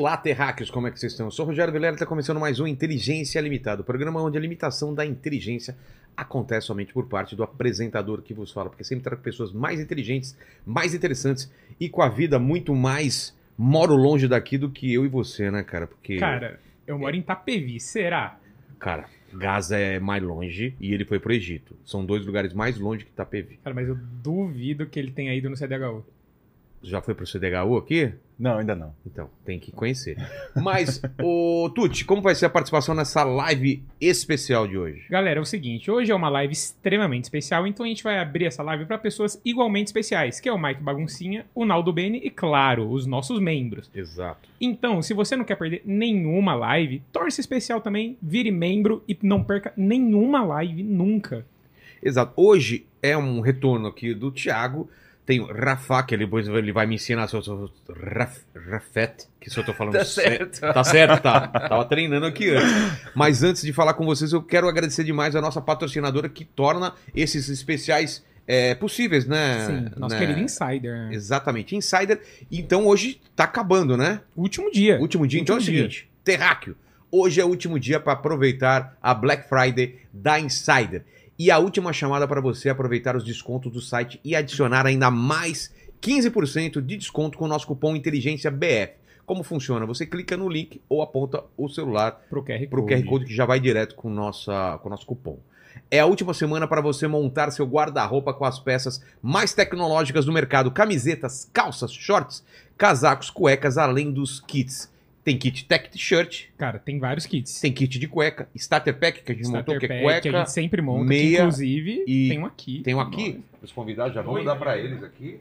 Olá, terráqueos, como é que vocês estão? Eu sou o Rogério Vilera e está começando mais um Inteligência Limitada, o programa onde a limitação da inteligência acontece somente por parte do apresentador que vos fala, porque sempre trago pessoas mais inteligentes, mais interessantes e com a vida muito mais moro longe daqui do que eu e você, né, cara? Porque, Cara, eu moro em Itapevi, será? cara, Gaza é mais longe e ele foi pro Egito. São dois lugares mais longe que Itapevi. Cara, mas eu duvido que ele tenha ido no CDHU. Já foi pro CDHU aqui? Não, ainda não. Então, tem que conhecer. Mas, ô Tuti, como vai ser a participação nessa live especial de hoje? Galera, é o seguinte, hoje é uma live extremamente especial, então a gente vai abrir essa live para pessoas igualmente especiais, que é o Mike Baguncinha, o Naldo Bene e, claro, os nossos membros. Exato. Então, se você não quer perder nenhuma live, torce especial também, vire membro e não perca nenhuma live nunca. Exato. Hoje é um retorno aqui do Thiago. Tem o Rafa, que ele, depois ele vai me ensinar se eu sou Raf, Rafet, que se eu tô falando Tá certo. certo. Tá certo, tá. Tava treinando aqui antes. Mas antes de falar com vocês, eu quero agradecer demais a nossa patrocinadora que torna esses especiais é, possíveis, né? Sim, nosso né? querido Insider. Exatamente, Insider. Então hoje tá acabando, né? Último dia. Último dia, então é o Último dia. seguinte, Terráqueo, hoje é o último dia para aproveitar a Black Friday da Insider. E a última chamada para você aproveitar os descontos do site e adicionar ainda mais 15% de desconto com o nosso cupom Inteligência BF. Como funciona? Você clica no link ou aponta o celular QR para o Code. QR Code que já vai direto com, nossa, com o nosso cupom. É a última semana para você montar seu guarda-roupa com as peças mais tecnológicas do mercado: camisetas, calças, shorts, casacos, cuecas, além dos kits. Tem kit tech t-shirt, Cara, tem vários kits. tem kit de cueca, starter pack que a gente montou, que é Starter Pack, cueca. que a gente sempre monta, que meia inclusive e- tem um aqui. Tem um aqui, os convidados já vamos Oi. dar para eles aqui.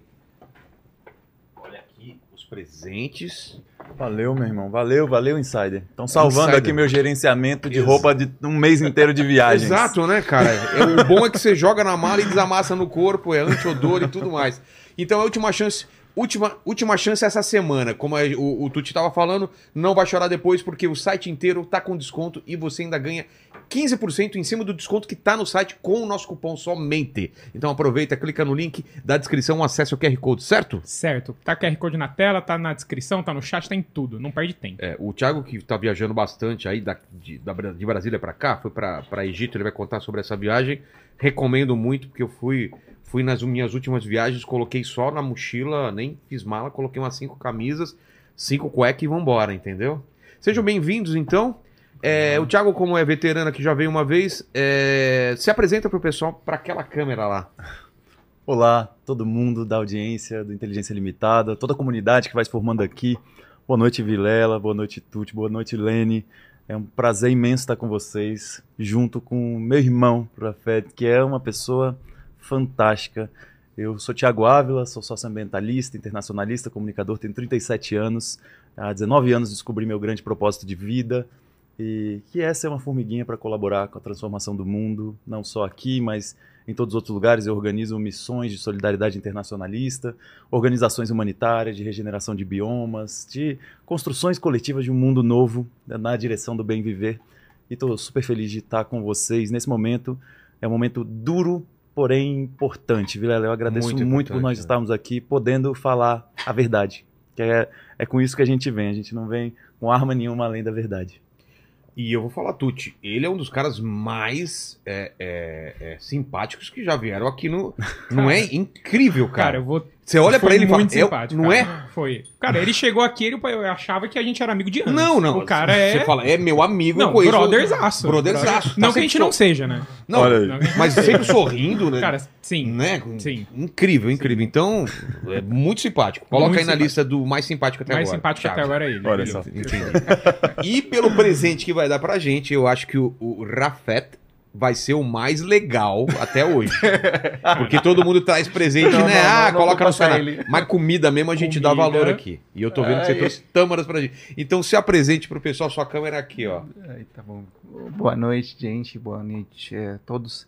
Olha aqui os presentes. Valeu, meu irmão. Valeu, valeu, Insider. Estão salvando Insider. aqui meu gerenciamento de Ex- roupa de um mês inteiro de viagens. Exato, né, cara? É, o bom é que você joga na mala e desamassa no corpo, é anti-odor e tudo mais. Então a última chance. Última, última chance essa semana. Como o, o Tuti tava falando, não vai chorar depois, porque o site inteiro tá com desconto e você ainda ganha 15% em cima do desconto que tá no site com o nosso cupom somente. Então aproveita, clica no link da descrição, acesse o QR Code, certo? Certo. Tá QR Code na tela, tá na descrição, tá no chat, tá em tudo. Não perde tempo. É, o Thiago, que tá viajando bastante aí da, de, da de Brasília para cá, foi para Egito, ele vai contar sobre essa viagem. Recomendo muito, porque eu fui, fui nas minhas últimas viagens, coloquei só na mochila, nem fiz mala, coloquei umas cinco camisas, cinco cuecas e vambora, entendeu? Sejam bem-vindos, então. É, o Thiago, como é veterano que já veio uma vez, é, se apresenta pro pessoal para aquela câmera lá. Olá, todo mundo da audiência do Inteligência Limitada, toda a comunidade que vai se formando aqui. Boa noite, Vilela. Boa noite, Tuti. Boa noite, Lene. É um prazer imenso estar com vocês, junto com meu irmão, Rafet, que é uma pessoa fantástica. Eu sou Tiago Ávila, sou socioambientalista, internacionalista, comunicador, tenho 37 anos. Há 19 anos descobri meu grande propósito de vida, e que é ser uma formiguinha para colaborar com a transformação do mundo, não só aqui, mas em todos os outros lugares. Eu organizo missões de solidariedade internacionalista, organizações humanitárias, de regeneração de biomas, de construções coletivas de um mundo novo na direção do bem viver. E estou super feliz de estar com vocês nesse momento. É um momento duro, porém importante. Vilela, eu agradeço Muito muito, por nós né? estarmos aqui podendo falar a verdade. Que é, é com isso que a gente vem. A gente não vem com arma nenhuma além da verdade. E eu vou falar, Tuti, ele é um dos caras mais é, é, é, simpáticos que já vieram aqui no. Não é incrível, Cara, cara? eu vou. Você olha pra ele e fala, muito "É- simpático. não é? Foi. Cara, ele chegou aqui, ele, eu achava que a gente era amigo de anos. Não, não. O cara é. Você fala, é meu amigo, Não, eu conheço. brotherzaço. Brotherzaço. Não Tá que a gente não seja, né? Não, Olha aí. Não- mas sempre sorrindo, né? Cara, sim. né? sim. Incrível, incrível. Então, é muito simpático. Coloca Muito aí na simpático. lista do mais simpático até mais agora. simpático até agora é ele. Olha só. Entendi. e pelo presente que vai dar pra gente, eu acho que o, o Rafet vai ser o mais legal até hoje. Porque todo mundo traz presente, Não, né? não, ah, não coloca no canal. Mas comida mesmo a gente dá Comida. valor aqui. E eu tô vendo que você Ai. trouxe tâmaras pra gente. Então se apresente pro pessoal, sua câmera aqui, ó. Aí, tá bom. Boa noite, gente. Boa noite a todos.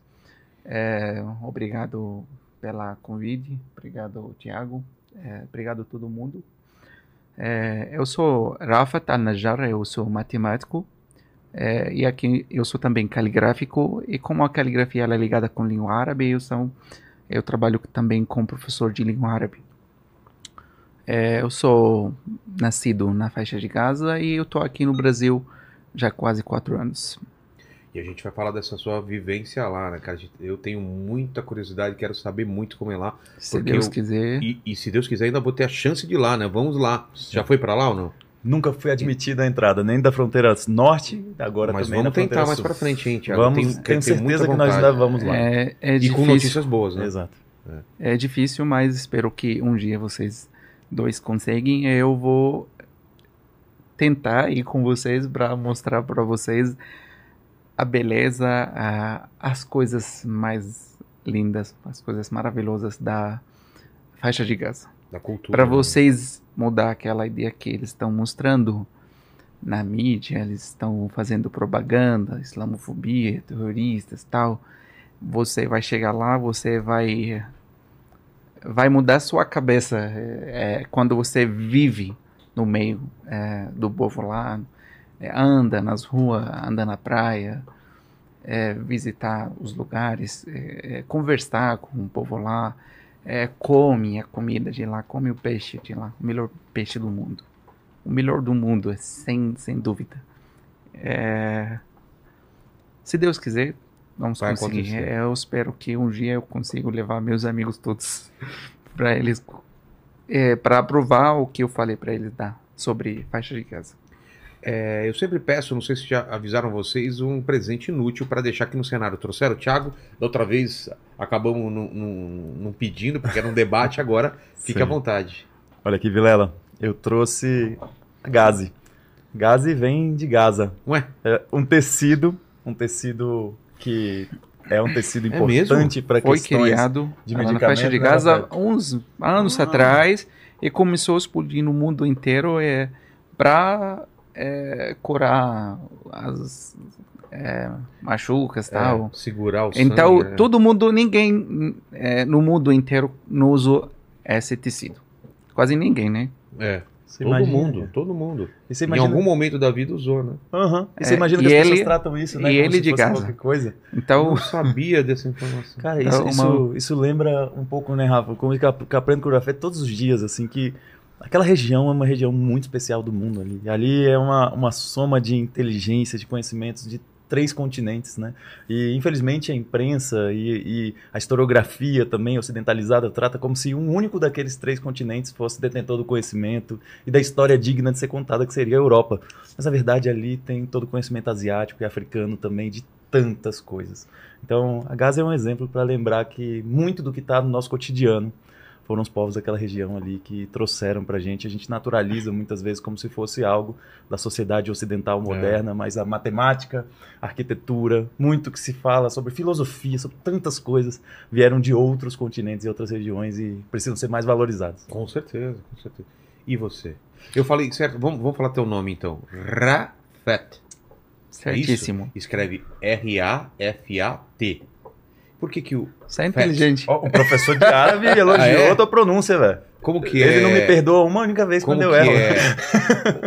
É, obrigado pela convite. Obrigado, Tiago. É, obrigado a todo mundo. É, eu sou Rafa Al-Najjar, eu sou matemático. É, e aqui eu sou também caligráfico. E como a caligrafia é ligada com língua árabe, eu, sou, eu trabalho também com professor de língua árabe. É, eu sou nascido na faixa de Gaza e eu tô aqui no Brasil já há quase quatro anos. E a gente vai falar dessa sua vivência lá, né, cara? Eu tenho muita curiosidade, quero saber muito como é lá. Se Deus eu- quiser. E, e se Deus quiser, ainda vou ter a chance de ir lá, né? Vamos lá. Já foi pra lá ou não? Nunca fui admitido a entrada, nem da fronteira norte, agora Mas também vamos na fronteira tentar mais sul. pra frente, Thiago? Vamos, Tenho- tenho, certeza muita que nós ainda vamos lá. É, é E difícil. com notícias boas, né? Exato. É difícil, mas espero que um dia vocês dois conseguem. Eu vou tentar ir com vocês para mostrar para vocês a beleza, a- as coisas mais lindas, as coisas maravilhosas da faixa de Gaza. Da cultura. Para né? vocês mudar aquela ideia que eles estão mostrando na mídia, eles estão fazendo propaganda, islamofobia, terroristas, tal. Você vai chegar lá, você vai vai mudar sua cabeça é, é, quando você vive no meio é, do povo lá, é, anda nas ruas, anda na praia, é, visitar os lugares, é, conversar com o povo lá, é, come a comida de lá, come o peixe de lá, o melhor peixe do mundo. O melhor do mundo, é sem, sem dúvida. É, se Deus quiser, vamos Vai conseguir. acontecer. É, eu espero que um dia eu consiga levar meus amigos todos para eles, é, para aprovar o que eu falei para eles dar sobre faixa de casa. É, eu sempre peço, não sei se já avisaram vocês, um presente inútil para deixar aqui no cenário. Trouxeram? Thiago, da outra vez acabamos não, pedindo, porque era um debate, agora fique Sim. à vontade. Olha aqui, Vilela, eu trouxe a gaze. Gaze vem de Gaza. Ué, É um tecido, um tecido que é um tecido É importante para Foi questões criado de lá na medicamento, faixa de Gaza uns anos Ah. atrás e começou a explodir no mundo inteiro é, para curar as é, machucas e tal. é, segurar o Então, sangue, né? todo mundo, ninguém é, no mundo inteiro não usa esse tecido. Quase ninguém, né? É, Você todo imagina, mundo, cara. todo mundo. E você Em imagina, algum momento da vida usou, né? Aham. E você É, imagina que as pessoas ele- tratam isso, né? e como ele se de qualquer coisa. Eu Então, não sabia dessa informação. Cara, Então, isso, uma- isso, isso lembra um pouco, né, Rafa? Como que eu que eu aprendo coreografia todos os dias, assim, que aquela região é uma região muito especial do mundo ali. Ali é uma, uma soma de inteligência, de conhecimentos de três continentes, né? E infelizmente a imprensa e, e a historiografia também ocidentalizada trata como se um único daqueles três continentes fosse detentor do conhecimento e da história digna de ser contada, que seria a Europa. Mas na verdade ali tem todo o conhecimento asiático e africano também de tantas coisas. Então a Gaza é um exemplo para lembrar que muito do que está no nosso cotidiano foram os povos daquela região ali que trouxeram para a gente. A gente naturaliza muitas vezes como se fosse algo da sociedade ocidental moderna, mas a matemática, a arquitetura, muito que se fala sobre filosofia, sobre tantas coisas, vieram de outros continentes e outras regiões e precisam ser mais valorizados. Com certeza, com certeza. E você? Eu falei, certo, vamos, vamos falar teu nome então. Rafet. certíssimo. Escreve R-A-F-A-T. Por que que o... Você é inteligente. Ó, o professor de árabe elogiou Ah, é? a tua pronúncia, velho. Como que Ele é... não me perdoa uma única vez Como quando eu erro. é...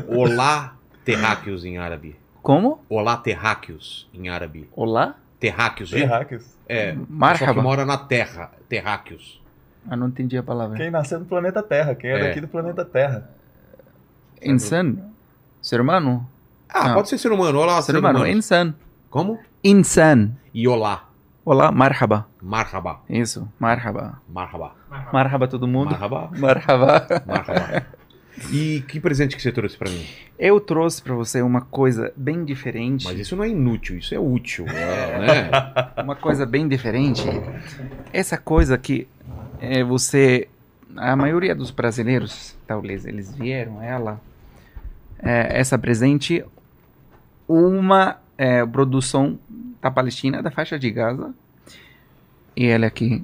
Olá terráqueos em árabe. Como? Olá terráqueos em árabe. Olá? Terráqueos. Tem hackers. É, só que Marhaba. mora na terra. Terráqueos. Eu não entendi a palavra. Quem nasceu no planeta Terra, quem é, É. daqui do planeta Terra. Insan? Ser humano? Ah, Não. pode ser ser humano. Olá, ser humano. Insan. Como? Insan. E olá. Olá, marhaba. Marhaba. Isso, marhaba. Marhaba. Marhaba todo mundo. Marhaba. Marhaba. Marhaba. E que presente que você trouxe pra mim? Eu trouxe pra você uma coisa bem diferente. Mas isso não é inútil, isso é útil, né? Uma coisa bem diferente. Essa coisa que é, você. A maioria dos brasileiros, talvez eles vieram ela. é, essa presente. Uma é, produção da Palestina, da faixa de Gaza. E ela aqui.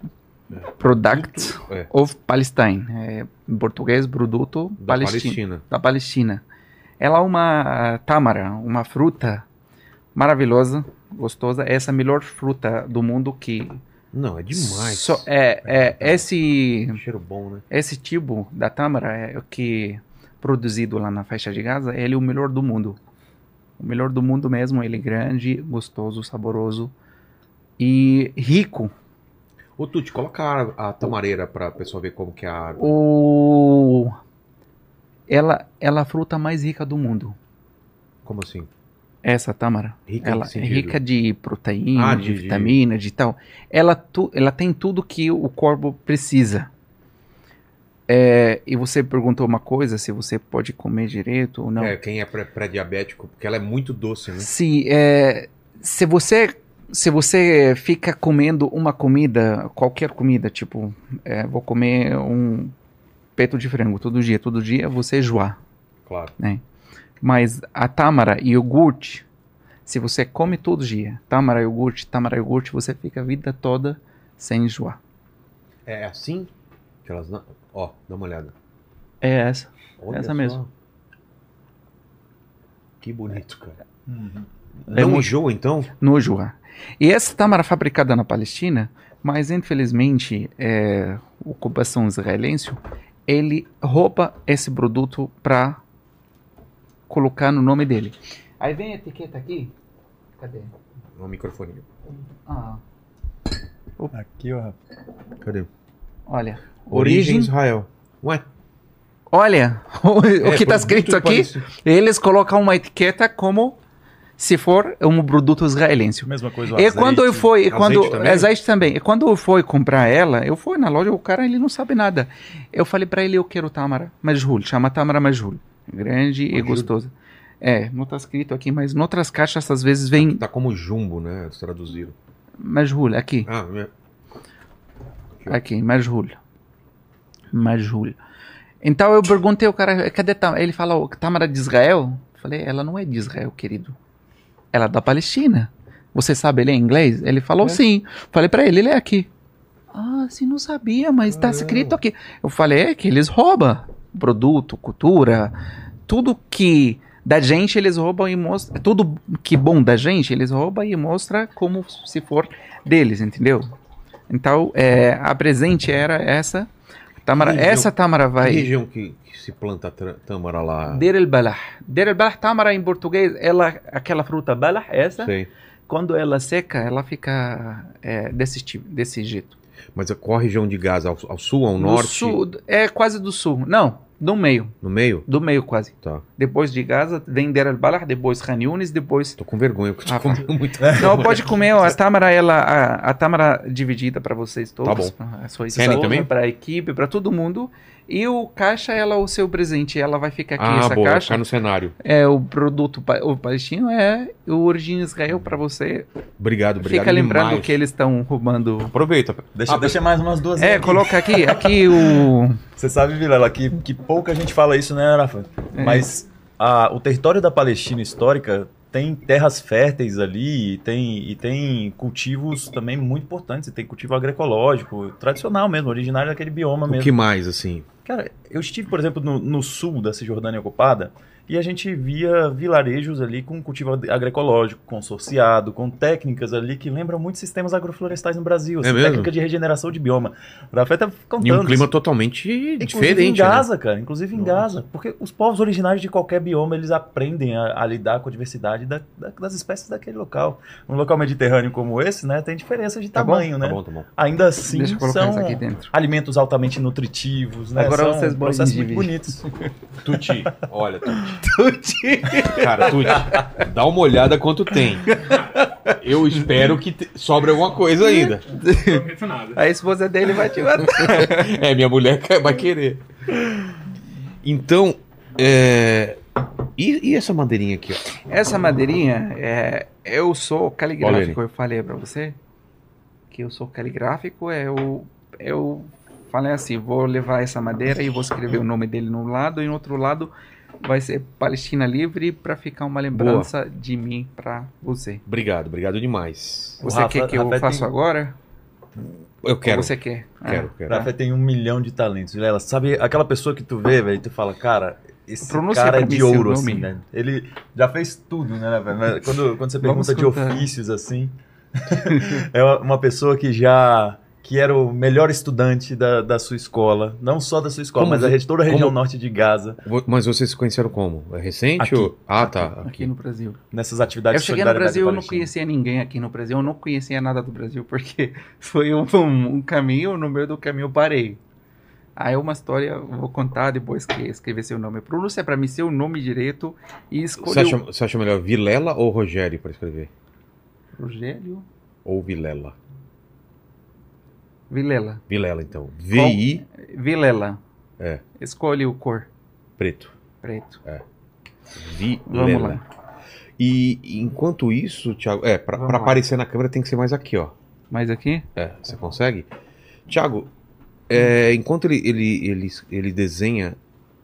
Product É, of Palestine. É, em português, produto da palestino Palestina. da Palestina. Ela é uma tâmara, uma fruta maravilhosa, gostosa. Essa é a melhor fruta do mundo que Não, é demais. só- é, é esse Cheiro bom, né? esse tipo da tâmara é o que produzido lá na faixa de Gaza, ele é o melhor do mundo. O melhor do mundo mesmo, ele é grande, gostoso, saboroso e rico. Ô, Tuti, coloca a, a tamareira pra pessoa ver como que é a árvore. O ela, ela é a fruta mais rica do mundo. Como assim? Essa tâmara. Rica ela é rica de proteína, Ah, de, de- de- vitamina, de tal. Ela, tu, ela tem tudo que o corpo precisa. É, e você perguntou uma coisa, se você pode comer direito ou não. É, quem é pré- pré-diabético, porque ela é muito doce, né? Se, é, se você se você fica comendo uma comida, qualquer comida, tipo, é, vou comer um peito de frango todo dia, todo dia, você enjoar. Claro. Mas a tâmara e iogurte, se você come todo dia, tâmara, iogurte, tâmara, iogurte, você fica a vida toda sem enjoar. É assim que elas não. Ó, dá uma olhada. É essa. Olha Essa só. mesmo. Que bonito, cara. Uhum. É não muito- enjoa, então? no enjoar. E essa tâmara fabricada na Palestina, mas infelizmente é, a ocupação israelense, ele rouba esse produto para colocar no nome dele. Aí vem a etiqueta aqui. Cadê? No microfone. Ah, Aqui, ó. Cadê? Olha. Origem Origem. Israel. Ué? Olha o, É, que está escrito aqui. parecido. Eles colocam uma etiqueta como se for um produto israelense. Mesma coisa o E azeite. quando eu fui, quando também? azeite também. E quando eu fui comprar ela, eu fui na loja, o cara ele não sabe nada. Eu falei pra ele eu quero tamara majhul, chama tamara majhul, grande e gostosa. É, não tá escrito aqui, mas em outras caixas às vezes vem Tá como jumbo, né? Traduziram. majhul aqui, Ah, é. Aqui majhul, majhul. Então eu perguntei ao cara, cadê tamara? Ele falou, tamara de Israel? Eu falei, ela não é de Israel, querido. Ela é da Palestina. Você sabe ler inglês? Ele falou É. sim. Falei pra ele, ele é aqui. Ah, sim, não sabia, mas tá Caramba. escrito aqui. Eu falei, é que eles roubam produto, cultura, tudo que da gente eles roubam e mostram, tudo que bom da gente eles roubam e mostra como se for deles, entendeu? Então, é, a presente era essa. Tamara, região- essa tamara Que vai região que, que se planta tâmara lá? Der el Balah. Der el Balah, tamara em português, ela, aquela fruta Balah, essa, Sei. quando ela seca, ela fica é, desse, tipo, desse jeito. Mas qual a região de Gaza? Ao, ao sul, ao No norte? sul, é quase do sul. Não, do meio. No meio? Do meio quase. Tá. Depois de Gaza, vem Der el Balah, depois Han Yunis, depois... Tô com vergonha, porque eu Ah, tô tá. muito. Não, pode comer a tâmara, ela, a, a tâmara dividida para vocês todos. Tá A sua esposa, para a equipe, para todo mundo. E o caixa, ela o seu presente. Ela vai ficar aqui, Ah, essa boa, caixa. ficar no cenário. É o produto o palestino é o origem Israel para você. Obrigado, obrigado Fica lembrando demais. que eles estão roubando. Aproveita. Deixa, Ah, deixa mais umas duas É, aqui. coloca aqui, aqui o Você sabe, Vilela, que, que pouca gente fala isso, né, Rafa? É. Mas a- o território da Palestina histórica tem terras férteis ali e tem, e tem cultivos também muito importantes. E tem cultivo agroecológico, tradicional mesmo, originário daquele bioma O mesmo. que mais, assim? Cara, eu estive, por exemplo, no, no sul da Cisjordânia ocupada e a gente via vilarejos ali com cultivo ag- agroecológico, consorciado, com técnicas ali que lembram muito sistemas agroflorestais no Brasil. É assim, mesmo? técnica de regeneração de bioma. O Rafael tá contando. Em um clima isso. totalmente Inclusive diferente, em né? Gaza, cara. Inclusive em Nossa. Gaza. Porque os povos originários de qualquer bioma, eles aprendem a, a lidar com a diversidade da- da- das espécies daquele local. Um local mediterrâneo como esse, né, tem diferença de Tá bom? tamanho, Tá né? bom, tá bom. Ainda assim, Deixa eu colocar são isso aqui dentro. alimentos altamente nutritivos, né? Agora são vocês processos muito bonitos. Tuti, olha, Tuti. Cara, Tuti, dá uma olhada quanto tem. Eu espero que te- sobre alguma coisa ainda. Não prometo nada. A esposa dele vai te matar. É, minha mulher que- vai querer. Então, é... E, e essa madeirinha aqui, ó? Essa madeirinha, é, eu sou caligráfico, eu falei pra você que eu sou caligráfico, é, eu, eu falei assim, vou levar essa madeira e vou escrever o nome dele num lado e no outro lado vai ser Palestina Livre pra ficar uma lembrança de mim pra você. Obrigado, obrigado demais. Você Rafa- quer que eu Rafa faça tem- agora? Eu quero, Ou você quer? quero, Ah, quero. Rafa tem um milhão de talentos, Vilela. Sabe aquela pessoa que tu vê, velho, e tu fala, cara, esse cara é de ouro, assim, né? Ele já fez tudo, né, velho? Quando, quando você pergunta de ofícios, assim, é uma pessoa que já... Que era o melhor estudante da, da sua escola. Não só da sua escola, Como mas da toda a região como- norte de Gaza. Mas vocês se conheceram como? É recente? Aqui. ou- Ah, tá. Aqui no Brasil. Nessas Eu atividades cheguei no Brasil, eu não conhecia ninguém aqui no Brasil, eu não conhecia nada do Brasil, porque foi um, um- caminho, no meio do caminho eu parei. Aí é uma história, eu vou contar depois que escrever seu nome. Pronúncia para mim seu nome direito e Você escolher acha, você acha melhor Vilela ou Rogério para escrever? Rogério Ou Vilela? Vilela. Vilela, então. V-I, Vilela. É. Escolhe o cor preto. preto. Vilela. Vamos lá. E enquanto isso, Thiago, é, pra, Vamos pra lá. aparecer na câmera tem que ser mais aqui, ó. Mais aqui? É, você consegue? Thiago, é, enquanto ele, ele, ele, ele desenha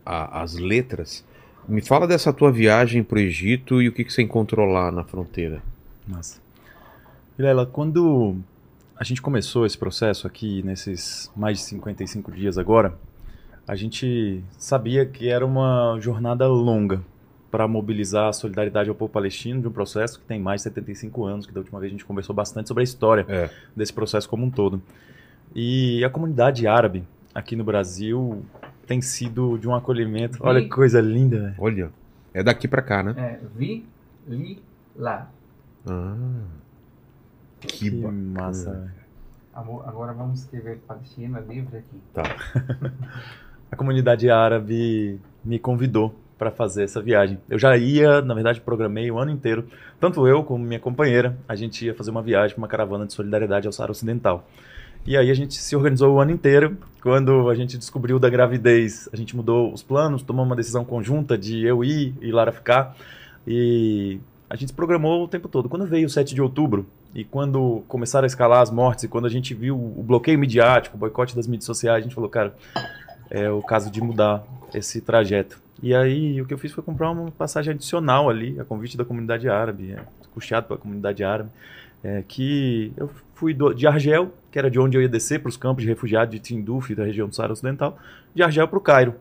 a- as letras, me fala dessa tua viagem pro Egito e o que, que você encontrou lá na fronteira. Massa. Vilela, quando a gente começou esse processo aqui, nesses mais de 55 dias agora, a gente sabia que era uma jornada longa para mobilizar a solidariedade ao povo palestino de um processo que tem mais de 75 anos, que da última vez a gente conversou bastante sobre a história É. desse processo como um todo. E a comunidade árabe aqui no Brasil tem sido de um acolhimento. Olha que coisa linda, velho. Olha, é daqui pra cá, né? É, vi, li, lá. Ah, que, Que massa, velho. Agora vamos escrever Palestina livre aqui. a comunidade árabe me convidou para fazer essa viagem. Eu já ia, na verdade, programei o ano inteiro, tanto eu como minha companheira, a gente ia fazer uma viagem para uma caravana de solidariedade ao Saara Ocidental. E aí a gente se organizou o ano inteiro. Quando a gente descobriu da gravidez, a gente mudou os planos, tomou uma decisão conjunta de eu ir e Lara ficar. E a gente se programou o tempo todo. Quando veio o 7 de outubro e quando começaram a escalar as mortes e quando a gente viu o bloqueio midiático, o boicote das mídias sociais, a gente falou, cara, é o caso de mudar esse trajeto. E aí o que eu fiz foi comprar uma passagem adicional ali, a convite da comunidade árabe, é, custeado pela comunidade árabe, é, que eu fui do- de Argel, que era de onde eu ia descer para os campos de refugiados de Tinduf, da região do Saara Ocidental, de Argel para o Cairo.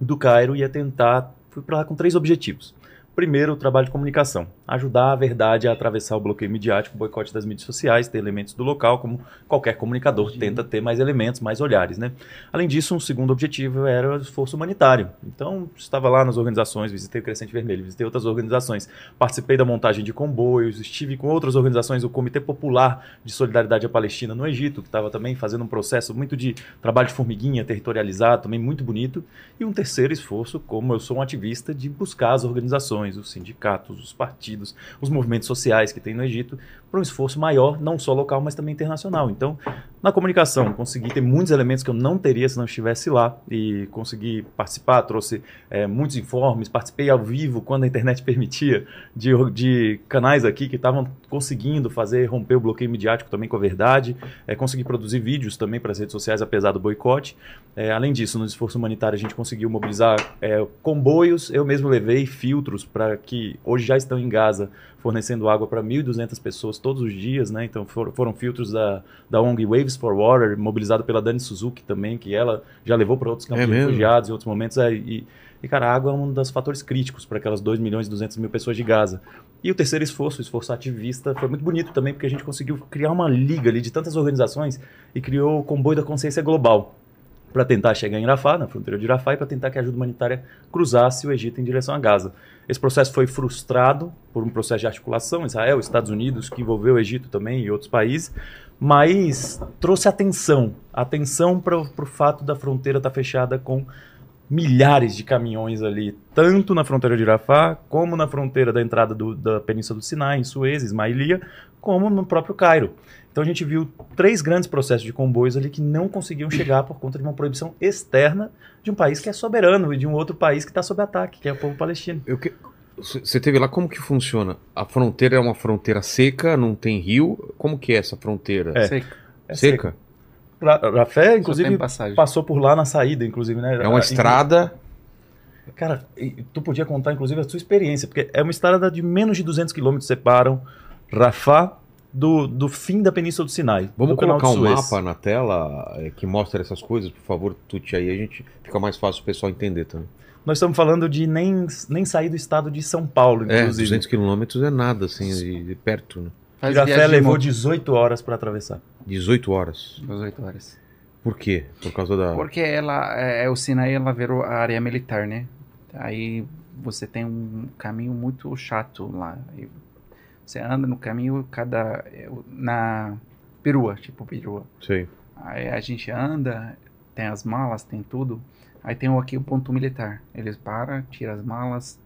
Do Cairo ia tentar, fui para lá com três objetivos. Primeiro, o trabalho de comunicação. Ajudar a verdade a atravessar o bloqueio midiático, o boicote das mídias sociais, ter elementos do local, como qualquer comunicador tenta ter mais elementos, mais olhares, né? Além disso, um segundo objetivo era o esforço humanitário. Então, estava lá nas organizações, visitei o Crescente Vermelho, visitei outras organizações, participei da montagem de comboios, estive com outras organizações, o Comitê Popular de Solidariedade à Palestina no Egito, que estava também fazendo um processo muito de trabalho de formiguinha, territorializado, também muito bonito. E um terceiro esforço, como eu sou um ativista, de buscar as organizações, os sindicatos, os partidos, os movimentos sociais que tem no Egito, para um esforço maior, não só local, mas também internacional. Então, na comunicação, consegui ter muitos elementos que eu não teria se não estivesse lá e consegui participar, trouxe eh, muitos informes, participei ao vivo quando a internet permitia de, de canais aqui que estavam conseguindo fazer romper o bloqueio midiático também com a verdade, eh, consegui produzir vídeos também para as redes sociais apesar do boicote. Eh, além disso, no esforço humanitário a gente conseguiu mobilizar eh, comboios, eu mesmo levei filtros para que hoje já estão em Gaza fornecendo água para 1.200 pessoas todos os dias, né? Então for- foram filtros da, da ONG Waves for Water, mobilizado pela Dani Suzuki também, que ela já levou para outros campos É de refugiados em outros momentos. é, e, e, cara, a água é um dos fatores críticos para aquelas 2 milhões e 200 mil pessoas de Gaza. E o terceiro esforço, o esforço ativista, foi muito bonito também, porque a gente conseguiu criar uma liga ali de tantas organizações e criou o Comboio da Consciência Global para tentar chegar em Rafah, na fronteira de Rafah, e para tentar que a ajuda humanitária cruzasse o Egito em direção a Gaza. Esse processo foi frustrado por um processo de articulação, Israel, Estados Unidos, que envolveu o Egito também e outros países, mas trouxe atenção, atenção para o fato da fronteira estar fechada com milhares de caminhões ali, tanto na fronteira de Rafah, como na fronteira da entrada do- da Península do Sinai, em Suez, Ismailia, como no próprio Cairo. Então a gente viu três grandes processos de comboios ali que não conseguiam chegar por conta de uma proibição externa de um país que é soberano e de um outro país que está sob ataque, que é o povo palestino. Eu que- Você teve lá como que funciona? A fronteira é uma fronteira seca, não tem rio? Como que é essa fronteira? É. Seca. É seca? Ra- Rafé, inclusive, passou por lá na saída, inclusive, né? É uma estrada. Cara, tu podia contar, inclusive, a sua experiência, porque é uma estrada de menos de 200 quilômetros que separam Rafah do, do fim da Península do Sinai. Vamos do canal colocar de um Suez. mapa na tela eh, que mostra essas coisas, por favor, Tuti aí, a gente fica mais fácil o pessoal entender também. Nós estamos falando de nem, nem sair do estado de São Paulo, É, inclusive. 200 quilômetros é nada, assim, de, de perto, né? Faz Rafé viagem de levou moto. 18 horas para atravessar. 18 horas. 18 horas. Por quê? Por causa da. Porque ela, é, o Sinai, ela virou a área militar, né? Aí você tem um caminho muito chato lá. E você anda no caminho cada é, na perua, tipo perua. Sei. Aí a gente anda tem as malas, tem tudo. Aí tem aqui o ponto militar. Eles param, tiram as malas,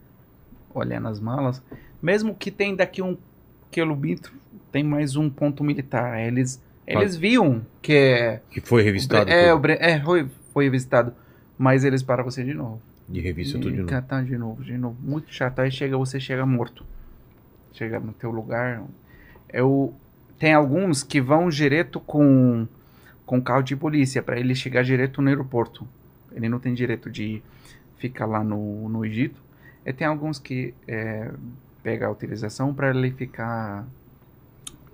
olham nas malas. Mesmo que tem daqui um quilômetro, tem mais um ponto militar. Aí Eles, eles viam que é. Que foi revistado é, bre- é foi, foi visitado. Mas eles param você de novo. de revista tudo de novo. catar de novo, de novo. Muito chato. Aí chega, você chega morto. Chega no teu lugar. Eu, tem alguns que vão direto com, com carro de polícia para ele chegar direto no aeroporto. Ele não tem direito de ficar lá no, no Egito. E tem alguns que é, pega a utilização para ele ficar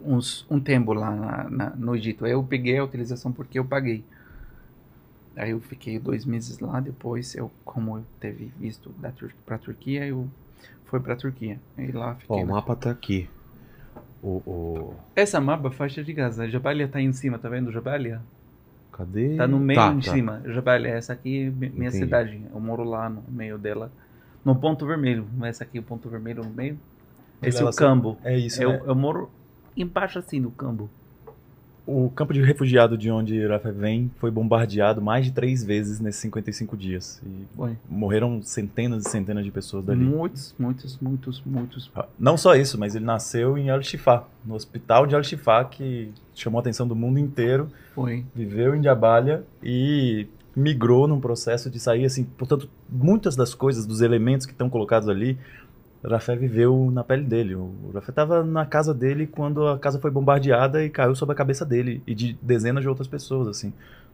uns, um tempo lá na- na- no Egito. Eu peguei a utilização porque eu paguei. Aí eu fiquei dois meses lá, depois eu, como eu teve visto da Tur pra Turquia, eu fui pra Turquia. E lá fiquei. Ó, o lá. mapa tá aqui. O, o- Essa mapa faixa de Gaza, Jabalia tá aí em cima, tá vendo Jabalia? Cadê? Tá no meio Tá, em tá. cima. Jabalia, essa aqui é mi- minha Entendi. cidade. Eu moro lá no meio dela. No ponto vermelho. Essa aqui é o ponto vermelho no meio. Esse é o campo. É isso, Eu, né? eu moro embaixo assim no campo. O campo de refugiado de onde Rafa vem foi bombardeado mais de três vezes nesses 55 dias. E Foi. morreram centenas e centenas de pessoas dali. Muitos, muitos, muitos, muitos. Não só isso, mas ele nasceu em Al-Shifa, no hospital de Al-Shifa, que chamou a atenção do mundo inteiro, Foi. viveu em Jabalia e migrou num processo de sair, assim, portanto, muitas das coisas, dos elementos que estão colocados ali, Rafé viveu na pele dele. O Rafé estava na casa dele quando a casa foi bombardeada e caiu sobre a cabeça dele e de dezenas de outras pessoas, assim.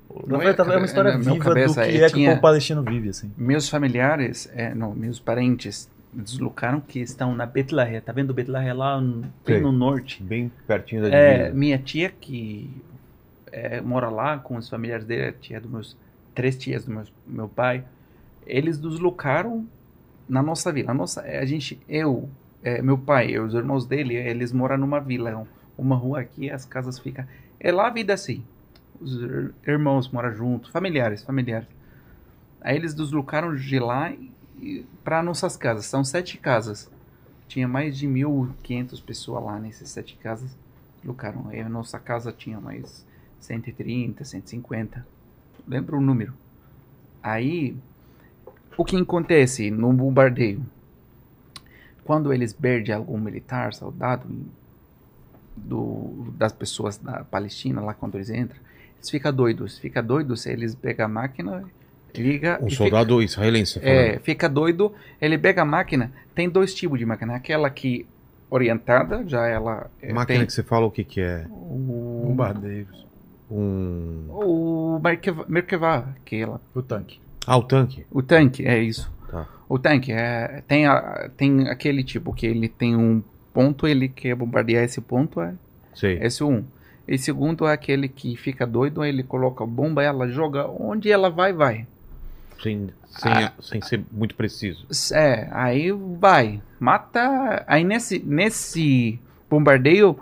O Rafé é tava- é uma história é viva cabeça, do que é, é que o tinha- povo palestino vive, assim. Meus familiares, é, não, meus parentes deslocaram que estão na Betlehem. Tá vendo Betlehem lá no- bem no norte? Bem pertinho da É, divisa. minha tia que é, mora lá com os familiares dele, tia dos meus três tias do meu, meu pai, eles deslocaram na nossa vila. A nossa, a gente, eu, é, meu pai e os irmãos dele, eles moram numa vila, uma rua aqui, as casas ficam. É lá a vida assim. Os ir- irmãos moram juntos, familiares, familiares. Aí eles deslocaram de lá para nossas casas. São sete casas. Tinha mais de 1.500 pessoas lá nessas sete casas. Deslocaram. Aí a nossa casa tinha mais 130, 150. Lembra o número. Aí, o que acontece no bombardeio? Quando eles perdem algum militar, soldado, do, das pessoas da Palestina, lá quando eles entram, eles ficam doidos. Fica doidos, eles pegam a máquina, liga... Um soldado israelense falando. é, fica doido, ele pega a máquina, tem dois tipos de máquina, aquela que orientada, já ela é, Máquina tem que você fala o que que é? o, Bombardeiros. Um... o Merkava, Merkava, que ela, O tanque. Ah, o tanque. o tanque, é isso. Tá. O tanque é, tem, a, tem aquele tipo que ele tem um ponto, ele quer bombardear esse ponto, é Sei. esse um. E segundo é aquele que fica doido, ele coloca a bomba, ela joga onde ela vai, vai. Sem, sem, Ah. sem ser muito preciso. É, aí vai, mata. Aí nesse, nesse bombardeio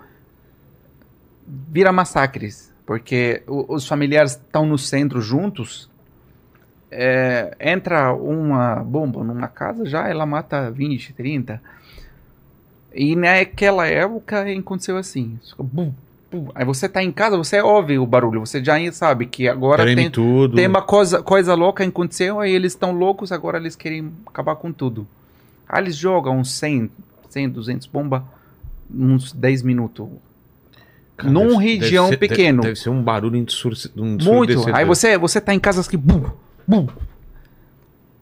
vira massacres, porque os familiares estão no centro juntos. É, entra uma bomba numa casa, já ela mata 20, 30. E naquela época aconteceu assim. bum, bum. Aí você tá em casa, você ouve o barulho, você já sabe que agora tem, tudo. tem uma coisa, coisa louca aconteceu, aí eles estão loucos, agora eles querem acabar com tudo. Aí eles jogam uns 100, 100 200 bomba uns 10 minutos. Cara, num deve- região deve ser- deve- pequeno. Deve, ser um barulho ensurde- um Muito. ensurdecedor. Aí você, você tá em casa que bum, bum.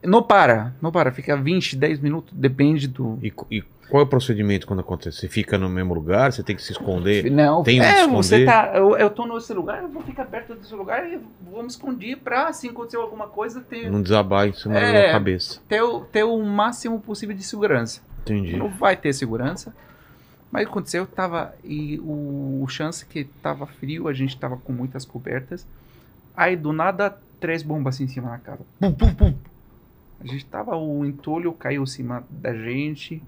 Não para, não para, fica 20, 10 minutos, depende do... E, e qual é o procedimento quando acontece? Você fica no mesmo lugar? Você tem que se esconder? Não, Tem onde é, esconder? você tá. Eu, eu tô nesse lugar, eu vou ficar perto desse lugar e vou me esconder pra, se acontecer alguma coisa, ter, Não desabar em cima É. da cabeça. ter, o- ter o máximo possível de segurança. Entendi. Não vai ter segurança. Mas aconteceu, tava. E o, o chance que tava frio, a gente tava com muitas cobertas. Aí do nada, três bombas assim em cima da casa. Pum, pum, pum. A gente tava, o entulho caiu em cima da gente.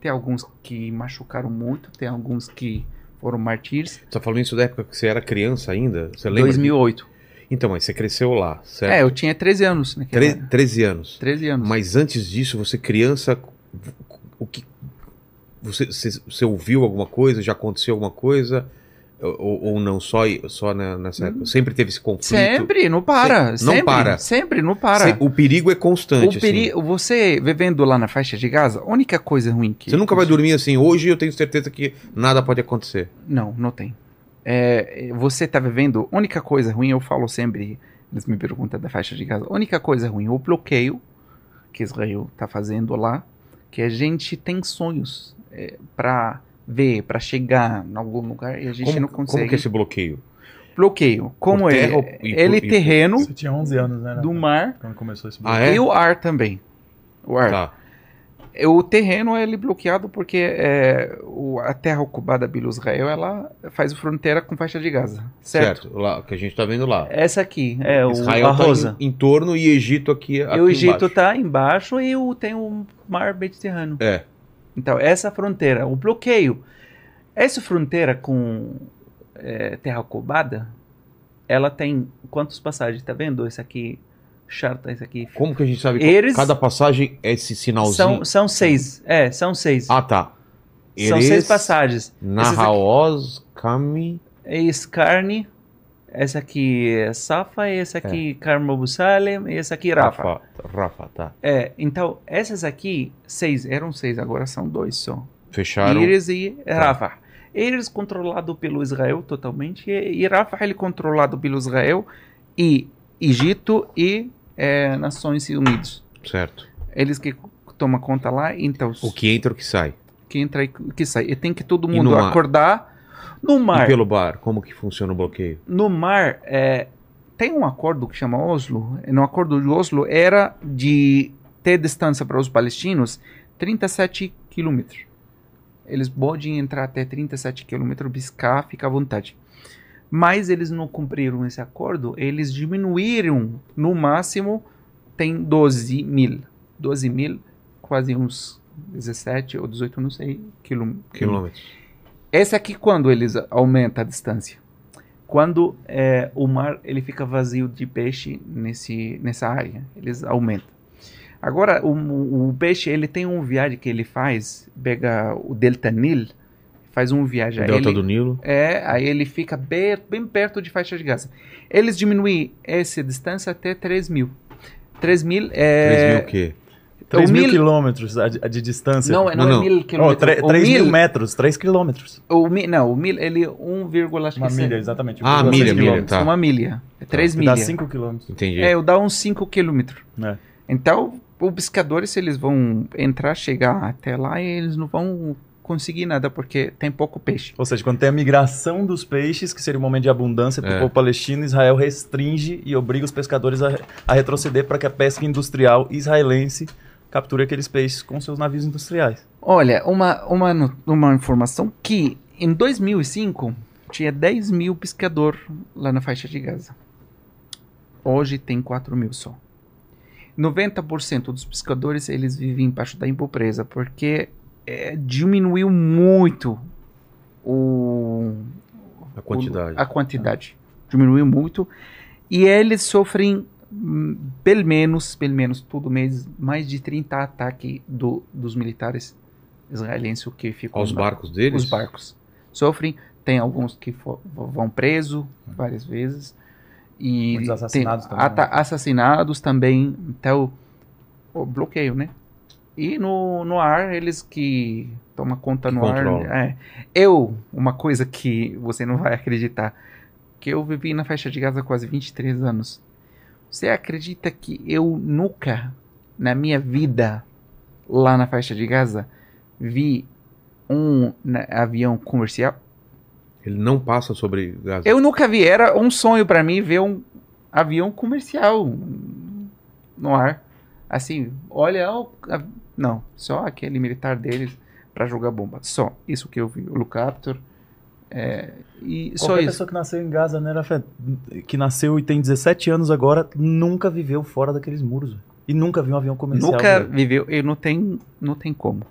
Tem alguns que machucaram muito, tem alguns que foram martírios. Você tá falando isso da época que você era criança ainda? Você lembra? 2008. Então, mas você cresceu lá, certo? É, eu tinha 13 anos. Tre- 13 anos. 13 anos. Mas antes disso, você criança, o que você, você, você ouviu alguma coisa? Já aconteceu alguma coisa? Ou, ou não, só, só na- nessa época? Sempre teve esse conflito? Sempre, não para. Se- não sempre, para. Sempre, não para. Se- O perigo é constante. O peri... assim. Você vivendo lá na faixa de Gaza, a única coisa ruim que. Você nunca vai dormir assim. Hoje eu tenho certeza que nada pode acontecer. Não, não tem. É, você está vivendo. A única coisa ruim, eu falo sempre. Eles me perguntam da faixa de Gaza. A única coisa ruim, o bloqueio que Israel está fazendo lá, que a gente tem sonhos para ver, para chegar em algum lugar e a gente Como, não como consegue. que é esse bloqueio? Bloqueio. Como Por é? terra e Ele e- terreno Você tinha 11 anos, né? do mar Quando começou esse Ah, é? e o ar também. O ar. Tá. O terreno é ele bloqueado porque é, o- a terra ocupada pelo Israel ela faz fronteira com faixa de Gaza, certo? Certo. Lá, que a gente tá vendo lá. Essa aqui é o, Israel tá rosa. em, em torno e Egito aqui, aqui e o Egito embaixo. está embaixo e o, tem o mar Mediterrâneo. É. Então essa fronteira, o bloqueio, essa fronteira com é, terra ocupada, ela tem quantas passagens? Tá vendo? Esse aqui, charta, esse aqui. Como que a gente sabe? Eles- Cada passagem é esse sinalzinho. São, são seis. É, são seis. Ah, tá. são Eres, seis passagens. Nahaoz, Kami. Esse carne, essa aqui é Safa, esse aqui Carmo Busalem, e esse aqui Rafa. Rafa. Rafa, tá. É, então essas aqui, seis, eram seis, agora são dois só. Fecharam. Íris e Tá. Rafa. Íris controlado pelo Israel totalmente, e, Rafa ele controlado pelo Israel e Egito e é, Nações Unidas. Certo. Eles que tomam conta lá, então O que entra o que sai. que entra e o que sai. E tem que todo mundo no mar? acordar no mar. E pelo bar, como que funciona o bloqueio? no mar, é, tem um acordo que chama Oslo. No acordo de Oslo era de ter distância para os palestinos 37 quilômetros. Eles podem entrar até 37 quilômetros, piscar, fica à vontade. Mas eles não cumpriram esse acordo, eles diminuíram no máximo, tem 12 mil. 12 mil, quase uns 17 ou 18, não sei, quilômetros. Quilômetros. Esse aqui quando eles aumentam a distância. Quando é, o mar ele fica vazio de peixe nesse, nessa área, eles aumentam. Agora o, o- o peixe ele tem um viagem que ele faz, pega o delta Nil, faz um viagem. Delta ele, do Nilo. É, aí ele fica bem, bem perto de faixa de Gaza. Eles diminuem essa distância até 3 mil. 3 mil 3 é. mil o quê? 3 o mil mil- quilômetros de, de distância. Não, é- não, Não, é mil Oh, quilômetros. o 3 mil, mil metros, 3 quilômetros. o mi- não, o mil ele 1, acho Uma milha, exatamente. Ah, 1,6 milha, milha, quilômetros. tá. Uma milha. É 3 Que Dá milhas. 5 quilômetros. Entendi. É, dá uns 5 quilômetros. É. Então, os pescadores, eles vão entrar, chegar até lá e eles não vão conseguir nada, porque tem pouco peixe. Ou seja, quando tem a migração dos peixes, que seria um momento de abundância para o É. povo palestino, Israel restringe e obriga os pescadores a, a retroceder para que a pesca industrial israelense capture aqueles peixes com seus navios industriais. Olha, uma, uma, uma informação que em 2005 tinha 10 mil pescador lá na faixa de Gaza. Hoje tem 4 mil só. 90% dos pescadores eles vivem embaixo da pobreza porque é, diminuiu muito o, A quantidade. a quantidade. Diminuiu muito. E eles sofrem, pelo menos, pelo menos todo mês, mais de 30 ataques do, dos militares israelenses que ficam Aos barcos deles? Os barcos. Sofrem. Tem alguns que vão presos várias vezes. E Muitos assassinados tem também, né? assassinados também. Então, o bloqueio, né? E no, no ar, eles que tomam conta Que no controlam. ar. É. Eu, uma coisa que você não vai acreditar, que eu vivi na faixa de Gaza quase 23 anos. Você acredita que eu nunca, na minha vida, lá na faixa de Gaza, vi um avião comercial? Ele não passa sobre Gaza. Eu nunca vi, era um sonho pra mim ver um avião comercial no ar. Assim, olha, não, só aquele militar deles pra jogar bomba. Só isso que eu vi, o Lucaptor. É, e só Qualquer isso. pessoa que nasceu em Gaza, né, Rafa? Que nasceu e tem 17 anos agora, nunca viveu fora daqueles muros. E nunca viu um avião comercial. Nunca velho. viveu, e não tem, não tem como.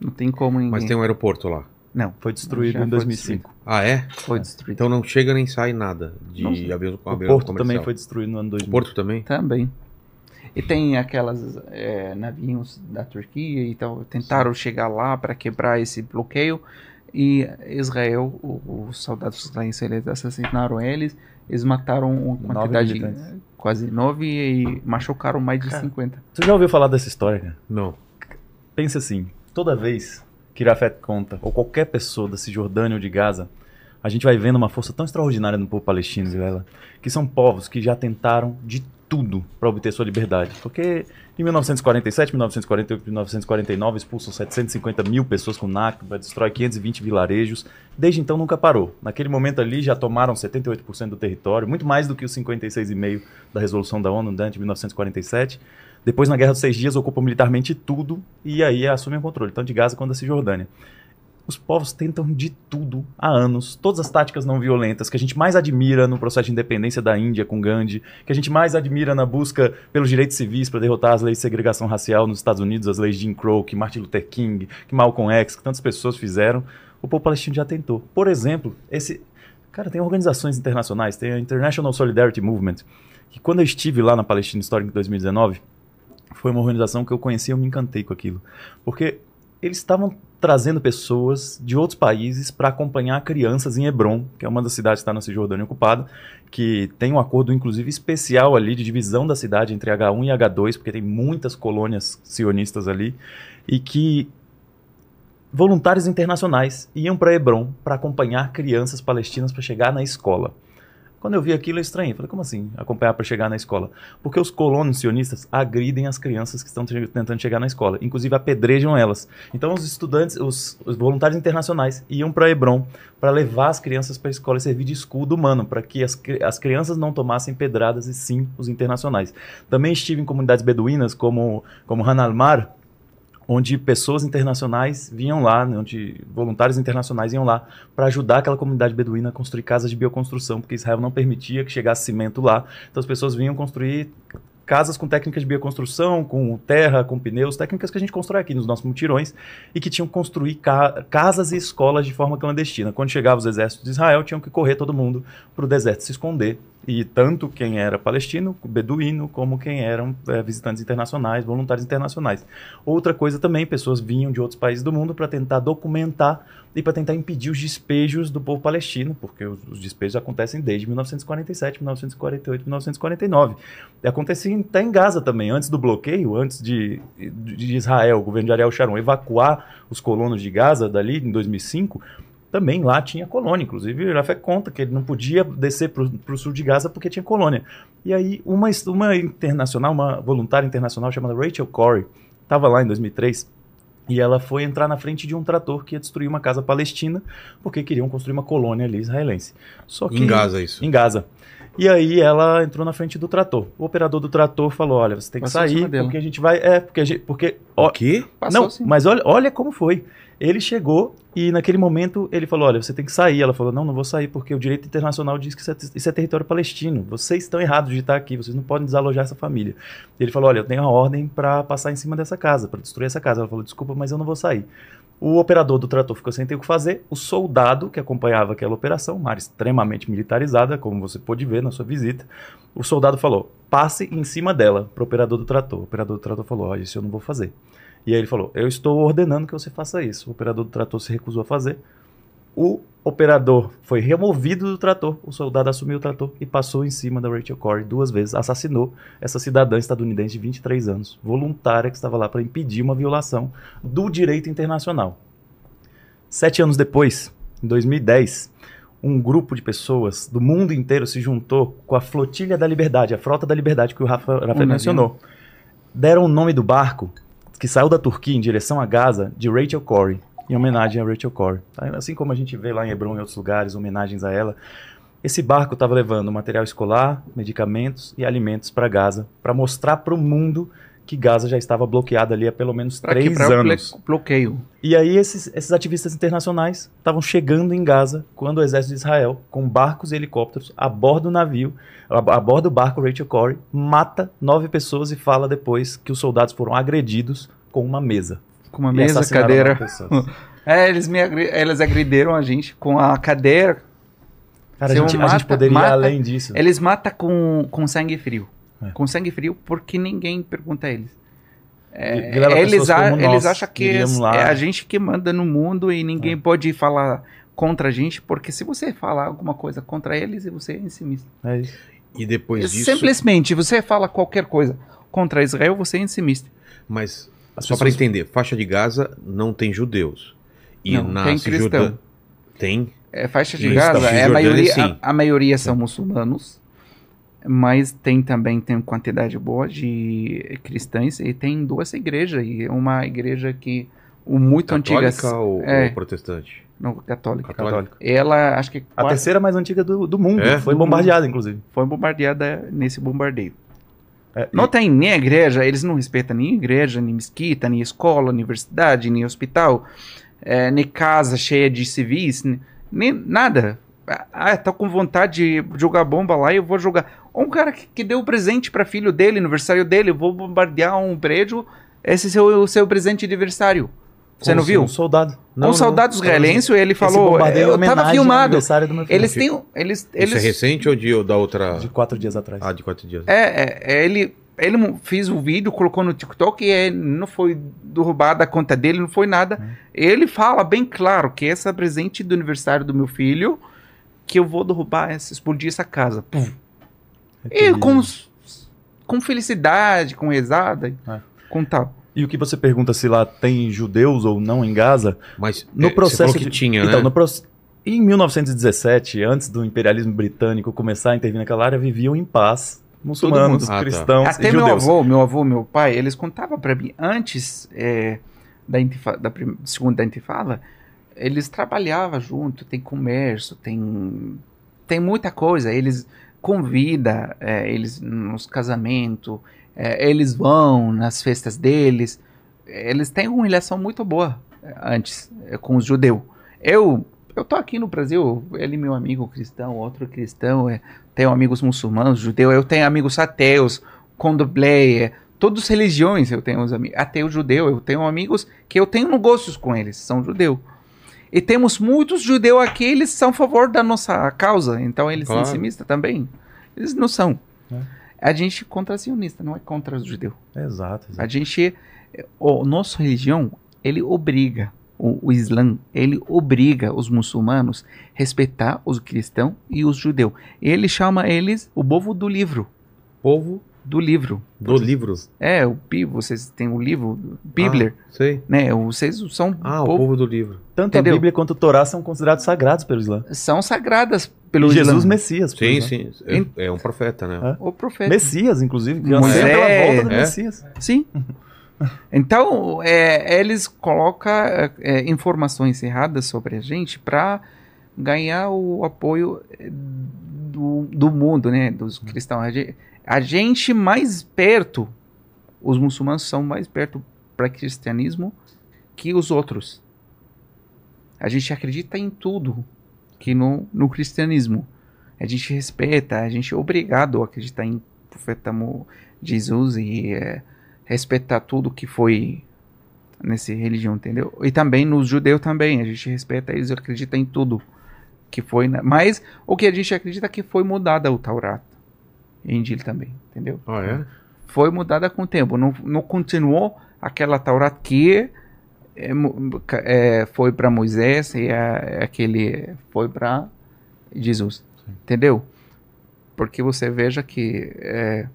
Não tem como ninguém. Mas tem um aeroporto lá. Não, Foi destruído em foi 2005. Ah, é? foi destruído. Então não chega nem sai nada de Não. avião com O avião Porto comercial. também foi destruído no ano O 2000. Porto também? Também. E tem aquelas é, navios da Turquia e tal. Tentaram chegar lá para quebrar esse bloqueio. E Israel, os soldados israelenses eles assassinaram eles, eles mataram uma quantidade militantes. quase nove e machucaram mais de Cara. 50. Você já ouviu falar dessa história, cara? Não. Pensa assim, toda vez que Rafet conta, ou qualquer pessoa da Cisjordânia ou de Gaza, a gente vai vendo uma força tão extraordinária no povo palestino, Vilela, que são povos que já tentaram de tudo para obter sua liberdade. Porque em 1947, 1948, 1949 expulsam 750 mil pessoas com Nakba, destrói 520 vilarejos. Desde então nunca parou. Naquele momento ali já tomaram 78% do território, muito mais do que os 56,5% da resolução da ONU né, de 1947. Depois, na Guerra dos Seis Dias, ocupam militarmente tudo e aí assumem o controle, tanto de Gaza quanto da Cisjordânia. Os povos tentam de tudo há anos, todas as táticas não violentas que a gente mais admira no processo de independência da Índia com Gandhi, que a gente mais admira na busca pelos direitos civis para derrotar as leis de segregação racial nos Estados Unidos, as leis de Jim Crow, que Martin Luther King, que Malcolm X, que tantas pessoas fizeram, o povo palestino já tentou. Por exemplo, esse. Cara, tem organizações internacionais, tem a International Solidarity Movement, que quando eu estive lá na Palestina Histórica em 2019, foi uma organização que eu conheci e eu me encantei com aquilo. Porque eles estavam trazendo pessoas de outros países para acompanhar crianças em Hebron, que é uma das cidades que está na Cisjordânia ocupada, que tem um acordo, inclusive, especial ali de divisão da cidade entre H1 e H2, porque tem muitas colônias sionistas ali, e que voluntários internacionais iam para Hebron para acompanhar crianças palestinas para chegar na escola. Quando eu vi aquilo, eu estranhei. Falei, como assim acompanhar para chegar na escola? Porque os colonos sionistas agridem as crianças que estão te- tentando chegar na escola. Inclusive, apedrejam elas. Então, os estudantes, os, os voluntários internacionais iam para Hebron para levar as crianças para a escola e servir de escudo humano, para que as, as crianças não tomassem pedradas e sim os internacionais. Também estive em comunidades beduínas, como, como Han al-Mar, onde pessoas internacionais vinham lá, né, onde voluntários internacionais iam lá para ajudar aquela comunidade beduína a construir casas de bioconstrução, porque Israel não permitia que chegasse cimento lá. Então as pessoas vinham construir casas com técnicas de bioconstrução, com terra, com pneus, técnicas que a gente constrói aqui nos nossos mutirões e que tinham que construir ca- casas e escolas de forma clandestina. Quando chegavam os exércitos de Israel, tinham que correr todo mundo para o deserto se esconder. E tanto quem era palestino, beduíno, como quem eram eh, visitantes internacionais, voluntários internacionais. Outra coisa também, pessoas vinham de outros países do mundo para tentar documentar e para tentar impedir os despejos do povo palestino, porque os, os despejos acontecem desde 1947, 1948, 1949. E acontecia até em Gaza também, antes do bloqueio, antes de, de Israel, o governo de Ariel Sharon, evacuar os colonos de Gaza dali em 2005, também lá tinha colônia. Inclusive, o Rafé conta que ele não podia descer para o sul de Gaza porque tinha colônia. E aí, uma, uma internacional, uma voluntária internacional chamada Rachel Corey, estava lá em 2003 e ela foi entrar na frente de um trator que ia destruir uma casa palestina porque queriam construir uma colônia ali israelense. Só que Em Gaza, isso. em Gaza. E aí ela entrou na frente do trator. O operador do trator falou: "Olha, você tem que Passou sair porque a gente vai, é, porque a gente, porque ó, O quê? Passou não, sim. mas olha, olha como foi. Ele chegou e naquele momento ele falou: Olha, você tem que sair. Ela falou: Não, não vou sair porque o direito internacional diz que isso é, isso é território palestino. Vocês estão errados de estar aqui. Vocês não podem desalojar essa família. Ele falou: Olha, eu tenho a ordem para passar em cima dessa casa, para destruir essa casa. Ela falou: Desculpa, mas eu não vou sair. O operador do trator ficou sem ter o que fazer. O soldado que acompanhava aquela operação, uma área extremamente militarizada, como você pôde ver na sua visita, o soldado falou: passe em cima dela para o operador do trator. O operador do trator falou: Olha, isso eu não vou fazer. E aí ele falou: Eu estou ordenando que você faça isso. O operador do trator se recusou a fazer. O operador foi removido do trator. O soldado assumiu o trator e passou em cima da Rachel Corey duas vezes. Assassinou essa cidadã estadunidense de 23 anos, voluntária, que estava lá para impedir uma violação do direito internacional. Sete anos depois, em 2010, um grupo de pessoas do mundo inteiro se juntou com a Flotilha da Liberdade, a Frota da Liberdade que o Rafa, Rafa mencionou. Deram o nome do barco que saiu da Turquia em direção a Gaza de Rachel Corey, em homenagem a Rachel Corey. Tá? Assim como a gente vê lá em Hebron e outros lugares, homenagens a ela. Esse barco estava levando material escolar, medicamentos e alimentos para Gaza, para mostrar para o mundo que Gaza já estava bloqueada ali há pelo menos Pra três o anos. bloqueio. E aí esses, esses ativistas internacionais estavam chegando em Gaza quando o exército de Israel, com barcos e helicópteros, aborda o navio, a- aborda o barco Rachel Corey, mata nove pessoas e fala depois que os soldados foram agredidos com uma mesa. Com uma mesa, cadeira. É, eles, me agri- eles agrediram a gente com a cadeira. Cara, a gente, eu a gente mata- poderia ir mata- além disso. Eles matam com, com sangue frio. É. Com sangue frio porque ninguém pergunta a eles. É, eles, a- como eles nós acham que é, é a gente que manda no mundo e ninguém É. pode falar contra a gente, porque se você falar alguma coisa contra eles, você é ensimista. É isso. E depois disso. Simplesmente, você fala qualquer coisa contra Israel, você é ensimista. Mas, As só para pessoas- entender, faixa de Gaza não tem judeus. E Não, tem cristão. Judã. Tem. É, faixa de Gaza, é a maioria, a, a maioria são muçulmanos, mas tem também tem quantidade boa de cristãos e tem duas igrejas e uma igreja que o muito antiga Católica ou, é. ou protestante? não, católica. Católica. Ela acho que A quase terceira mais antiga do, do mundo. É? Foi bombardeada, inclusive. foi bombardeada nesse bombardeio. É, Não e- tem nem a igreja, eles não respeitam nem igreja, nem mesquita, nem escola, universidade, nem hospital, eh, nem casa cheia de civis, nem, nem nada. Ah, tô com vontade de jogar bomba lá e eu vou jogar. Um cara que, que deu presente para filho dele, aniversário dele, eu vou bombardear um prédio, esse é o seu presente de aniversário. Você como não viu? Um soldado. Não, um soldado não. israelense, ele falou, é eu tava filmado. aniversário do meu filho. Eles têm, eles, Isso eles é recente ou de, da outra. De quatro dias atrás. Ah, de quatro dias. É, é, é, ele, ele mo- fez o vídeo, colocou no TikTok e é, não foi derrubada a conta dele, não foi nada. Ele fala bem claro que esse é presente do aniversário do meu filho, que eu vou derrubar, essa- explodir essa casa. Pum. É E com, com felicidade, com rezada, É. com tal. E o que você pergunta se lá tem judeus ou não em Gaza, Mas No é, processo você falou que de- tinha, então, né? no proce- em 1917, antes do imperialismo britânico começar a intervir naquela área, viviam em paz muçulmanos. Ah, tá. cristãos Até e meu judeus. avô, meu avô, meu pai, eles contavam pra mim, antes é, da, intifa- da prim- segunda intifada, eles trabalhavam junto, tem comércio, tem, tem muita coisa, eles convidam é, eles nos casamentos, é, eles vão nas festas deles, eles têm uma relação muito boa é, antes é, com os judeus. Eu, eu tô aqui no Brasil, ele meu amigo cristão, outro cristão, é, tenho amigos muçulmanos, judeus, eu tenho amigos ateus, condomblé, é, todas as religiões eu tenho os amigos, ateu judeu, eu tenho amigos que eu tenho negócios com eles, são judeus. E temos muitos judeus aqui, eles são a favor da nossa causa, então eles Claro. são simistas também. Eles não são. É. A gente é contra sionista, não é contra os judeus. Exato, exato. A gente, o nossa religião, ele obriga o, o Islã, ele obriga os muçulmanos a respeitar os cristãos e os judeus. Ele chama eles o povo do livro, Povo do livro. do livro. É, o Pi, vocês têm o livro, Bíblia, Ah, sei. né? Vocês são Ah, o povo- povo do livro. Tanto entendeu? a Bíblia quanto o Torá são considerados sagrados pelo Islã. são sagradas pelo Jesus Islã. Messias. Sim, Islã. sim. É, é um profeta, né? O profeta. Messias, inclusive, que Moisés. pela volta do É. Messias. Sim. Então, é, eles colocam é, é, informações erradas sobre a gente para ganhar o apoio é, do, do mundo, né? Dos cristãos. A gente, a gente mais perto, os muçulmanos são mais perto para cristianismo que os outros. A gente acredita em tudo que no, no cristianismo. A gente respeita, a gente é obrigado a acreditar em profeta Jesus e é, respeitar tudo que foi nessa religião, entendeu? E também nos judeus também, a gente respeita eles e acredita em tudo que foi, na- mas o que a gente acredita é que foi mudada o Taurat, Injil também, entendeu? Ah, é? Foi mudada com o tempo, não, não continuou aquela Taurat que é, é, foi para Moisés e a- aquele foi para Jesus, entendeu? Porque você veja que é,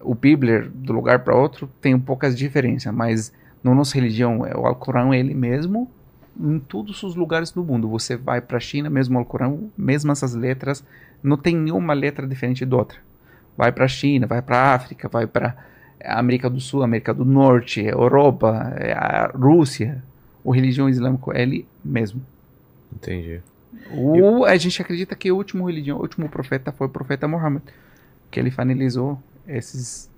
o Bíblia do lugar para outro tem poucas diferenças, mas na nossa religião é, o Alcorão é ele mesmo em todos os lugares do mundo. Você vai para a China, mesmo o Alcorão, mesmo essas letras, não tem nenhuma letra diferente da outra. Vai para a China, vai para a África, vai para América do Sul, América do Norte, Europa, é, a Rússia. O religião islâmica é ele mesmo. Entendi. O, a gente acredita que o último religião, o último profeta foi o profeta Muhammad, que ele finalizou esses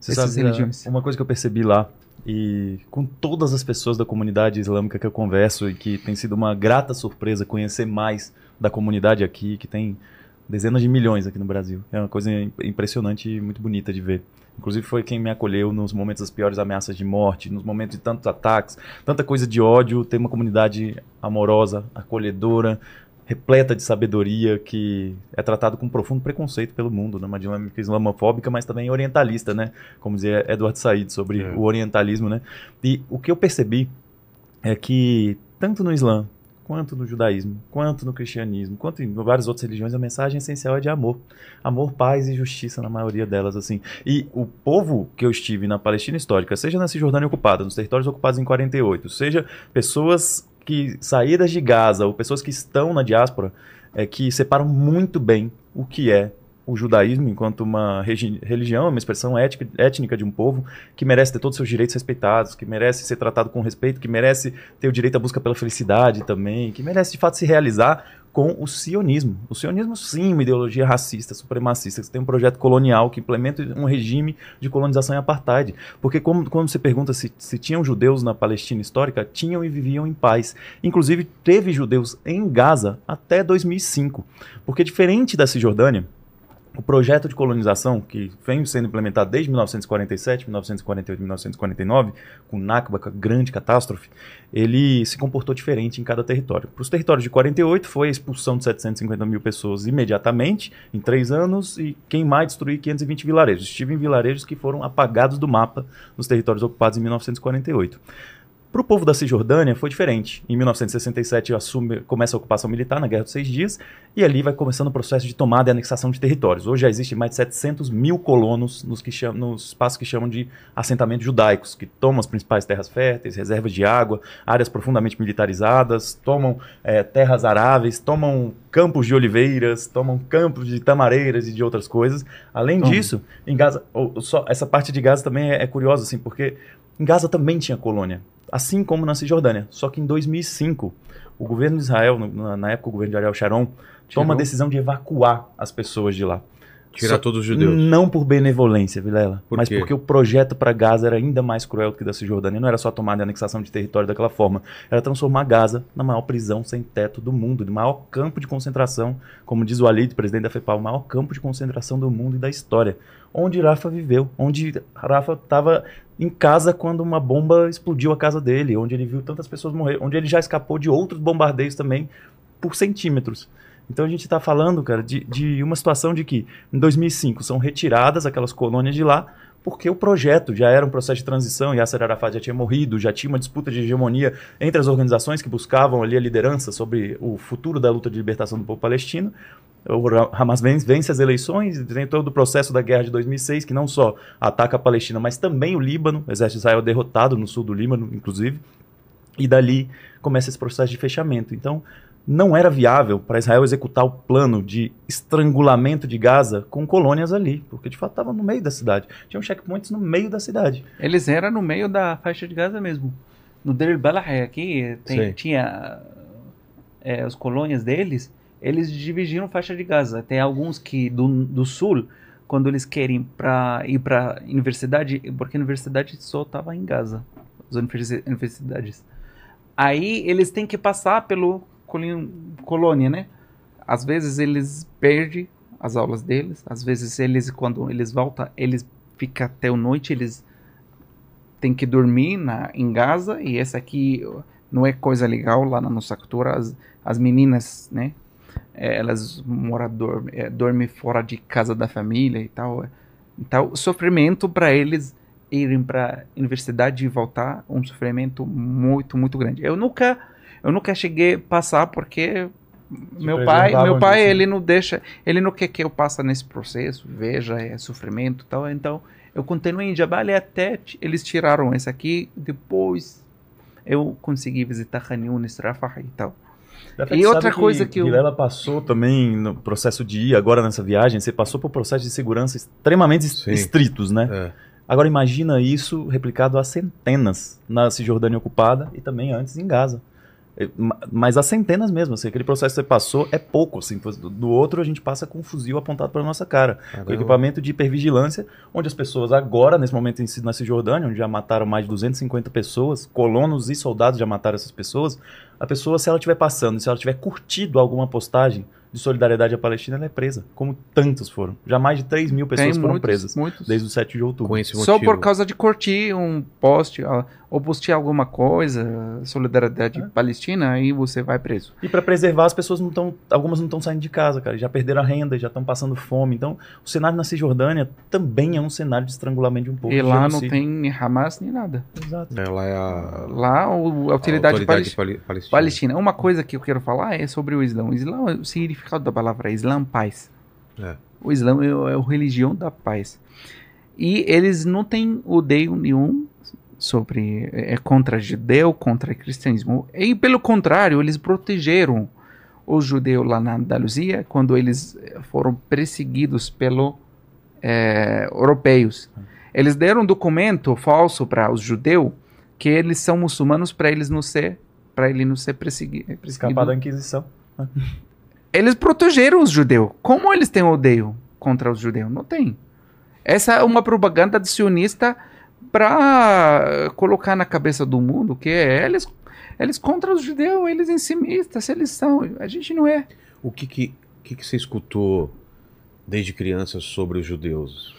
Você Essas sabe, religiões. é, uma coisa que eu percebi lá, e com todas as pessoas da comunidade islâmica que eu converso, e que tem sido uma grata surpresa conhecer mais da comunidade aqui, que tem dezenas de milhões aqui no Brasil. É uma coisa im- impressionante e muito bonita de ver. Inclusive foi quem me acolheu nos momentos das piores ameaças de morte, nos momentos de tantos ataques, tanta coisa de ódio, ter uma comunidade amorosa, acolhedora, repleta de sabedoria, que é tratado com profundo preconceito pelo mundo, numa dinâmica islamofóbica, mas também orientalista, né? Como dizia Edward Said sobre É. o orientalismo, né? E o que eu percebi é que tanto no Islã, quanto no judaísmo, quanto no cristianismo, quanto em várias outras religiões, a mensagem essencial é de amor. Amor, paz e justiça na maioria delas, assim. E o povo que eu estive na Palestina histórica, seja na Cisjordânia ocupada, nos territórios ocupados em 48, seja pessoas que saídas de Gaza ou pessoas que estão na diáspora, é, que separam muito bem o que é o judaísmo enquanto uma religião, uma expressão ética- étnica de um povo que merece ter todos os seus direitos respeitados, que merece ser tratado com respeito, que merece ter o direito à busca pela felicidade também, que merece de fato se realizar com o sionismo. O sionismo, sim, uma ideologia racista, supremacista, que tem um projeto colonial que implementa um regime de colonização e apartheid. Porque como, quando você pergunta se, se tinham judeus na Palestina histórica, tinham e viviam em paz. Inclusive, teve judeus em Gaza até 2005. Porque diferente da Cisjordânia, o projeto de colonização, que vem sendo implementado desde 1947, 1948, 1949, com Nakba, a grande catástrofe, ele se comportou diferente em cada território. Para os territórios de 48, foi a expulsão de 750 mil pessoas imediatamente, em três anos, e queimar e destruir 520 vilarejos. Estive em vilarejos que foram apagados do mapa nos territórios ocupados em 1948. Para o povo da Cisjordânia foi diferente. Em 1967 assume, começa a ocupação militar na Guerra dos Seis Dias e ali vai começando o processo de tomada e anexação de territórios. Hoje já existem mais de 700 mil colonos nos, que chamam, nos espaços que chamam de assentamentos judaicos, que tomam as principais terras férteis, reservas de água, áreas profundamente militarizadas, tomam eh, terras aráveis, tomam campos de oliveiras, tomam campos de tamareiras e de outras coisas. Além Toma. disso, em Gaza, ou- só, essa parte de Gaza também é, é curiosa, assim, porque em Gaza também tinha colônia, assim como na Cisjordânia. Só que em 2005, o governo de Israel, na, época o governo de Ariel Sharon, toma a decisão de evacuar as pessoas de lá. Tirar todos os judeus. Não por benevolência, Vilela, Por mas quê? porque o projeto para Gaza era ainda mais cruel do que o da Cisjordânia. Não era só tomada e anexação de território daquela forma, era transformar Gaza na maior prisão sem teto do mundo, no maior campo de concentração, como diz o Walid, presidente da FEPAL, o maior campo de concentração do mundo e da história. Onde Rafa viveu, onde Rafa estava em casa quando uma bomba explodiu a casa dele, onde ele viu tantas pessoas morrer, onde ele já escapou de outros bombardeios também por centímetros. Então a gente está falando, cara, de, de uma situação de que em 2005 são retiradas aquelas colônias de lá porque o projeto já era um processo de transição, Yasser Arafat já tinha morrido, já tinha uma disputa de hegemonia entre as organizações que buscavam ali a liderança sobre o futuro da luta de libertação do povo palestino. O Hamas vence as eleições, tem todo o processo da guerra de 2006, que não só ataca a Palestina, mas também o Líbano, o exército de Israel é derrotado no sul do Líbano, inclusive, e dali começa esse processo de fechamento. Então, não era viável para Israel executar o plano de estrangulamento de Gaza com colônias ali, porque de fato estava no meio da cidade. Tinham checkpoints no meio da cidade. Eles eram no meio da faixa de Gaza mesmo. No Deir Balah aqui tem- tinha é, as colônias deles, eles dividiram faixa de Gaza. Tem alguns que do, do sul, quando eles querem ir para universidade, porque a universidade só estava em Gaza, as universi- universidades. Aí eles têm que passar pelo colônia, né? Às vezes eles perdem as aulas deles, às vezes eles quando eles voltam, eles ficam até a noite, eles têm que dormir na, em Gaza e essa aqui não é coisa legal lá na nossa cultura. As, as meninas, né? eh, elas moram, eh, dormem fora de casa da família e tal. Então, o sofrimento para eles irem para universidade e voltar, um sofrimento muito, muito grande. Eu nunca, eu nunca cheguei a passar porque meu pai, meu pai, né? ele não deixa, ele não quer que eu passe nesse processo, veja, é sofrimento e tal. Então, eu continuei em Jabal até t- eles tiraram esse aqui, depois eu consegui visitar Han Yunis, Rafah e tal. Até E outra coisa que eu- Vilela passou também no processo de ir agora nessa viagem, você passou por processo de segurança extremamente Sim. estritos, né? É. Agora imagina isso replicado a centenas na Cisjordânia ocupada e também antes em Gaza. É, ma- Mas a centenas mesmo, assim, aquele processo que você passou é pouco, assim, do- outro a gente passa com um fuzil apontado para nossa cara, com Caramba. equipamento de hipervigilância, onde as pessoas agora, nesse momento em si, na Cisjordânia, onde já mataram mais de 250 pessoas, colonos e soldados já mataram essas pessoas, a pessoa, se ela estiver passando, se ela tiver curtido alguma postagem de solidariedade à Palestina, ela é presa, como tantos foram. Já mais de 3 mil pessoas Tem foram muitos, presas muitos. desde o 7 de outubro. Com. Só por causa de curtir um post ou postar alguma coisa, solidariedade É. palestina, aí você vai preso. E para preservar, as pessoas não estão. Algumas não estão saindo de casa, cara. Já perderam a renda, já estão passando fome. Então, o cenário na Cisjordânia também é um cenário de estrangulamento de um povo. e lá não tem nem Hamas nem nada. Exato. Ela é a, Lá o- a autoridade, autoridade palestina. pali- palestina. Palestina. Uma coisa que eu quero falar é sobre o Islã. O Islã, o significado da palavra é Islã, paz. É. O Islã é, é a religião da paz. E eles não têm odeio nenhum sobre é contra judeu, contra cristianismo. E pelo contrário, eles protegeram os judeus lá na Andaluzia quando eles foram perseguidos pelos europeus. Eles deram um documento falso para os judeus que eles são muçulmanos para eles não ser para ele não ser persegui- perseguido. Escapar da Inquisição. Eles protegeram os judeus. Como eles têm odeio contra os judeus? Não tem. Essa é uma propaganda de sionista para colocar na cabeça do mundo que é eles eles contra os judeus, eles encimistas, eles são. A gente não é. O que que, que que você escutou desde criança sobre os judeus?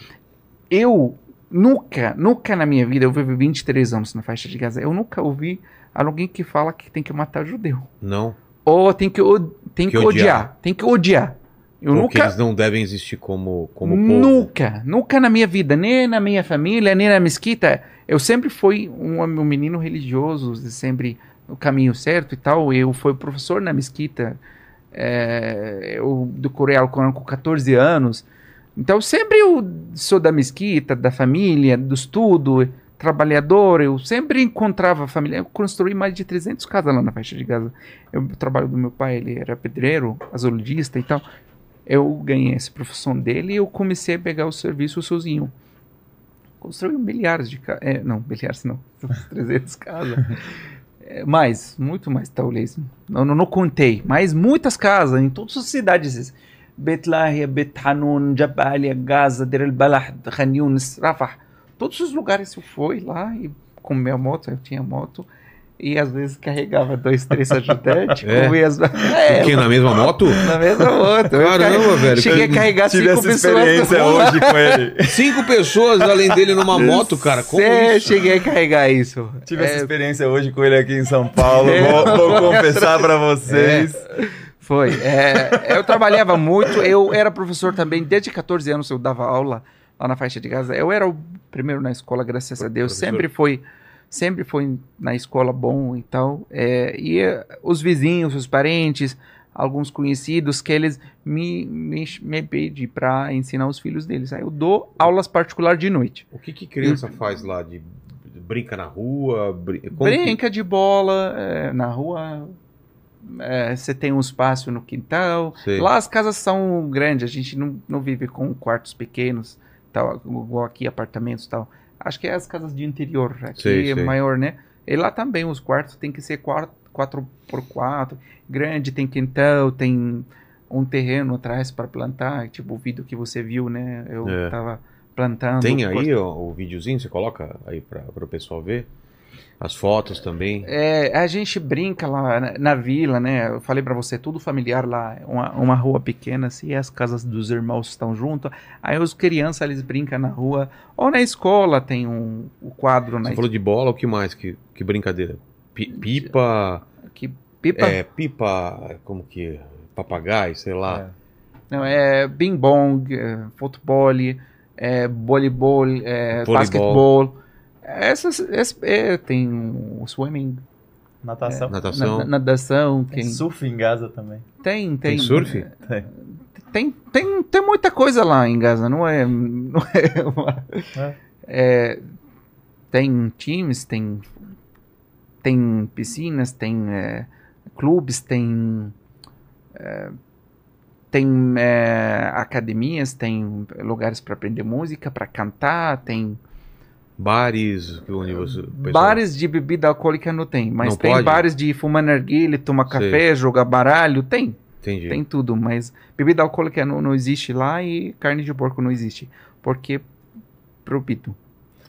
Eu nunca, nunca na minha vida, eu vivo 23 anos na faixa de Gaza, eu nunca ouvi alguém que fala que tem que matar judeu. Não? Ou tem que, tem que, Que odiar. odiar. Tem que odiar. Eu Ou que nunca. eles não devem existir como, como povo? Nunca, nunca na minha vida, nem na minha família, nem na mesquita. Eu sempre fui um, um menino religioso, sempre o caminho certo e tal. Eu fui professor na mesquita. é, eu decorei Alcorão com 14 anos. Então sempre eu sou da mesquita, da família, do estudo, trabalhador. Eu sempre encontrava a família. Eu construí mais de 300 casas lá na faixa de Gaza. Eu, trabalho do meu pai, ele era pedreiro, azulejista e tal eu ganhei essa profissão dele e eu comecei a pegar o serviço sozinho. Construí milhares de casas. É, não, milhares não. 300 casas. É, mais, muito mais, talvez. Não, não, não contei. Mas muitas casas em todas as cidades. Bet Lahia, Bet Hanun, Jabalia, Gaza, Khan Yunis, Rafah. Todos os lugares eu fui lá e com minha moto, eu tinha moto. E às vezes carregava dois, três ajudantes. É? comia as... É, Porque na mesma moto? na mesma moto. Eu Caramba, velho. Cheguei a carregar Tive cinco essa pessoas. experiência hoje com ele. Cinco pessoas além dele numa moto, cara. Como Cê, isso? Cheguei a carregar isso. Tive É, essa experiência hoje com ele aqui em São Paulo. É. Vou, vou confessar pra vocês. Foi. É, eu trabalhava muito. Eu era professor também. Desde 14 anos eu dava aula lá na faixa de Gaza. Eu era o primeiro na escola, graças a Deus. Professor. Sempre foi, sempre foi na escola bom e tal. É, e eh, os vizinhos, os parentes, alguns conhecidos que eles me, me, me pedem para ensinar os filhos deles. Aí eu dou aulas particulares de noite. O que que criança faz lá? De, brinca na rua? brin- como que- Brinca de bola é, na rua. é, Você tem um espaço no quintal. Sei. Lá as casas são grandes, a gente não, não vive com quartos pequenos, tal, igual aqui, apartamentos e tal. Acho que é as casas de interior, aqui Sei, é sei. maior, né? E lá também os quartos tem que ser 4 por 4 grande, tem quintal, tem um terreno atrás para plantar, tipo o vídeo que você viu, né? Eu É. tava plantando. Tem aí ó, o videozinho? Você coloca aí para o pessoal ver? As fotos também? É, a gente brinca lá na, na vila, né? Eu falei pra você, tudo familiar lá, uma, uma rua pequena, assim, as casas dos irmãos estão junto. Aí os crianças, eles brincam na rua. Ou na escola tem um, o quadro na Você falou de bola, o que mais? Que, que brincadeira? Pi- Pipa, que pipa. é, pipa, como que, papagaio, sei lá. Não, é bing bong, é, futebol, é, voleibol, é, basquetebol. Essas, esse- é, tem o swimming, Natação. Natação. na- natação, Tem tem, surf em Gaza também. tem, tem, Tem surf? Tem. tem, tem, tem muita coisa lá em Gaza, não é. Não é, uma- É. É, tem times, tem, tem piscinas, tem é, clubes, tem. é, tem é, academias, tem lugares para aprender música, para cantar, tem Bares, onde você. bares de bebida alcoólica não tem, mas Não tem pode? bares de fumar narguilha, tomar Sei. café, jogar baralho, tem. Entendi. Tem tudo, mas bebida alcoólica não, não existe lá e carne de porco não existe. Porque proibido.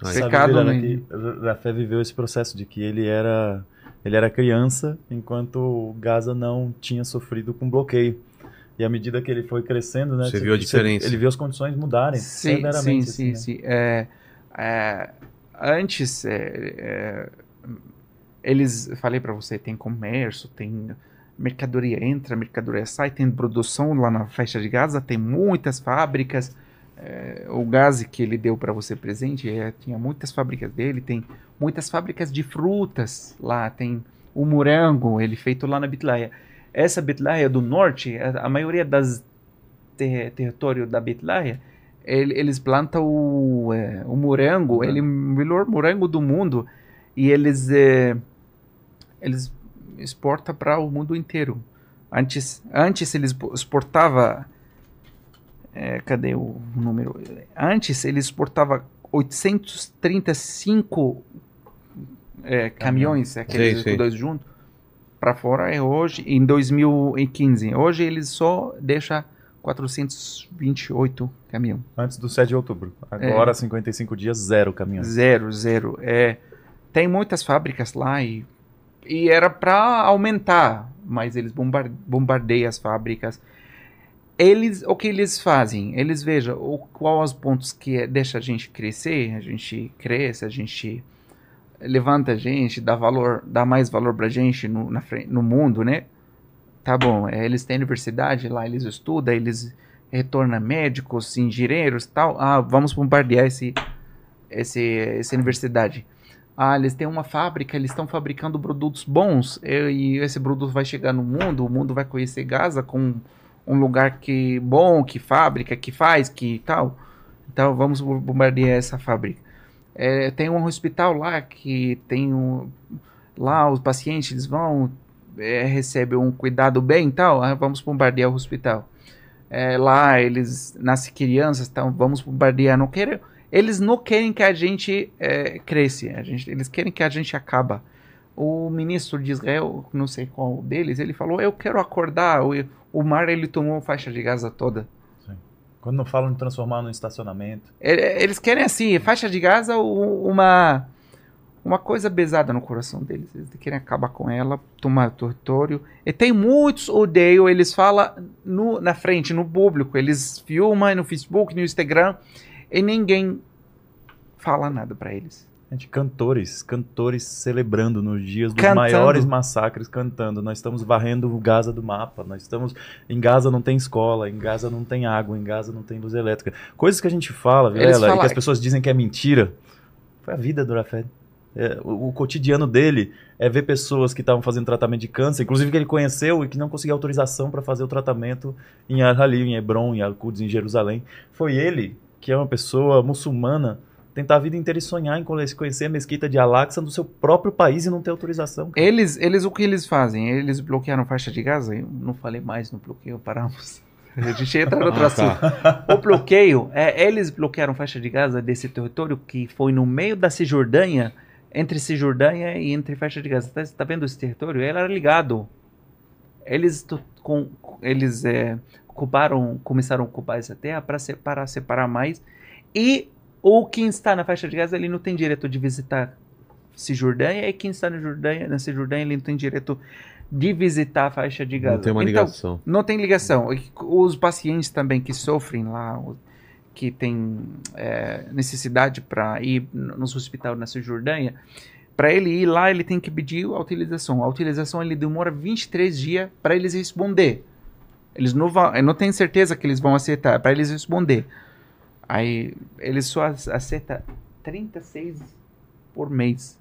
Ah, Pecado no- que Rafé viveu esse processo de que ele era ele era criança enquanto Gaza não tinha sofrido com bloqueio. E à medida que ele foi crescendo, né? Você viu a diferença. Ele viu as condições mudarem Sim, sim, severamente. sim, assim, né? sim. É, é, antes, é, é, eles, falei para você, tem comércio, tem mercadoria entra, mercadoria sai, tem produção lá na faixa de Gaza, tem muitas fábricas. É, o gás que ele deu para você presente, é, tinha muitas fábricas dele, tem muitas fábricas de frutas lá, tem o morango, ele feito lá na Bitlaia. Essa Bitlaia do norte, a, a maioria das ter, território da Bitlaia, ele- eles plantam o, é, o morango, ele é o melhor morango do mundo e eles é, eles exportam para o mundo inteiro. Antes, antes eles exportava é, cadê o número? Antes eles exportava 835 é, caminhões, aqueles Sei, sei. dois juntos, para fora. E hoje, em 2015, hoje eles só deixam 428 caminhões. Antes do 7 de outubro. Agora, 55 dias, zero caminhão. Zero, zero. É, tem muitas fábricas lá e, e era para aumentar, mas eles bombar, bombardeiam as fábricas. Eles, o que eles fazem? Eles vejam o, qual os pontos que é- deixa a gente crescer, a gente cresce, a gente levanta a gente, dá valor, dá mais valor pra gente no, na, no mundo, né? Tá bom, é, eles têm universidade lá, eles estudam, eles retornam médicos, engenheiros tal. Ah, vamos bombardear esse, esse, essa universidade. Ah, eles têm uma fábrica, eles estão fabricando produtos bons e, esse produto vai chegar no mundo, o mundo vai conhecer Gaza com um lugar que bom, que fábrica, que faz, que tal. Então vamos bo- bombardear essa fábrica. É, tem um hospital lá que tem um, lá os pacientes vão é, recebem um cuidado bem tal, ah, vamos bombardear o hospital. É, lá eles nascem crianças, então vamos bombardear. Não querem, eles não querem que a gente é, cresça, a gente, eles querem que a gente acaba. O ministro de Israel, não sei qual deles, ele falou: eu quero acordar. O, o mar ele tomou a faixa de Gaza toda. Quando não falam de transformar num estacionamento. É, Eles querem assim, faixa de Gaza, uma uma coisa pesada no coração deles. Eles querem acabar com ela, tomar território. E tem muitos odeiam, eles falam no, na frente, no público, eles filmam no Facebook, no Instagram, e ninguém fala nada pra eles. Gente, cantores, cantores celebrando nos dias dos Cantando. maiores massacres, cantando. Nós estamos varrendo o Gaza do mapa. Nós estamos. Em Gaza não tem escola, em Gaza não tem água, em Gaza não tem luz elétrica. Coisas que a gente fala, Vilela, e que as pessoas dizem que é mentira. Foi a vida do Rafet. É, o, o cotidiano dele é ver pessoas que estavam fazendo tratamento de câncer, inclusive que ele conheceu e que não conseguia autorização para fazer o tratamento em Al-Halil, em Hebron, em Al-Quds, em Jerusalém. Foi ele, que é uma pessoa muçulmana, tentar a vida inteira e sonhar em conhe- conhecer a mesquita de Al-Aqsa no seu próprio país e não ter autorização. cara. Eles, eles o que eles fazem? Eles bloquearam faixa de Gaza? Eu não falei mais no bloqueio, paramos. A gente entra no outro Ah, assunto. tá. O bloqueio, é, eles bloquearam faixa de Gaza desse território que foi no meio da Cisjordânia, entre Cisjordânia e entre faixa de Gaza. Tá, tá vendo esse território? Ele era ligado. Eles, com, eles é, ocuparam, começaram a ocupar essa terra para separar, separar mais. E o quem está na faixa de Gaza, ele não tem direito de visitar Cisjordânia, e quem está na, Jordânia, na Cisjordânia, ele não tem direito de visitar a faixa de Gaza. Não tem uma Então, ligação. não tem ligação. Os pacientes também que sofrem lá, que têm é, necessidade para ir n- nos hospitais na Cisjordânia, para ele ir lá, ele tem que pedir a utilização. A utilização ele demora 23 dias para eles responder. Eles não vão, não tenho certeza que eles vão aceitar, para eles responder. Aí eles só ac- aceitam 36 por mês.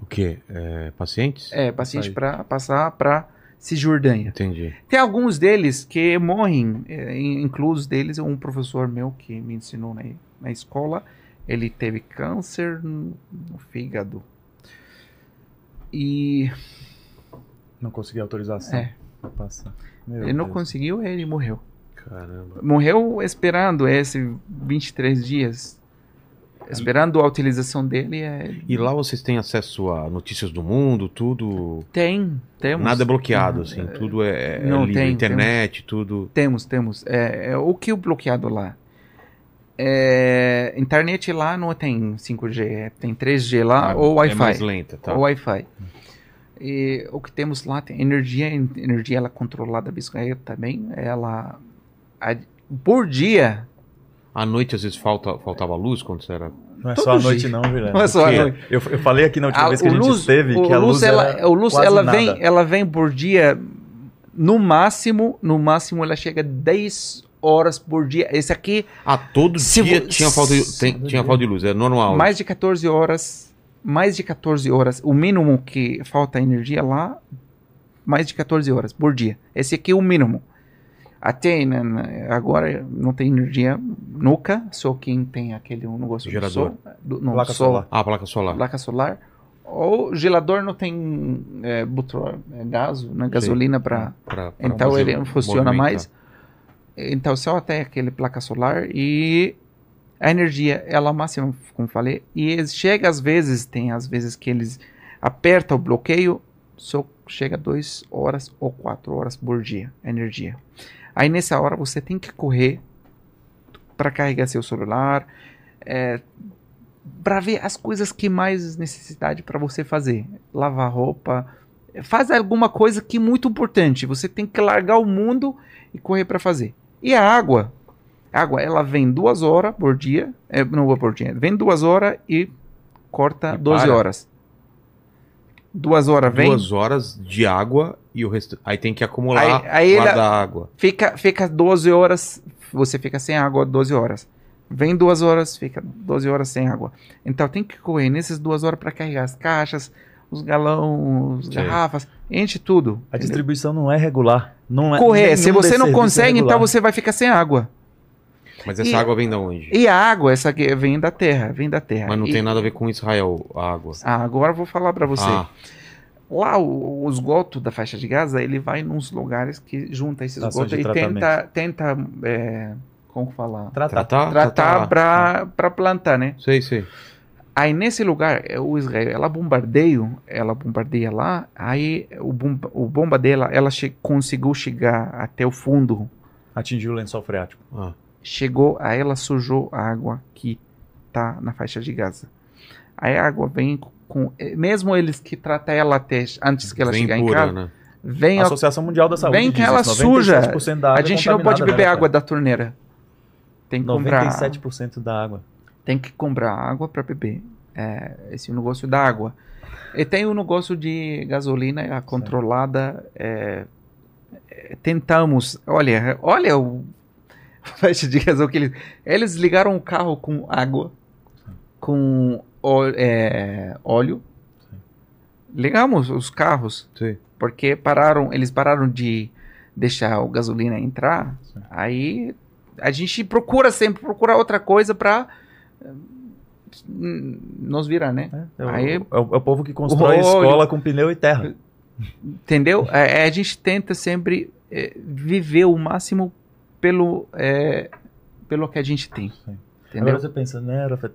O quê? É, pacientes? É, paciente para passar para Cisjordânia. Entendi. Tem alguns deles que morrem, é, in- inclusos deles um professor meu que me ensinou na, na escola. Ele teve câncer no fígado. E Não consegui autorização É. passar. Meu ele não Deus. conseguiu, ele morreu. Caramba. Morreu esperando esse 23 dias. Esperando a utilização dele. É... E lá vocês têm acesso a notícias do mundo, tudo. Tem, temos. Nada é bloqueado, assim. Tudo é, é não, livre. tem, internet, tudo. Temos, temos. É, é, o que é bloqueado lá? É, internet lá não tem 5G, é, tem 3G lá Ah, ou É mais Wi-Fi. lenta, tá? ou Wi-Fi. E o que temos lá tem energia, energia ela é controlada Israel também. Ela a- por dia, À noite, às vezes, falta, faltava luz quando você era. Não é Todo só a noite não, Vilela. Não é só a Porque noite. Eu, eu falei aqui na última a- vez que a gente luz, esteve o que a luz, ela, era o luz quase ela nada. vem, ela vem por dia no máximo, no máximo ela chega 10 horas por dia. Esse aqui Ah, todo Se dia vo- tinha, falta de, tem- tinha falta de luz, é normal. mais de 14 horas, mais de 14 horas, o mínimo que falta energia lá, mais de 14 horas por dia. Esse aqui é o mínimo. Até né, né, agora não tem energia nunca, só quem tem aquele um negócio Gerador. do sol, do, não, Placa sol, solar. Ah, placa solar. placa solar. Ou gelador não tem é, butro, é, gás, né, gasolina para pra então ele não funciona mais. Então só até aquele placa solar e a energia ela é máxima, como falei, e chega às vezes, tem às vezes que eles apertam o bloqueio, só chega duas horas ou quatro horas por dia, a energia. Aí nessa hora você tem que correr para carregar seu celular, para ver as coisas que mais necessidade para você fazer, lavar roupa, faz alguma coisa que é muito importante. Você tem que largar o mundo e correr para fazer. E a água, a água, ela vem duas horas por dia, é, não por dia, vem duas horas e corta E 12 para. horas. Duas horas vem, Duas horas de água e o resto. Aí tem que acumular, Aí- aí ele- guardar água. fica, fica 12 horas, você fica sem água 12 horas. Vem duas horas, fica 12 horas sem água. Então tem que correr nessas duas horas para carregar as caixas, os galões, as garrafas, enche tudo. A entendeu? distribuição não é regular. Não é, Correr, se você não é consegue, então regular. você vai ficar sem água. Mas essa E- água vem da onde? E a água, essa aqui vem da terra, vem da terra. Mas não E- tem nada a ver com Israel, a água. Ah, agora eu vou falar para você. Ah, Lá, o, o esgoto da faixa de Gaza, ele vai nos lugares que junta esse esgoto e tratamento. tenta, tenta é, como falar? Tratar. tratar? Tratar para para plantar, né? Sei, sei. Aí nesse lugar, é, o Israel, ela bombardeia, ela bombardeia lá, aí o bomba, o bomba dela, ela che conseguiu chegar até o fundo, Atingiu o lençol freático. Ah, chegou, aí ela sujou a água que tá na faixa de Gaza. Aí a água vem com, eh, mesmo eles que tratam ela até antes que ela vem chegar em pura, casa, né? vem A Associação Mundial da Saúde Vem que ela isso, suja. 97% da água a é gente não pode beber né, água da torneira. Tem que comprar, 97% da água. tem que comprar água para beber. É, esse negócio da água. E tem o negócio de gasolina a controlada. é, é, tentamos, olha, olha o faixa de gasolina que eles, eles ligaram o carro com água, com ó- é, óleo. Ligamos os carros Sei. porque pararam, eles pararam de deixar o gasolina entrar. Sim. Aí a gente procura sempre procura outra coisa para nos virar, né? É, o- Aí- é o, é o povo que constrói O óleo. escola com pneu e terra. Entendeu? É, a gente tenta sempre é, viver o máximo pelo é, pelo que a gente tem. Sim. Entendeu? Agora você pensa, né, Rafa,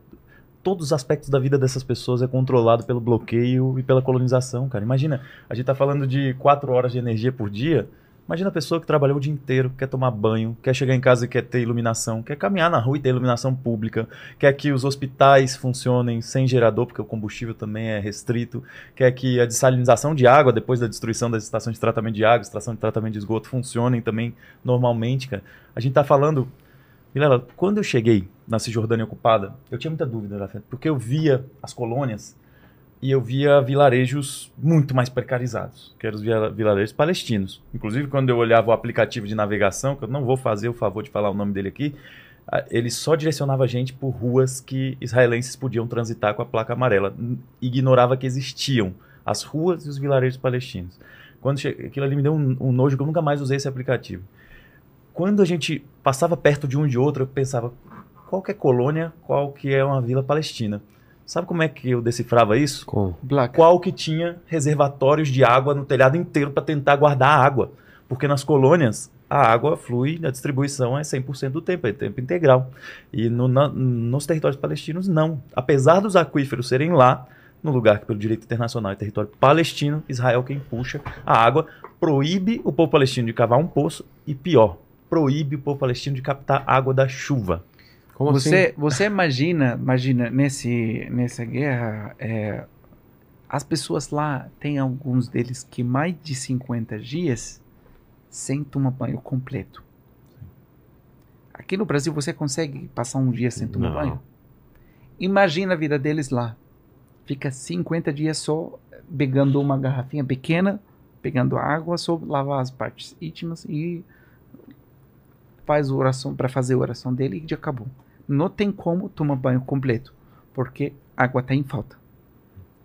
todos os aspectos da vida dessas pessoas é controlado pelo bloqueio e pela colonização, cara. Imagina, a gente tá falando de quatro horas de energia por dia. Imagina a pessoa que trabalhou o dia inteiro, quer tomar banho, quer chegar em casa e quer ter iluminação, quer caminhar na rua e ter iluminação pública, quer que os hospitais funcionem sem gerador, porque o combustível também é restrito, quer que a dessalinização de água, depois da destruição das estações de tratamento de água, estação de tratamento de esgoto, funcionem também normalmente, cara. A gente tá falando Vilela, quando eu cheguei na Cisjordânia ocupada, eu tinha muita dúvida, porque eu via as colônias e eu via vilarejos muito mais precarizados, que eram os vila- vilarejos palestinos. Inclusive, quando eu olhava o aplicativo de navegação, que eu não vou fazer o favor de falar o nome dele aqui, ele só direcionava a gente por ruas que israelenses podiam transitar com a placa amarela. Ignorava que existiam as ruas e os vilarejos palestinos. Quando che... Aquilo ali me deu um, um nojo que eu nunca mais usei esse aplicativo quando a gente passava perto de um de outro, eu pensava, qual que é colônia, qual que é uma vila palestina? Sabe como é que eu decifrava isso? Com... Black. Qual que tinha reservatórios de água no telhado inteiro para tentar guardar a água? Porque nas colônias a água flui, a distribuição é 100% do tempo, é tempo integral. E no- na- nos territórios palestinos, não. Apesar dos aquíferos serem lá, no lugar que pelo direito internacional é território palestino, Israel quem puxa a água, proíbe o povo palestino de cavar um poço e pior, proíbe o povo palestino de captar água da chuva. Como assim? Você, você imagina, imagina nesse, nessa guerra, é, As pessoas lá, tem alguns deles que mais de 50 dias sem tomar banho completo. Aqui no Brasil você consegue passar um dia sem tomar Não. banho? Imagina a vida deles lá. Fica 50 dias só pegando uma garrafinha pequena, pegando água, só lavar as partes íntimas e faz oração para fazer a oração dele e acabou. Não tem como tomar banho completo, porque água está em falta.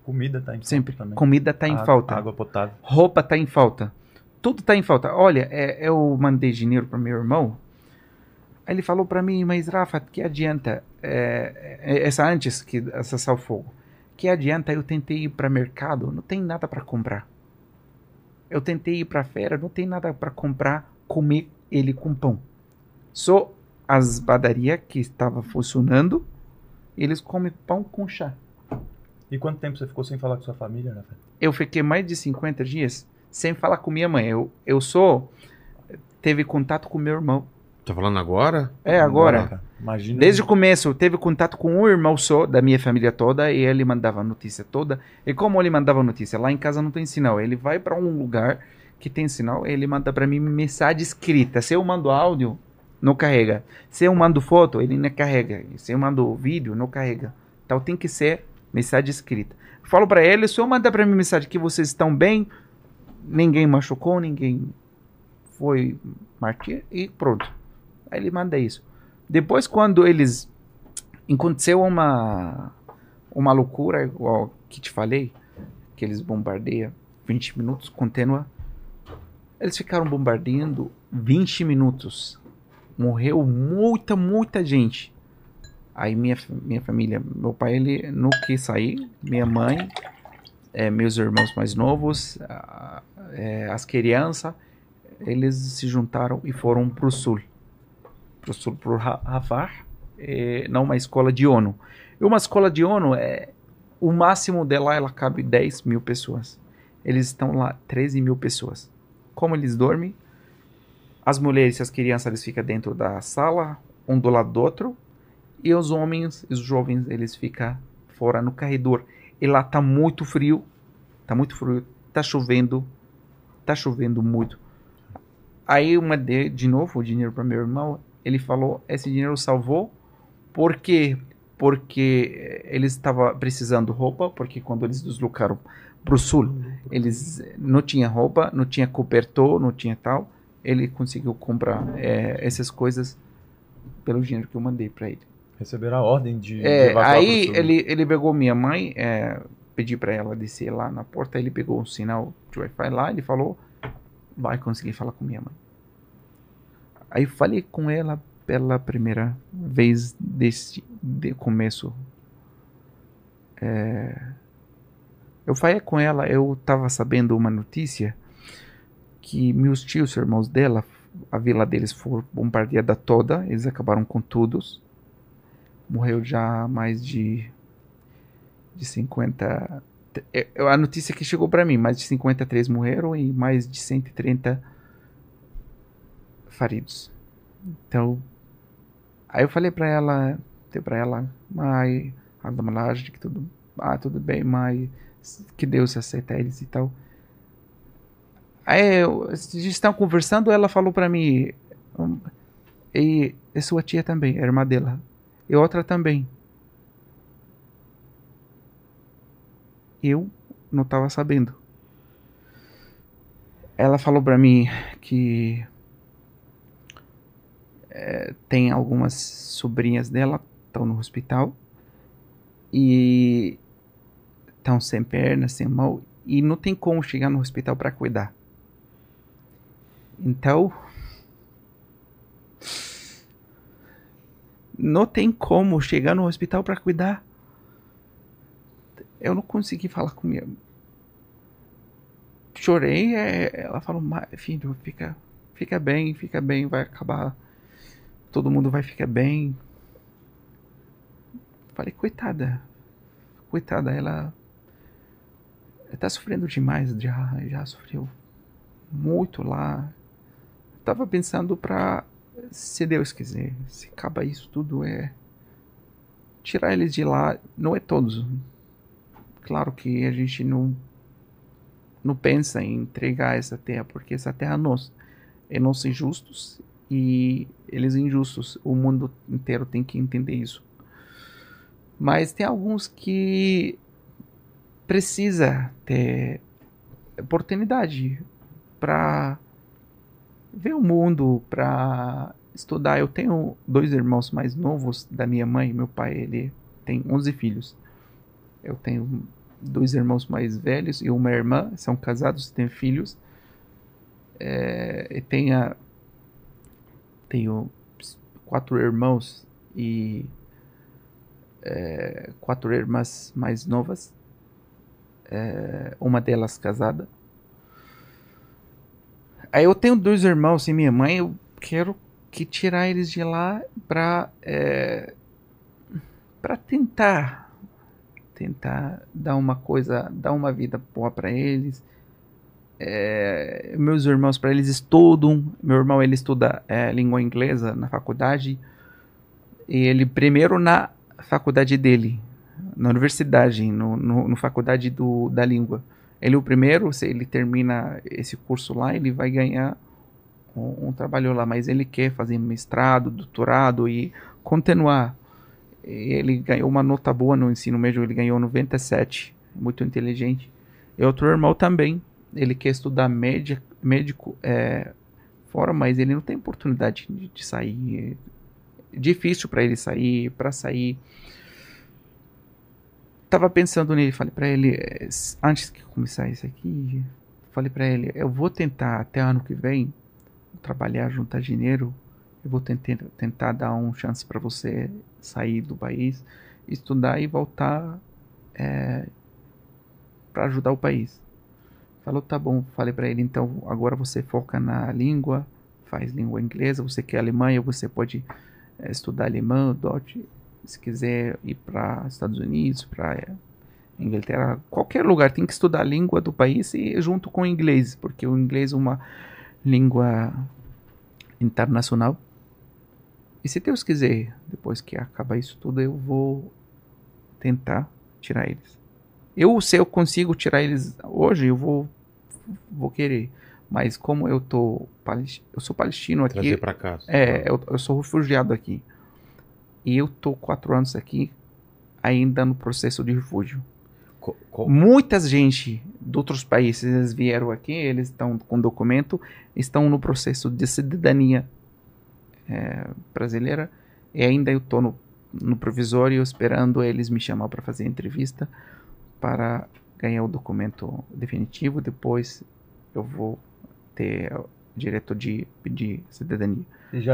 Comida tá em falta Sempre. também. Comida está em Água- falta. Água potável. Roupa tá em falta. Tudo tá em falta. Olha, é, eu mandei dinheiro para meu irmão. Aí ele falou para mim, mas Rafa, que adianta? É, é, essa antes que acessar o fogo. Que adianta? Eu tentei ir para mercado, não tem nada para comprar. Eu tentei ir para feira, não tem nada para comprar, comer ele com pão. Só as padarias que estavam funcionando, eles comem pão com chá. E quanto tempo você ficou sem falar com sua família, né, Rafael? eu fiquei mais de 50 dias sem falar com minha mãe. Eu, eu sou. Teve contato com meu irmão. Tá falando agora? É, agora. cara. Imagina. Desde o começo, teve contato com um irmão só da minha família toda e ele mandava a notícia toda. E como ele mandava a notícia? Lá em casa não tem sinal. Ele vai para um lugar que tem sinal, ele manda para mim mensagem escrita. Se eu mando áudio, não carrega. Se eu mando foto, ele não carrega. Se eu mando vídeo, não carrega. Então tem que ser mensagem escrita. Falo para ele, se eu mandar para mim mensagem que vocês estão bem, ninguém machucou, ninguém foi martir e pronto. Aí ele manda isso. Depois, quando eles. Aconteceu uma. Uma loucura, igual que te falei, que eles bombardeiam 20 minutos contínua. Eles ficaram bombardeando 20 minutos. Morreu muita, muita gente. Aí minha, minha família, meu pai, ele não quis sair. Minha mãe, eh, meus irmãos mais novos, eh, as crianças, eles se juntaram e foram para o sul. Para o sul, para o Rafar, eh, não uma escola de ONU. E uma escola de ONU, é, o máximo dela, ela cabe 10 mil pessoas. Eles estão lá, 13 mil pessoas. Como eles dormem? As mulheres e as crianças, eles ficam dentro da sala, um do lado do outro. E os homens, os jovens, eles ficam fora no corredor. E lá tá muito frio. Tá muito frio. Tá chovendo. Tá chovendo muito. Aí uma de, de novo o dinheiro para meu irmão. Ele falou, esse dinheiro salvou porque porque eles estavam precisando roupa, porque quando eles deslocaram para o sul, eles não tinha roupa, não tinha cobertor, não tinha tal. Ele conseguiu comprar eh, essas coisas pelo dinheiro que eu mandei para ele. Receberam a ordem de, É, aí ele, ele pegou minha mãe, é, pedi para ela descer lá na porta, ele pegou um sinal de Wi-Fi lá, ele falou, vai conseguir falar com minha mãe. Aí falei com ela pela primeira vez desse de começo. É, eu falei com ela, eu tava sabendo uma notícia que meus tios, irmãos dela, a vila deles foi bombardeada toda, eles acabaram com todos morreu já mais de de 50 é, é a notícia que chegou para mim mais de 53 morreram e mais de 130 feridos. Então aí eu falei para ela dei para ela mãe anda malagem que tudo ah tudo bem mãe que Deus aceita eles e tal aí estão conversando ela falou para mim "Hum, e, e sua tia também a irmã dela e outra também. Eu não estava sabendo. Ela falou para mim que eh, tem algumas sobrinhas dela estão no hospital e estão sem perna, sem mão e não tem como chegar no hospital para cuidar. Então não tem como chegar no hospital para cuidar. Eu não consegui falar com minha. Chorei, é, ela falou, "Ma- filho, fica, fica bem, fica bem, vai acabar. Todo mundo vai ficar bem. Falei, coitada, coitada, ela tá sofrendo demais, já, já sofreu muito lá. Tava pensando pra se Deus quiser, se acaba isso tudo, é tirar eles de lá, não é todos. claro que a gente não não pensa em entregar essa terra, porque essa terra é nossa. É nós injustos e eles injustos. O mundo inteiro tem que entender isso. Mas tem alguns que precisa ter oportunidade para ver o mundo, para estudar. Eu tenho dois irmãos mais novos da minha mãe. Meu pai, ele tem 11 filhos. Eu tenho dois irmãos mais velhos e uma irmã. São casados, têm filhos. É, e tenho, tenho quatro irmãos e é, quatro irmãs mais novas. É, uma delas casada. Aí eu tenho dois irmãos e minha mãe. Eu quero que tirar eles de lá para é, para tentar tentar dar uma coisa, dar uma vida boa para eles. É, meus irmãos para eles estudam. Meu irmão ele estuda é, língua inglesa na faculdade e ele primeiro na faculdade dele, na universidade, no, no, no faculdade do, da língua. Ele o primeiro, se ele termina esse curso lá, ele vai ganhar um, um trabalho lá, mas ele quer fazer mestrado, doutorado e continuar. Ele ganhou uma nota boa no ensino médio, ele ganhou 97, muito inteligente. E outro irmão também, ele quer estudar médico, médico é, fora, mas ele não tem oportunidade de, de sair. É difícil para ele sair, para sair tava pensando nele, falei para ele, eh, antes de começar isso aqui, falei para ele, eu vou tentar até ano que vem trabalhar, juntar dinheiro, eu vou tentar, tentar dar uma chance para você sair do país, estudar e voltar é, para ajudar o país. Falou, tá bom. Falei para ele, então agora você foca na língua, faz língua inglesa. Você quer Alemanha, você pode é, estudar alemão, dote se quiser ir para Estados Unidos, para Inglaterra, qualquer lugar, tem que estudar a língua do país e junto com o inglês, porque o inglês é uma língua internacional. E se Deus quiser, depois que acabar isso tudo, eu vou tentar tirar eles. Eu, se eu consigo tirar eles hoje, eu vou, vou querer. Mas como eu tô, eu sou palestino aqui. Trazer para cá. É, eu, eu sou refugiado aqui. E eu tô quatro anos aqui ainda no processo de refúgio. Co Muita gente de outros países vieram aqui, eles estão com documento, estão no processo de cidadania é, brasileira e ainda eu estou no, no provisório esperando eles me chamar para fazer entrevista para ganhar o documento definitivo. Depois eu vou ter direito de pedir cidadania.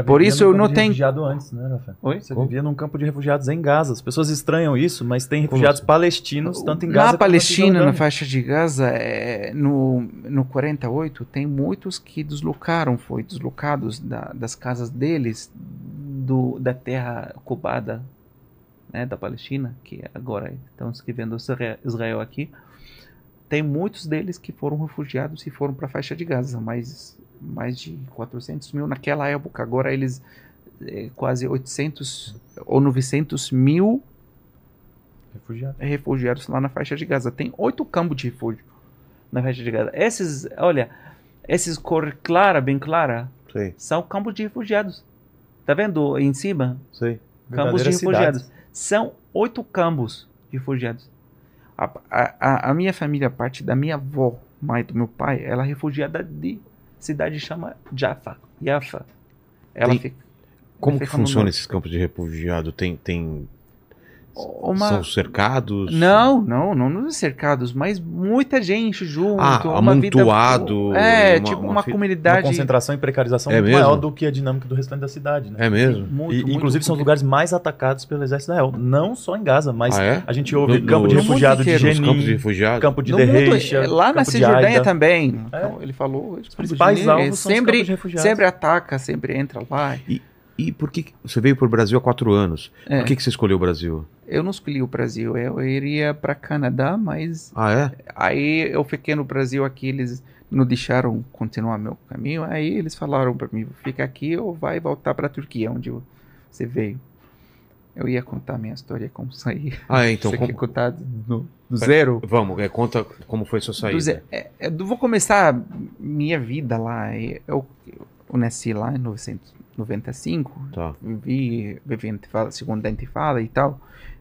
Por isso eu não tenho. refugiado antes, né, Rafael? Oi? Você Como? vivia num campo de refugiados em Gaza. As pessoas estranham isso, mas tem refugiados Como? palestinos tanto em Gaza Na Palestina, na faixa de Gaza, é, no, no 48, tem muitos que deslocaram, foi deslocados da, das casas deles, do, da terra ocupada né, da Palestina, que agora estão escrevendo Israel aqui. Tem muitos deles que foram refugiados e foram para a faixa de Gaza, mas mais de 400 mil naquela época. Agora eles é, quase 800 ou 900 mil refugiados. refugiados lá na faixa de Gaza. Tem oito campos de refúgio na faixa de Gaza. Esses, olha, esses cor clara, bem clara, Sim. são campos de refugiados. Tá vendo em cima? Sim. Campos de refugiados. São oito campos de refugiados. A, a, a minha família, parte da minha avó, mãe do meu pai, ela é refugiada de cidade chama Jaffa. Jaffa. Ela tem, fica, como que funciona esses campos de refugiado? Tem, tem uma... São cercados? Não, não, não nos cercados, mas muita gente junto. Ah, uma amontoado. Vida... É, uma, tipo uma, uma comunidade. Uma concentração e precarização é muito mesmo? maior do que a dinâmica do restante da cidade, né? É mesmo? Muito, e, muito, inclusive muito são os lugares mais atacados pelo exército Israel. Não só em Gaza, mas ah, é? a gente ouve no, campo no, de refugiado de Jenin, campo de refugiado. campo de Derreixa, Lá na Cisjordânia também. É? Então, ele falou. Os principais alvos sempre, sempre ataca, sempre entra lá. E, e por que você veio para o Brasil há quatro anos? É. Por que, que você escolheu o Brasil? Eu não escolhi o Brasil, eu iria para Canadá, mas ah, é? aí eu fiquei no Brasil aqui, eles não deixaram continuar meu caminho, aí eles falaram para mim, fica aqui ou vai voltar para a Turquia, onde você veio. Eu ia contar minha história como saí. Ah, é, então Você como- quer contar do, do zero? vamos, é, conta como foi sua saída. zero. É, é, vou começar minha vida lá. Eu, eu nasci lá em 1995. Tá. Vivi, vivi a segunda intifada e tal.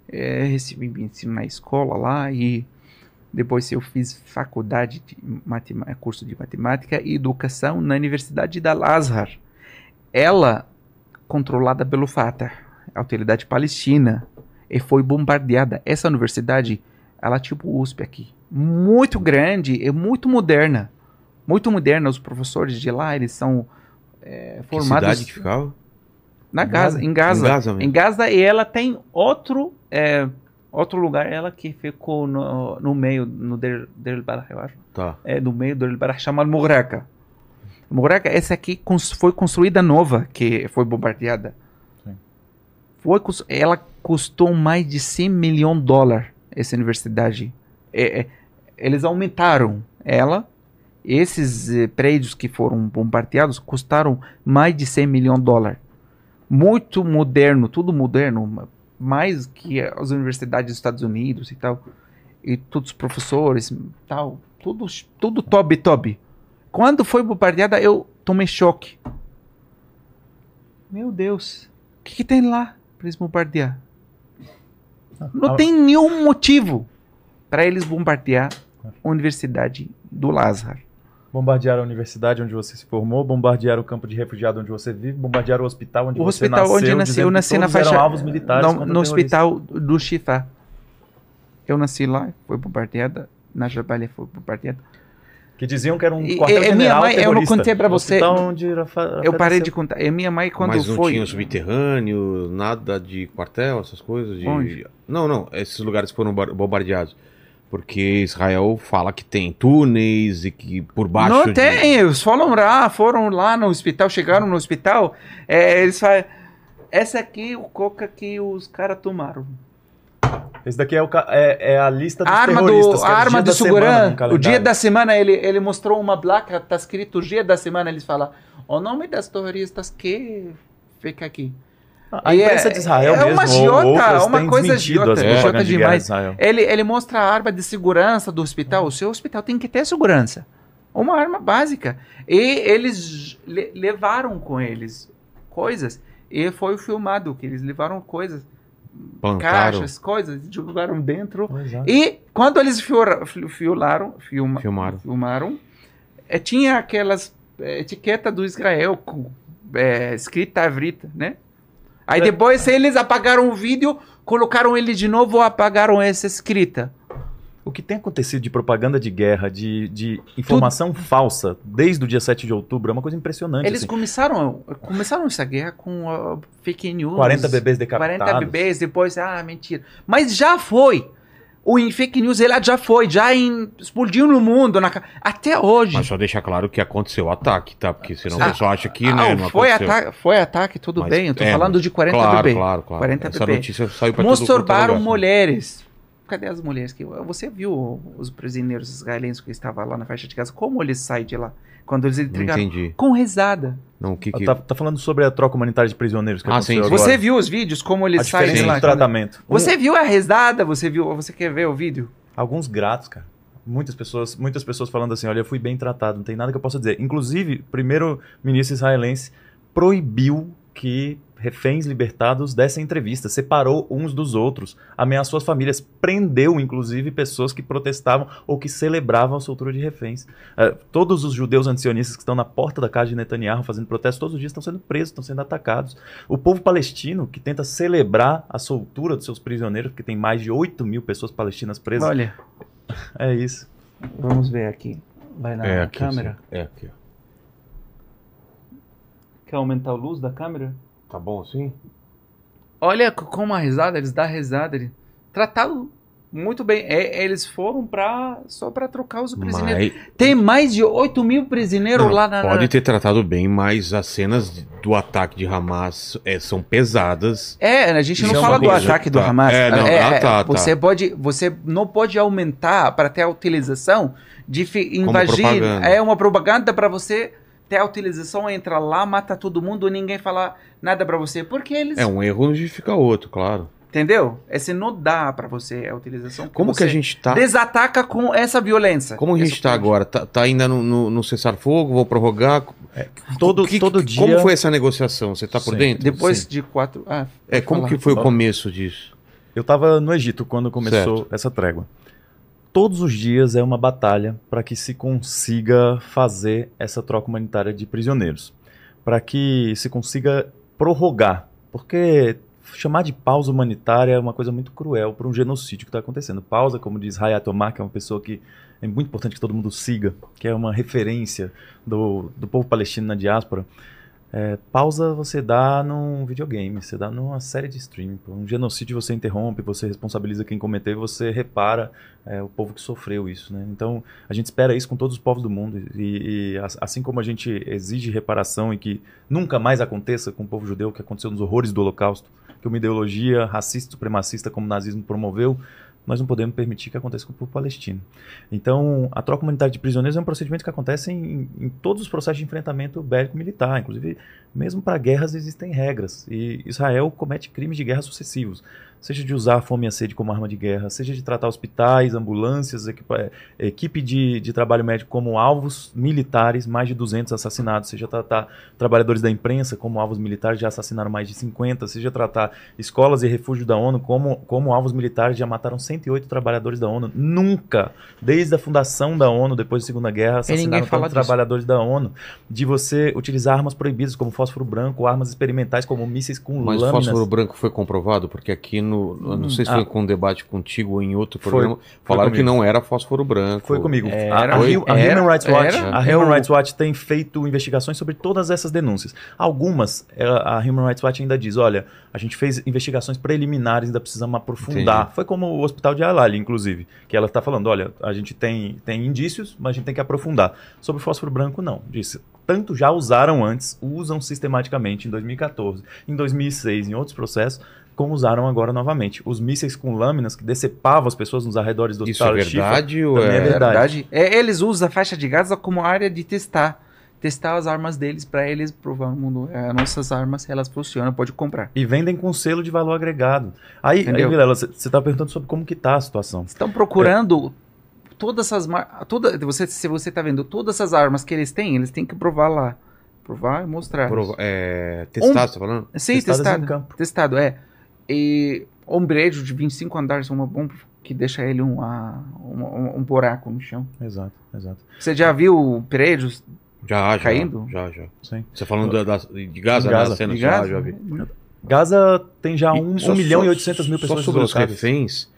É, recebi ensino na escola lá e depois eu fiz faculdade de matem- curso de matemática e educação na Universidade da Al-Azhar. Ela controlada pelo Fatah, a autoridade palestina, e foi bombardeada. Essa universidade, ela é tipo USP aqui, muito grande e muito moderna. Muito moderna, os professores de lá, eles são é, Que cidade que ficava? na Gaza, em Gaza. Em Gaza mesmo. Em Gaza e ela tem outro é, outro lugar, ela que ficou no, no meio, no Deir Deir el-Balah, eu acho. Tá. É, no meio do Deir el-Balah, chamado Muraka. Muraka, essa aqui cons- foi construída nova, que foi bombardeada. Sim. Foi, ela custou mais de 100 milhões de dólares, essa universidade. É, é, eles aumentaram ela. Esses eh, prédios que foram bombardeados custaram mais de 100 milhões de dólares muito moderno, tudo moderno, mais que as universidades dos Estados Unidos e tal, e todos os professores, tal, tudo, tudo top, top. Quando foi bombardeada, eu tomei choque. Meu Deus, o que, que tem lá para eles bombardear? Não tem nenhum motivo para eles bombardear a Universidade do Lázaro. Bombardearam a universidade onde você se formou, bombardearam o campo de refugiado onde você vive, bombardearam o hospital onde O você hospital nasceu. onde eu nasci, eu nasci na faixa. alvos militares no, no hospital do Shifa. Eu nasci lá, foi bombardeada. Na Jabalia foi bombardeada. Que diziam que era um E- quartel e- e minha general mãe- eu não contei pra O você. hospital onde Rafa- Eu parei de contar. E minha mãe, quando Mas não foi. tinha subterrâneo, nada de quartel, essas coisas? De... Onde? Não, não, esses lugares foram bar- bombardeados. Porque Israel fala que tem túneis e que por baixo. não de- tem, eles foram lá, foram lá no hospital, chegaram no hospital. é, eles falam. Essa aqui, o coca que os caras tomaram. Esse daqui é, o é- é a lista dos A arma, terroristas. do, a é o arma de segurança, o dia da semana, ele, ele mostrou uma placa, tá escrito o dia da semana, eles falam o nome das terroristas que fica aqui. A imprensa é- de Israel é mesmo, uma ou agiota, outras, uma coisa agiota propagandas de guerra demais. de. Ele, ele mostra a arma de segurança do hospital. O seu hospital tem que ter segurança. Uma arma básica. E eles le- levaram com eles coisas. E foi filmado que eles levaram coisas, plantaram, caixas, coisas, jogaram dentro. Exato. E quando eles fiora- filma, Filmaram. filmaram eh, tinha aquelas eh, etiqueta do Israel com, eh, escrita avrita, né? Aí depois eles apagaram o vídeo, colocaram ele de novo, apagaram essa escrita. O que tem acontecido de propaganda de guerra, de, de informação falsa, desde o dia 7 de outubro, é uma coisa impressionante. Eles assim. começaram, começaram essa guerra com ah, fake news. 40 bebês decapitados. 40 bebês, depois, ah, mentira. Mas já foi. O em fake news, ele já foi, já em- explodiu no mundo, na até hoje. Mas só deixar claro que aconteceu o ataque, tá? Porque senão Ah, o pessoal acha que, Ah, né, não foi, aconteceu. ataque, foi ataque, tudo Mas- bem. Eu tô é, falando de 40 claro. Claro, claro. 40 Essa notícia saiu pra Masturbaram mulheres. Cadê as mulheres? que Você viu os prisioneiros israelenses que estavam lá na faixa de casa? Como eles saem de lá? Quando eles entregaram? entendi. Com risada. Não, o que que... Tá, tá falando sobre a troca humanitária de prisioneiros que Ah, sim, agora. Você viu os vídeos? Como a eles saem diferença de lá? do tratamento. Você viu a risada? Você viu? Você quer ver o vídeo? Alguns gratos, cara. Muitas pessoas, muitas pessoas falando assim, olha, eu fui bem tratado, não tem nada que eu possa dizer. Inclusive, o primeiro ministro israelense proibiu que reféns libertados dessem entrevista, separou uns dos outros, ameaçou as famílias, prendeu, inclusive, pessoas que protestavam ou que celebravam a soltura de reféns. Eh, todos os judeus antisionistas que estão na porta da casa de Netanyahu fazendo protestos todos os dias estão sendo presos, estão sendo atacados. O povo palestino, que tenta celebrar a soltura dos seus prisioneiros, porque tem mais de 8 mil pessoas palestinas presas, Olha, é isso. vamos ver aqui. Vai na É aqui, câmera. assim. É aqui. Quer aumentar a luz da câmera? Tá bom assim? Olha como a risada, eles dão risada. Ele... Tratado muito bem. É, eles foram pra, só pra trocar os prisioneiros. Mas... Tem mais de 8 mil prisioneiros Não, lá na. Pode ter tratado bem, mas as cenas do ataque de Hamas é, são pesadas. É, a gente não é fala do coisa. ataque do Tá. Hamas. É, não, ah, tá, tá. Você pode, você não pode aumentar para ter a utilização de invadir. É uma propaganda para você Tem a utilização, entra lá, mata todo mundo, ninguém fala nada pra você. Porque eles. É, um erro não justifica outro, claro. Entendeu? Esse não dá pra você a utilização. Como que a gente tá? Desataca com essa violência. Como a gente tá ponto. agora? Tá, tá ainda no, no, no cessar-fogo? Vou prorrogar? Todo, Que- todo que- dia. Como foi essa negociação? Você tá por Sim. dentro? Depois Sim. de quatro. Ah, É, como falar. que foi o começo disso? Eu estava no Egito quando começou essa trégua. Todos os dias é uma batalha para que se consiga fazer essa troca humanitária de prisioneiros. Para que se consiga prorrogar. Porque chamar de pausa humanitária é uma coisa muito cruel para um genocídio que está acontecendo. Pausa, como diz Hayat Omar, que é uma pessoa que é muito importante que todo mundo siga, que é uma referência do, do povo palestino na diáspora. É, pausa você dá num videogame, você dá numa série de streaming. Um genocídio você interrompe, você responsabiliza quem cometeu, você repara é, o povo que sofreu isso. Né? Então a gente espera isso com todos os povos do mundo. E, e as- assim como a gente exige reparação e que nunca mais aconteça com o povo judeu, que aconteceu nos horrores do Holocausto, que uma ideologia racista, supremacista como o nazismo promoveu, nós não podemos permitir que aconteça com o povo palestino. Então, a troca humanitária de prisioneiros é um procedimento que acontece em, em todos os processos de enfrentamento bélico-militar. Inclusive, mesmo para guerras existem regras. E Israel comete crimes de guerra sucessivos. Seja de usar a fome e a sede como arma de guerra, seja de tratar hospitais, ambulâncias, equipa- equipe de, de trabalho médico como alvos militares, mais de 200 assassinados, seja tratar trabalhadores da imprensa como alvos militares, já assassinaram mais de 50, seja tratar escolas e refúgio da ONU como, como alvos militares, já mataram 108 trabalhadores da ONU. Nunca, desde a fundação da ONU, depois da Segunda Guerra, assassinaram tantos trabalhadores da ONU, de você utilizar armas proibidas como fósforo branco, armas experimentais como mísseis com Mas o lâminas. fósforo branco foi comprovado? Porque aqui no. Eu Não sei se Ah. foi com um debate contigo ou em outro Foi. programa. Falaram que comigo. não era fósforo branco. Foi comigo. Era, a, foi, era, Human Rights Watch, era. a É Human Rights Watch tem feito investigações sobre todas essas denúncias. Algumas, ela- a Human Rights Watch ainda diz, olha, a gente fez investigações preliminares, ainda precisamos aprofundar. Entendi. Foi como o Hospital de Al-Ali, inclusive, que ela está falando, olha, a gente tem, tem indícios, mas a gente tem que aprofundar. Sobre o fósforo branco, não. Disse, tanto já usaram antes, usam sistematicamente em 2014, em 2006, em outros processos, como usaram agora novamente. Os mísseis com lâminas que decepavam as pessoas nos arredores do Isso é Hospital Al-Shifa, verdade ou também é. é verdade. verdade. É, eles usam a faixa de Gaza como área de testar. Testar as armas deles pra eles provar no mundo. É, nossas armas, elas funcionam, pode comprar. E vendem com selo de valor agregado. Aí, aí Entendeu? Vilela, você está perguntando sobre como que tá a situação. Estão procurando todas essas toda você Se você tá vendo todas essas armas que eles têm, eles têm que provar lá. Provar e mostrar. Prova- é, testado, você tá falando? Sim, Testadas em testado. campo. Testado, é. E um prédio de 25 andares, uma bomba que deixa ele um, ah, um, um buraco no chão. Exato, exato. Você já viu prédios Já, já. Caindo? Já, já. Sim. Você falando da, da- de Gaza, né? Gaza. A cena de já, Gaza? já vi. Gaza tem já E 1 só- milhão só- e 800 mil só pessoas sobre os reféns,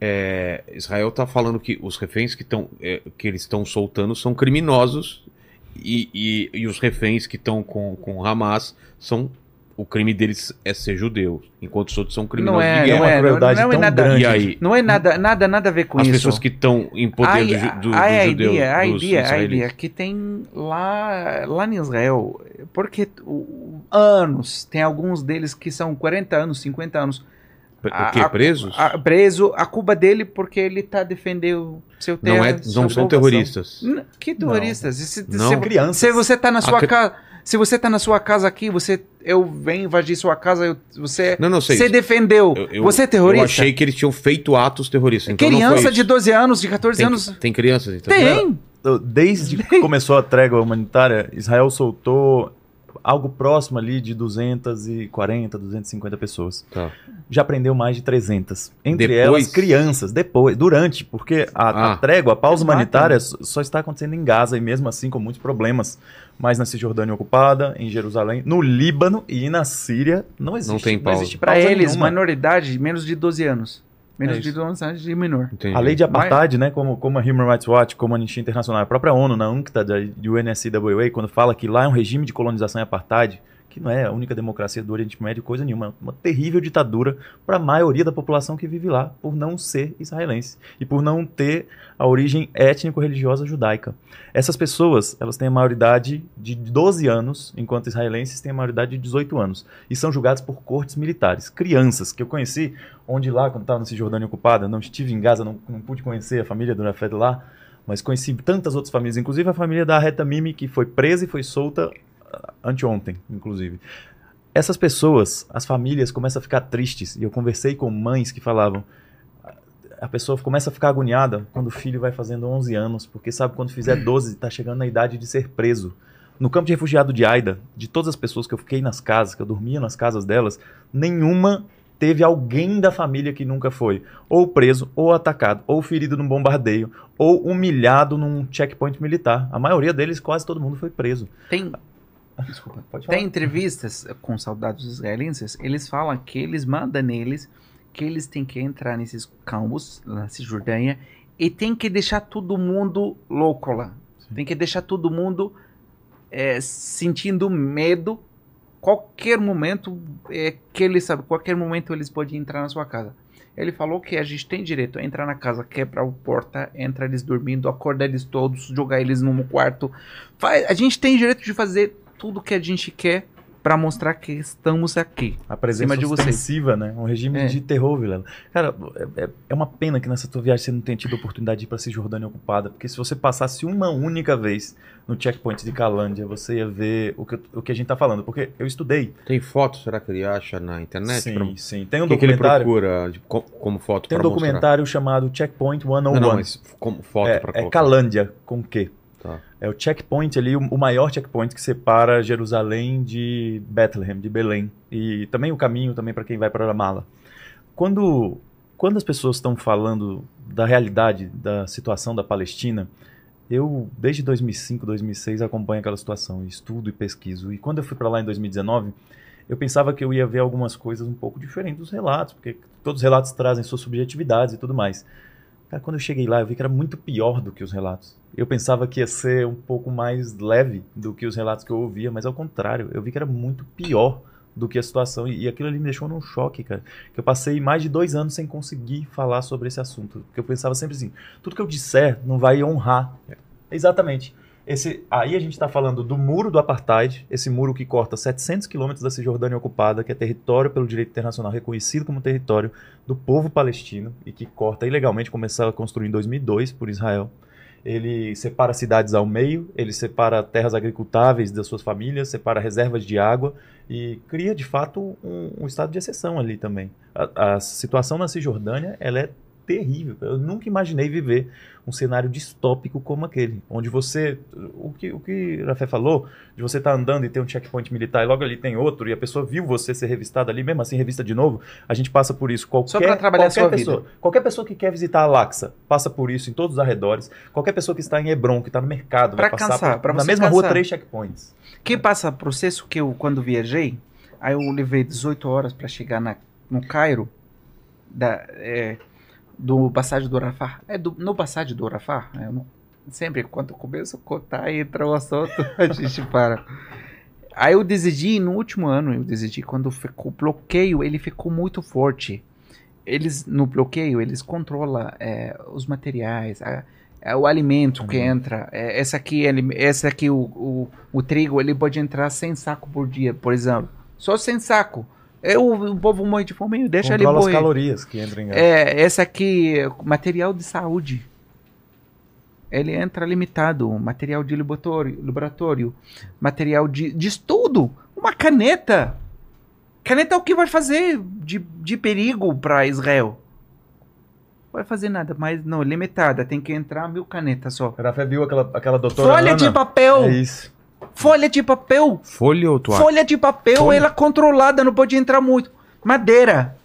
é, Israel tá falando que os reféns que, tão, é, que eles estão soltando são criminosos e, e, e os reféns que estão com, com Hamas são. O crime deles é ser judeu, enquanto os outros são criminosos Não é, de É guerra. não uma é, crueldade não é tão nada- grande. E aí, Não é nada, nada, nada a ver com as isso. pessoas que estão em poder a, do, do, do a, a judeu, ideia, a dos a ideia que tem lá, lá em Israel, porque o- anos, tem alguns deles que são 40 anos, 50 anos O quê? a- Presos? a- preso, a culpa dele porque ele tá defendendo seu não, terra. é, sua não são terroristas. N- Que terroristas? E Se, Não. se- Crianças. se você tá na sua casa, se você tá na sua casa aqui, você eu venho invadir sua casa, eu- você Não, não sei. você defendeu. Eu- eu- você é terrorista? Eu achei que eles tinham feito atos terroristas. Então não foi Criança de 12 anos, de 14 tem, anos. tem crianças, então? Tem. Desde que começou a trégua humanitária, Israel soltou algo próximo ali de 240, 250 pessoas. Tá. Já prendeu mais de 300. Entre Depois? elas, crianças. Depois, durante, porque a, a Ah. trégua, a pausa humanitária só só está acontecendo em Gaza e mesmo assim com muitos problemas. Mas na Cisjordânia ocupada, em Jerusalém, no Líbano e na Síria não existe. tem pausa. existe pausa eles, nenhuma. minoridade, menos de 12 anos. Menos É de isso. 12 anos de menor. Entendi. A lei de apartheid, né, como, como a Human Rights Watch, como a Anistia Internacional, a própria ONU, na UNCTAD, da do UNSCWA, quando fala que lá é um regime de colonização e apartheid, que não é a única democracia do Oriente Médio, coisa nenhuma, uma terrível ditadura para a maioria da população que vive lá, por não ser israelense e por não ter a origem étnico-religiosa judaica. Essas pessoas, elas têm a maioridade de 12 anos, enquanto israelenses têm a maioridade de 18 anos, e são julgados por cortes militares. Crianças, que eu conheci, onde lá, quando estava na Cisjordânia ocupada, não estive em Gaza, não, não pude conhecer a família do Rafet lá, mas conheci tantas outras famílias, inclusive a família da Reta Mimi, que foi presa e foi solta ah, anteontem, inclusive. Essas pessoas, as famílias começam a ficar tristes, e eu conversei com mães que falavam, a pessoa começa a ficar agoniada quando o filho vai fazendo 11 anos, porque sabe quando fizer 12 está chegando na idade de ser preso. No campo de refugiado de Aida, de todas as pessoas que eu fiquei nas casas, que eu dormia nas casas delas, nenhuma teve alguém da família que nunca foi ou preso, ou atacado, ou ferido num bombardeio, ou humilhado num checkpoint militar. A maioria deles, quase todo mundo foi preso. Tem, Desculpa, pode falar. tem entrevistas com soldados israelenses, eles falam que eles mandam neles que eles têm que entrar nesses campos, na Cisjordânia, e tem que deixar todo mundo louco lá. Tem que deixar todo mundo é, sentindo medo. Qualquer momento é, que eles sabem, qualquer momento eles podem entrar na sua casa. Ele falou que a gente tem direito a entrar na casa, quebrar a porta, entra eles dormindo, acordar eles todos, jogar eles num quarto. Faz- a gente tem direito de fazer tudo que a gente quer para mostrar que estamos aqui. A presença de vocês. ostensiva, né? Um regime É. de terror, Vilela. Cara, é, é- é uma pena que nessa tua viagem você não tenha tido a oportunidade de ir pra Cisjordânia ocupada, porque se você passasse uma única vez no checkpoint de Calândia, você ia ver o que, o que a gente tá falando, porque eu estudei. Tem foto, será que ele acha na internet? sim, Pra- sim. Tem um O que, que ele documentário, procura de- co- como foto tem um pra mostrar? documentário chamado Checkpoint 101. Não, não, mas como foto é, pra é colocar. Calândia, com Q. Tá. É o checkpoint ali, o, maior checkpoint que separa Jerusalém de Bethlehem, de Belém. E também o caminho também para quem vai para Ramala. Quando, quando as pessoas estão falando da realidade da situação da Palestina, eu desde 2005, 2006 acompanho aquela situação, estudo e pesquiso. E quando eu fui para lá em 2019, eu pensava que eu ia ver algumas coisas um pouco diferentes dos relatos, porque todos os relatos trazem suas subjetividades e tudo mais. Cara, quando eu cheguei lá, eu vi que era muito pior do que os relatos. Eu pensava que ia ser um pouco mais leve do que os relatos que eu ouvia, mas ao contrário, eu vi que era muito pior do que a situação. E, e aquilo ali me deixou num choque, cara. Que eu passei mais de dois anos sem conseguir falar sobre esse assunto. Porque eu pensava sempre assim: tudo que eu disser não vai honrar. Exatamente. Esse, aí a gente está falando do muro do apartheid, esse muro que corta 700 quilômetros da Cisjordânia ocupada, que é território pelo direito internacional reconhecido como território do povo palestino e que corta ilegalmente, começou a construir em 2002 por Israel. Ele separa cidades ao meio, ele separa terras agricultáveis das suas famílias, separa reservas de água e cria de fato um, um estado de exceção ali também. A, a situação na Cisjordânia ela é terrível. Eu nunca imaginei viver um cenário distópico como aquele, onde você, o que o que Rafael falou, de você estar andando e ter um checkpoint militar e logo ali tem outro e a pessoa viu você ser revistada ali, mesmo assim revista de novo, a gente passa por isso. Qualquer, Só pra trabalhar a qualquer sua pessoa, Qualquer pessoa que quer visitar Al-Aqsa passa por isso em todos os arredores. Qualquer pessoa que está em Hebron, que está no mercado, Pra vai passar cansar, por- pra na mesma rua cansar. três checkpoints. Que passa processo que eu, quando viajei, aí eu levei 18 horas para chegar na, no Cairo, da, é, do passagem do Rafah. É do, no passagem do Rafah, é, no- sempre quando começo a contar e entra o assunto, a gente para. Aí eu decidi, no último ano, eu decidi, quando ficou o bloqueio, ele ficou muito forte. Eles, no bloqueio, eles controlam é, os materiais, a- é, o alimento que Uhum. entra. É, essa aqui, ele, essa aqui o, o, o trigo, ele pode entrar sem saco por dia, por exemplo. Só sem saco. É, o, povo morre de fome, deixa ele Controla as morrer. calorias que entram em. É, essa aqui, material de saúde. Ele entra limitado, material de laboratório, laboratório material de, de estudo, uma caneta. Caneta é o que vai fazer de, de perigo para Israel? Vai fazer nada, mas não, limitada, tem que entrar mil canetas só. Rafael viu aquela, aquela doutora Folha Ana? de papel! É isso. Folha de papel! Folha ou toalha? Folha de papel, Folha. ela controlada, não pode entrar muito. Madeira.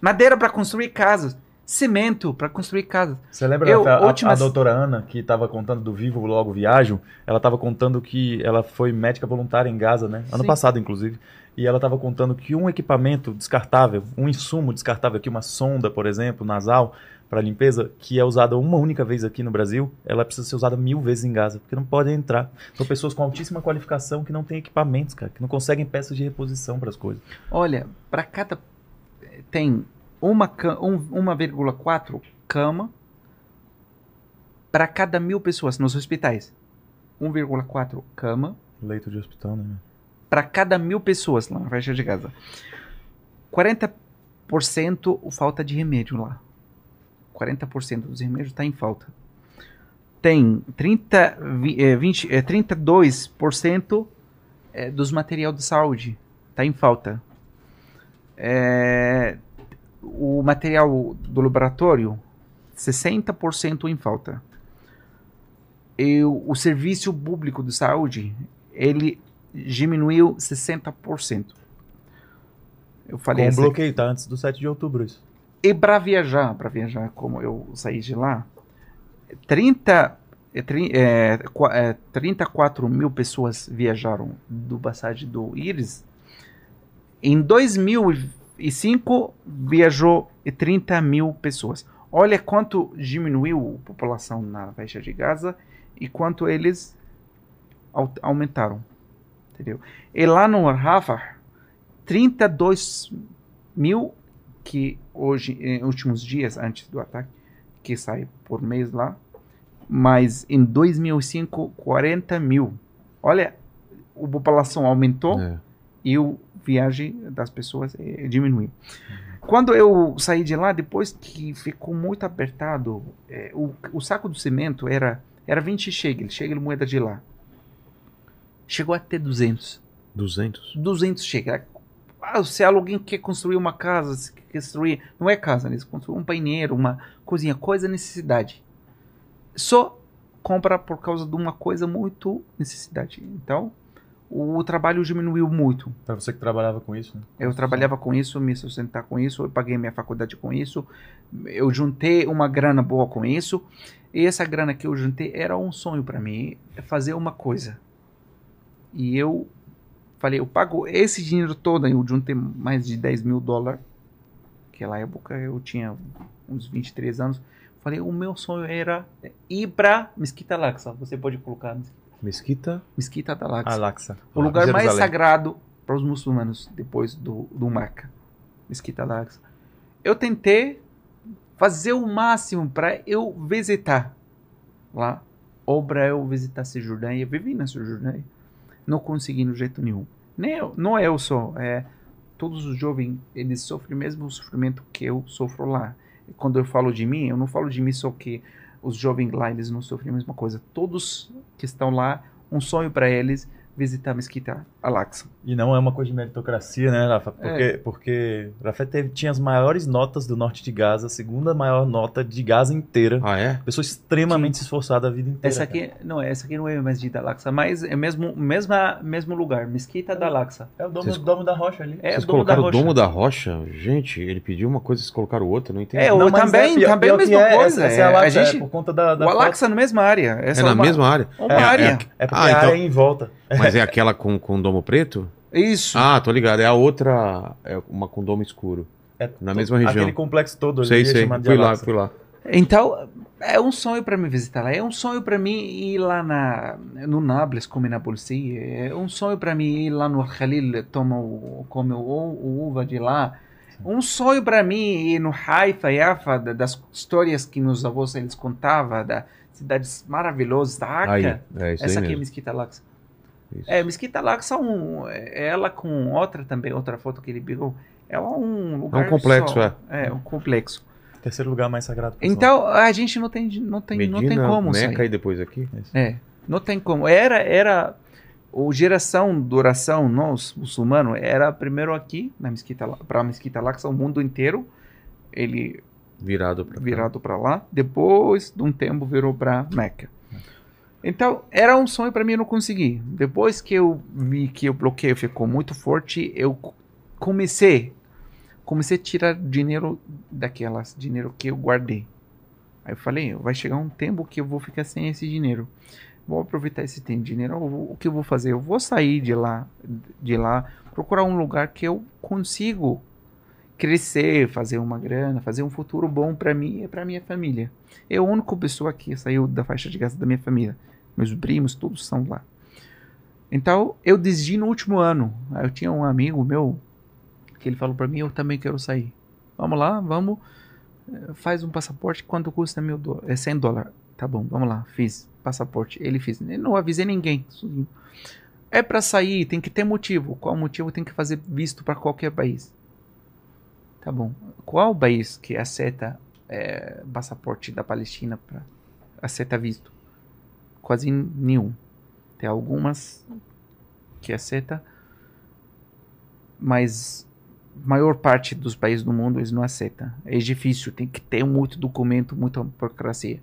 Madeira para construir casas. Cimento para construir casas. Você lembra Eu, a, últimas- a doutora Ana, que estava contando do Vivo Logo Viajo? Ela estava contando que ela foi médica voluntária em Gaza, né? Ano Sim. passado, inclusive. E ela estava contando que um equipamento descartável, um insumo descartável aqui, uma sonda, por exemplo, nasal, para limpeza, que é usada uma única vez aqui no Brasil, ela precisa ser usada mil vezes em Gaza, porque não pode entrar. São pessoas com altíssima qualificação que não têm equipamentos, cara, que não conseguem peças de reposição para as coisas. Olha, para cada. Tem uma, um, 1,4 cama para cada mil pessoas nos hospitais. 1,4 cama Leito de hospital, né? para cada mil pessoas lá na faixa de Gaza. 40% falta de remédio lá. 40% dos remédios está em falta. tem 30, vi- eh, 20, eh, 32% eh, dos material de saúde está em falta. É, o material do laboratório 60% em falta. E o, o serviço público de saúde ele diminuiu 60%. Eu falei Com essa- bloqueio, tá? Antes do 7 de outubro isso. E para viajar, para viajar, como eu saí de lá, 30, é, é, qua- é, 34 mil pessoas viajaram do passagem do Íris. Em 2005, viajou 30 mil pessoas. Olha quanto diminuiu a população na faixa de Gaza e quanto eles au- aumentaram. Entendeu? E lá no Rafah, 32 mil que hoje, em últimos dias antes do ataque, que sai por mês lá, mas em 2005, 40 mil. Olha, a população aumentou É. e o viagem das pessoas eh, diminuiu. Quando eu saí de lá, depois que ficou muito apertado, eh, o, o saco do cimento era, era 20 shekels, shekel moeda de lá. Chegou até 200. 200. 200 shekels. Ah, se alguém quer construir uma casa, se quer construir, não é casa, né? Se construir um banheiro, uma cozinha, coisa necessidade. Só compra por causa de uma coisa muito necessidade. Então, o trabalho diminuiu muito. Pra você que trabalhava com isso, né? Eu trabalhava com isso, me sustentar com isso, eu paguei minha faculdade com isso, eu juntei uma grana boa com isso, e essa grana que eu juntei era um sonho para mim, é fazer uma coisa. E eu falei, eu pago esse dinheiro todo, eu juntei mais de 10 mil dólares, naquela época eu tinha uns 23 anos, falei, o meu sonho era ir para Mesquita Laxa, você pode colocar Mesquita. Mesquita da Laxa. Alaxa. O lugar mais Jerusalém. sagrado para os muçulmanos depois do, do Meca, Mesquita Al-Aqsa. Eu tentei fazer o máximo para eu visitar lá, ou para eu visitar a Cisjordânia. Eu vivi na Cisjordânia, não consegui no jeito nenhum. Nem eu, não eu só, é todos os jovens eles sofrem o mesmo sofrimento que eu sofro lá. Quando eu falo de mim, eu não falo de mim só que os jovens lá eles não sofrem a mesma coisa. Todos que estão lá, um sonho para eles visitar a Mesquita Al-Aqsa. E não é uma coisa de meritocracia, né, Rafa? Porque, É. porque Rafa teve, tinha as maiores notas do norte de Gaza, a segunda maior nota de Gaza inteira. Ah, é? Pessoa extremamente esforçada a vida inteira. Essa aqui, não, essa aqui não é Mesquita Al-Aqsa, mas é mesmo mesma mesmo lugar, Mesquita da Al-Aqsa. É o domo, Vocês- domo da rocha ali. É Vocês o domo da colocaram o rocha. domo da rocha? Gente, ele pediu uma coisa e vocês colocaram outra, não entendi. É, o- Não, também- pior- também a pior mesma é, coisa, Essa, essa é é, a a Alaxa, gente- é por conta da, da o. Al-Aqsa na mesma área. é Essa na uma, mesma área. Uma É, área. é- É porque Ah, a então- área é em volta. Mas é aquela com, com domo preto? Isso. Ah, tô ligado. É a outra, é uma com domo escuro. É Na mesma região. Aquele complexo todo ali sei, é sei. chamado de Fui lá, fui lá. Então, é um sonho para mim visitar lá. É um sonho para mim ir lá na, no Nablus, comer na Bolsi. É um sonho para mim ir lá no Khalil, tomar o, comer o, o uva de lá. Um sonho para mim ir no Haifa, Yafa, da- das histórias que meus avós eles contavam, da cidades maravilhosas, da. Aí, é isso Essa aí aqui é mesmo. Mesquita Laxa. Isso. É, Mesquita Laxa, um, é, ela com outra também, outra foto que ele pegou. É um lugar complexo, só. é. É, um complexo. Terceiro lugar mais sagrado. Então, a gente não tem, não tem, não tem Medina, como Meca sair. e depois aqui. É, não tem como. Era, era, o geração de oração, nós, muçulmanos, era primeiro aqui, na mesquita, para a mesquita lá, que são o mundo inteiro, ele Virado cá. virado para lá, depois de um tempo virou para Meca. Então, era um sonho para mim, eu não consegui. Depois que eu vi que o bloqueio ficou muito forte, eu co- comecei, comecei a tirar dinheiro daquelas, dinheiro que eu guardei. Aí eu falei, vai chegar um tempo que eu vou ficar sem esse dinheiro. Vou aproveitar esse tempo, dinheiro. eu vou- O que eu vou fazer? Eu vou sair de lá, de lá, procurar um lugar que eu consigo crescer, fazer uma grana, fazer um futuro bom para mim e para minha família. É a única pessoa que saiu da faixa de Gaza da minha família. Meus primos, todos são lá. Então, eu decidi no último ano. Eu tinha um amigo meu que ele falou para mim, eu também quero sair. Vamos lá, vamos. Faz um passaporte, quanto custa mil dólares? É 100 dólares. Tá bom, vamos lá, fiz passaporte. Ele fez. Eu não avisei ninguém. É para sair, tem que ter motivo. Qual motivo tem que fazer visto para qualquer país? Tá bom. Qual país que aceita eh, passaporte da Palestina para aceita visto? Quase nenhum. Tem algumas que aceita, mas maior parte dos países do mundo eles não aceitam. É difícil, tem que ter muito documento, muita burocracia.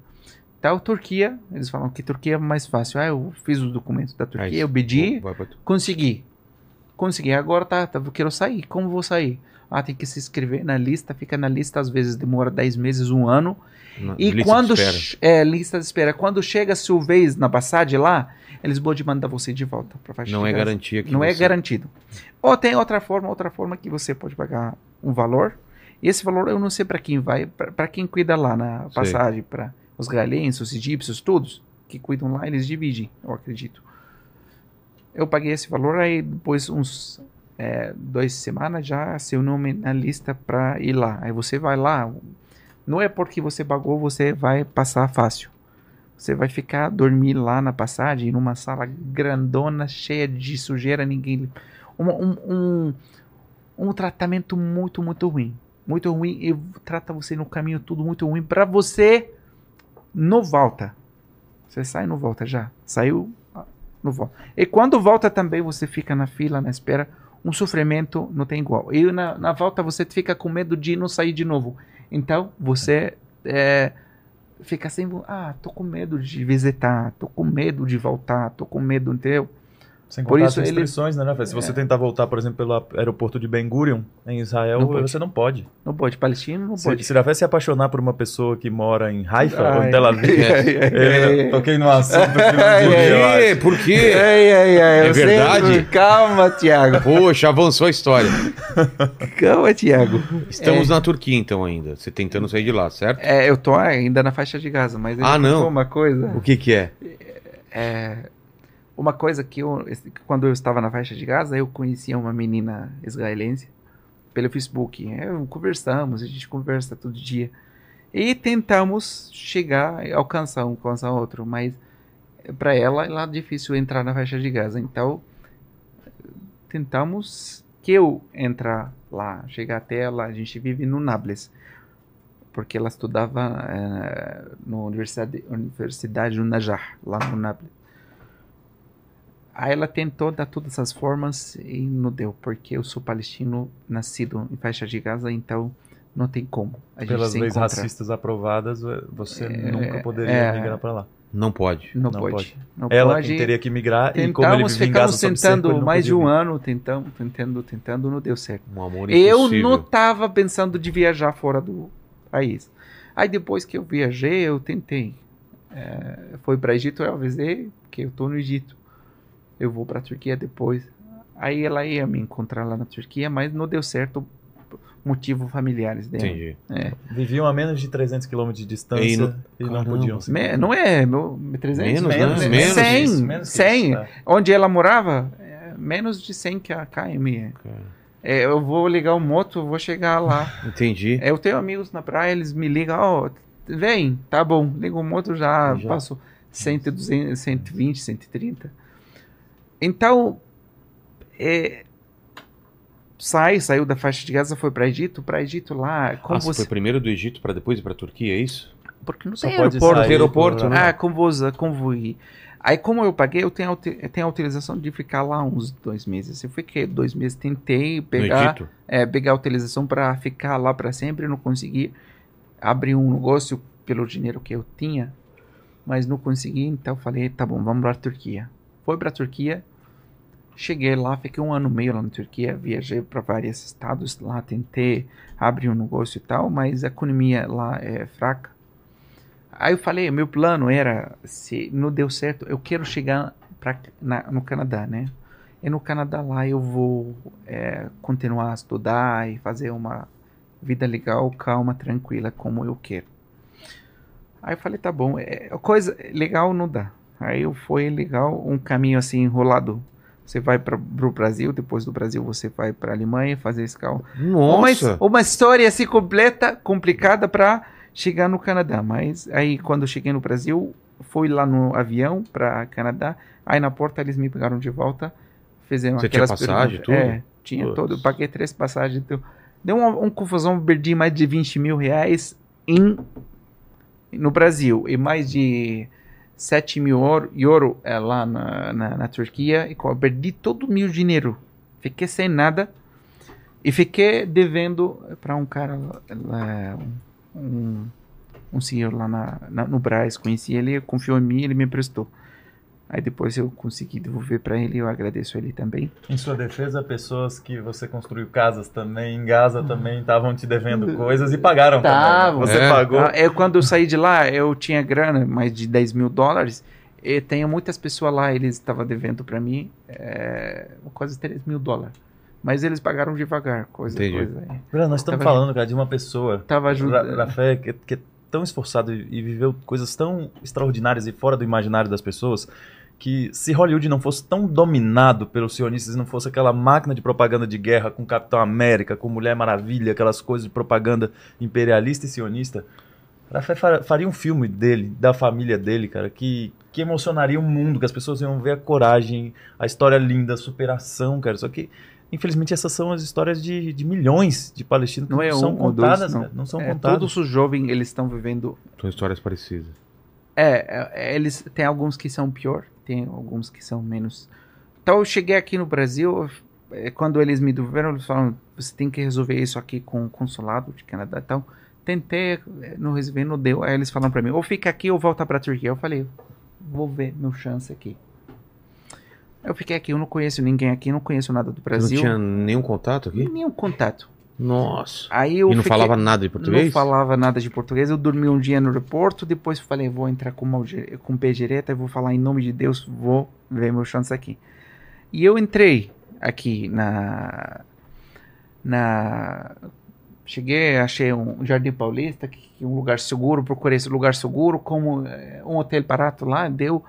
Então, Turquia, eles falam que Turquia é mais fácil. Ah, eu fiz o documento da Turquia, Aí, eu pedi, consegui. Consegui, agora tá, tá, eu quero sair. Como vou sair? Ah, tem que se inscrever na lista, fica na lista, às vezes demora 10 meses, um ano. na E quando é lista de espera, quando chega a sua vez na passagem lá, eles podem mandar você de volta para faixa Não é garantia que Não é você- garantido. Ou tem outra forma, outra forma que você pode pagar um valor. E esse valor eu não sei para quem vai, para quem cuida lá na passagem, para os israelenses, os egípcios, todos que cuidam lá, eles dividem, eu acredito. Eu paguei esse valor aí depois uns é, duas semanas já seu nome na lista para ir lá. Aí você vai lá. Não é porque você pagou você vai passar fácil. Você vai ficar dormir lá na passagem numa sala grandona cheia de sujeira, ninguém um, um, um, um tratamento muito muito ruim, muito ruim e trata você no caminho tudo muito ruim para você não volta. Você sai e não volta já. Saiu, ah, não volta. E quando volta também você fica na fila, na espera. Um sofrimento não tem igual. E na, na volta você fica com medo de não sair de novo. Então você é, fica assim, ah, tô com medo de visitar, tô com medo de voltar, tô com medo, entendeu? Sem Por contar isso as ele- restrições, né, né? velho? Se você É. tentar voltar, por exemplo, pelo aeroporto de Ben Gurion, em Israel, Não você não pode. Não pode, palestino não Se, pode. se vai se apaixonar por uma pessoa que mora em Haifa ou Ai. em Tel Aviv, eu toquei no assunto que não podia, Por quê? É sei- verdade? Calma, Tiago. Poxa, avançou a história. Calma, Tiago. Estamos na Turquia, então, ainda. Você tentando sair de lá, certo? É, eu tô ainda na faixa de Gaza, mas ele Ah, não. contou uma coisa. O que que é? É, uma coisa que eu, quando eu estava na faixa de Gaza, eu conhecia uma menina israelense pelo Facebook. É, conversamos, a gente conversa todo dia. E tentamos chegar, alcançar um, alcançar outro, mas para ela é lá difícil entrar na faixa de Gaza. Então, tentamos que eu entrar lá, chegar até ela. A gente vive no Nablus, porque ela estudava eh, na universidade, universidade Najah, lá no Nablus. Aí ela tentou dar todas essas formas e não deu, porque eu sou palestino nascido em faixa de Gaza, então não tem como. A gente Pelas se leis encontra. racistas aprovadas, você É, nunca poderia é. migrar para lá. Não pode. Não, Não pode. pode. Não Ela pode. quem teria que migrar e como ele Tentamos, vive em ficamos Gaza sob cerco, tentando mais de um vir. ano, tentando, tentando, tentando, não deu certo. Um amor Eu impossível. não estava pensando de viajar fora do país. Aí depois que eu viajei, eu tentei. É, foi para Egito, eu avisei que eu tô no Egito. Eu vou para Turquia depois. Aí ela ia me encontrar lá na Turquia, mas não deu certo motivo familiares dela. Entendi. É. Viviam a menos de 300 km de distância E e não- não, Caramba. podiam. se Me- não é meu, 300? Menos, Menos, né? menos, 100, isso, menos que 100. isso, é. Onde ela morava, é menos de 100 que a KM. Cara, É, eu vou ligar o moto, vou chegar lá. Entendi. É, Eu tenho amigos na praia, eles me ligam, ó, vem, tá bom, liga o moto, já, Já. passo 100, 200, 120, 130. Então, é, sai, saiu da faixa de Gaza, foi para Egito, para Egito lá, como Ah, você foi primeiro do Egito para depois ir pra Turquia, é isso? Porque não Só tem pode aeroporto. sair aeroporto, por- né? Ah, como você, como vou ir? Aí, como eu paguei, eu tenho, eu tenho a autorização de ficar lá uns dois meses. Eu fiquei dois meses, tentei pegar é, pegar a utilização para ficar lá para sempre, não consegui abrir um negócio pelo dinheiro que eu tinha, mas não consegui, então eu falei, tá bom, vamos para a Turquia. Foi para a Turquia, cheguei lá, fiquei um ano e meio lá na Turquia, viajei para vários estados lá, tentei abrir um negócio e tal, mas a economia lá é fraca. Aí eu falei, meu plano era, se não deu certo, eu quero chegar pra, na, no Canadá, né? E no Canadá lá eu vou é, continuar a estudar e fazer uma vida legal, calma, tranquila, como eu quero. Aí eu falei, tá bom, é, coisa legal não dá. Aí eu foi legal, um caminho assim enrolado. Você vai para o Brasil, depois do Brasil você vai para Alemanha fazer escala. Uma, Nossa! uma história assim completa, complicada para chegar no Canadá. Mas aí quando eu cheguei no Brasil, fui lá no avião para Canadá. Aí na porta eles me pegaram de volta, fizeram Você tinha aquelas passagem, perguntas. tudo? É, tinha Putz. todo. Eu paguei três passagens. Deu, deu uma, uma confusão, perdi mais de 20 mil reais em, no Brasil e mais de 7 mil euro, euro é, lá na, na, na Turquia e perdi todo o meu dinheiro. Fiquei sem nada e fiquei devendo para um cara, lá, um, um senhor lá na, na- no Brás. Conheci ele, confiou em mim, ele me emprestou. Aí depois eu consegui devolver para ele, eu agradeço ele também. Em sua defesa, pessoas que você construiu casas também, em Gaza também, estavam te devendo coisas e pagaram Tavam. também. Você É. pagou. Eu, quando eu saí de lá, eu tinha grana, mais de 10 mil dólares. E tenho muitas pessoas lá, eles estavam devendo para mim é, quase 3 mil dólares. Mas eles pagaram devagar, coisa, Entendi. coisa. aí. Bruno, nós estamos Tava- falando, cara, de uma pessoa, Tava ajudando. Rafael, que, que é tão esforçado e viveu coisas tão extraordinárias e fora do imaginário das pessoas, que se Hollywood não fosse tão dominado pelos sionistas, não fosse aquela máquina de propaganda de guerra com Capitão América, com Mulher Maravilha, aquelas coisas de propaganda imperialista e sionista, faria um filme dele, da família dele, cara, que, que emocionaria o mundo, que as pessoas iam ver a coragem, a história linda, a superação, cara. Só que, infelizmente, essas são as histórias de, de milhões de palestinos que Não é são um ou dois, contadas, não. cara, não são É, contadas. todos os jovens, eles estão vivendo... São histórias parecidas. É, é, eles tem alguns que são pior, tem alguns que são menos. Então eu cheguei aqui no Brasil, é, quando eles me devolveram, eles falaram, você tem que resolver isso aqui com o consulado de Canadá. Então, tentei, é, não resolvi, não deu. Aí eles falaram pra mim, ou fica aqui ou volta pra Turquia. Eu falei, vou ver meu chance aqui. Eu fiquei aqui, eu não conheço ninguém aqui, não conheço nada do Não Brasil. tinha nenhum contato aqui? Nenhum contato. Nossa. Aí eu e não fiquei- falava nada de português? não falava nada de português. Eu dormi um dia no aeroporto, depois falei, vou entrar com, dire- com e vou falar em nome de Deus, vou ver meu chance aqui. E eu entrei aqui na. na cheguei, achei um Jardim Paulista, um lugar seguro, procurei esse lugar seguro, como eh, um hotel barato lá, deu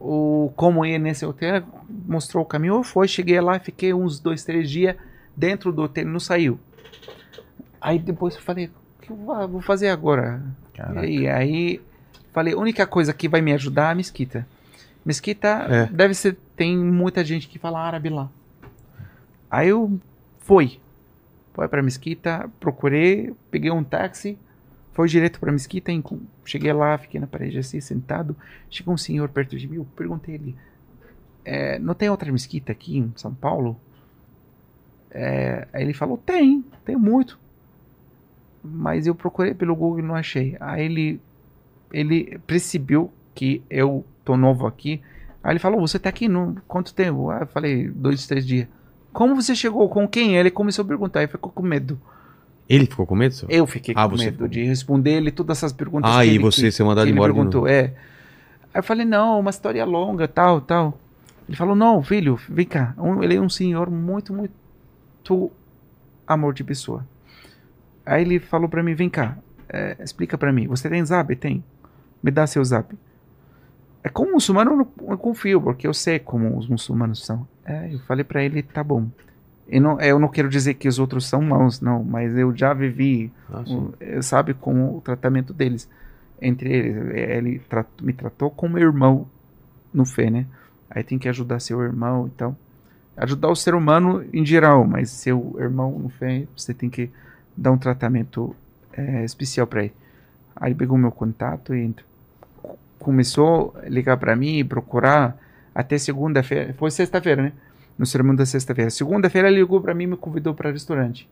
o como ir nesse hotel, mostrou o caminho, eu fui, cheguei lá, fiquei uns dois, três dias dentro do hotel, não saiu. Aí depois eu falei, o que eu vou fazer agora? Caraca. E aí falei, a única coisa que vai me ajudar é a mesquita. Mesquita É. deve ser, tem muita gente que fala árabe lá. Aí eu fui. Fui pra mesquita, procurei, peguei um táxi, foi direto pra mesquita, cheguei lá, fiquei na parede assim, sentado. Chegou um senhor perto de mim, eu perguntei ele, "É, não tem outra mesquita aqui em São Paulo? É, aí ele falou, tem, tem muito. Mas eu procurei pelo Google e não achei. Aí ele, ele percebeu que eu tô novo aqui. Aí ele falou, você tá aqui no quanto tempo? Ah, eu falei, dois, três dias. Como você chegou? Com quem? Ele começou a perguntar e ficou com medo. Ele ficou com medo? senhor? Eu fiquei Ah, com medo ficou- de responder ele todas essas perguntas. Ah, que e ele você quis- ser mandado que ele embora de perguntou, novo. é. Aí eu falei, não, uma história longa, tal, tal. Ele falou, não, filho, vem cá. Um- ele é um senhor muito, muito amor de pessoa. Aí ele falou pra mim, vem cá, é, explica pra mim. Você tem zap? Tem. Me dá seu zap. É como muçulmano eu, não, eu confio, porque eu sei como os muçulmanos são. É, eu falei pra ele, tá bom. Eu não, eu não quero dizer que os outros são maus, não, mas eu já vivi o- eh, sabe como o tratamento deles entre eles Eh, ele tra- me tratou como irmão no fé né aí tem que ajudar seu irmão então ajudar o ser humano em geral mas seu irmão no fé você tem que dar um tratamento eh, especial para ele aí pegou meu contato e começou a ligar para mim e procurar até segunda-feira foi sexta-feira né no sermão da sexta-feira segunda-feira ele ligou para mim e me convidou para restaurante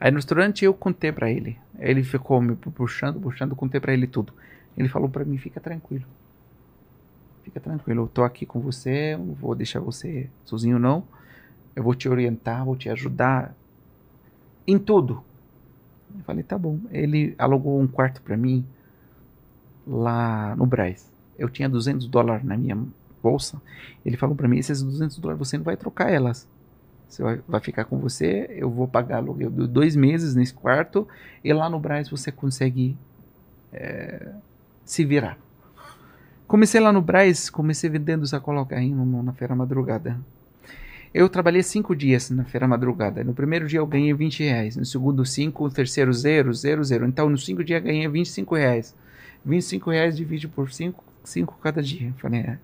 Aí no restaurante eu contei pra ele. Ele ficou me puxando, puxando, contei pra ele tudo. Ele falou pra mim: fica tranquilo. Fica tranquilo, eu tô aqui com você, não vou deixar você sozinho não. Eu vou te orientar, vou te ajudar em tudo. Eu falei: tá bom. Ele alugou um quarto pra mim lá no Braz. Eu tinha 200 dólares na minha bolsa. Ele falou pra mim: esses 200 dólares você não vai trocar elas. Você vai, vai ficar com você, eu vou pagar aluguel de dois meses nesse quarto, e lá no Braz você consegue é, se virar. Comecei lá no Braz, comecei vendendo sacola carrinho no- na feira madrugada. Eu trabalhei cinco dias na feira madrugada. No primeiro dia eu ganhei 20 reais, no segundo 5, no terceiro 0, 0, 0. Então nos cinco dias eu ganhei 25 reais. 25 reais divide por 5, 5 cada dia. Eu falei, é,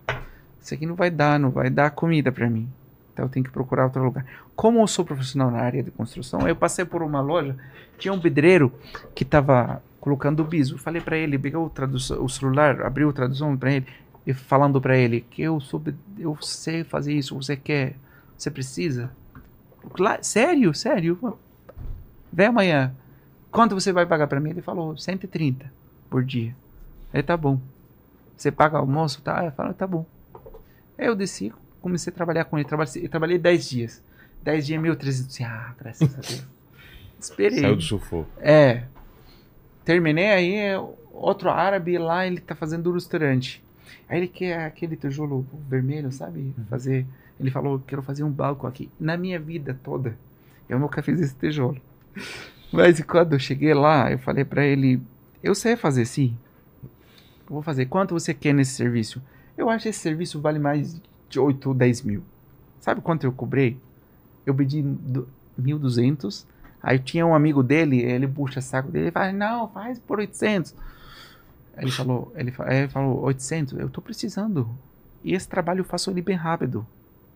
isso aqui não vai dar, não vai dar comida para mim. Então eu tenho que procurar outro lugar. Como eu sou profissional na área de construção, eu passei por uma loja, tinha um pedreiro que estava colocando o biso. Falei para ele, pegou o, o celular, abriu a tradução para ele e falando para ele que eu soube, eu sei fazer isso, você quer, você precisa? Claro, sério, sério. Vem amanhã. Quanto você vai pagar para mim? Ele falou 130 por dia. Ele tá bom. Você paga almoço, tá? Eu falo, tá bom. Aí eu desci, comecei a trabalhar com ele. Trabalhei, eu trabalhei 10 dias. 10 dias, 1.300. Ah, graças a Deus. Esperei. Saiu do sufoco. É. Terminei aí, outro árabe lá, ele tá fazendo um restaurante. Aí ele quer aquele tijolo vermelho, sabe? Fazer. Ele falou, quero fazer um balcão aqui. Na minha vida toda, eu nunca fiz esse tijolo. Mas quando eu cheguei lá, eu falei para ele, eu sei fazer sim. Eu vou fazer. Quanto você quer nesse serviço? Eu acho que esse serviço vale mais de 8 ou 10 mil. Sabe quanto eu cobrei? Eu pedi do- 1.200. Aí tinha um amigo dele, ele puxa saco dele e fala, não, faz por 800. Aí Ele falou, ele, ele falou, 800, eu tô precisando. E esse trabalho eu faço ele bem rápido.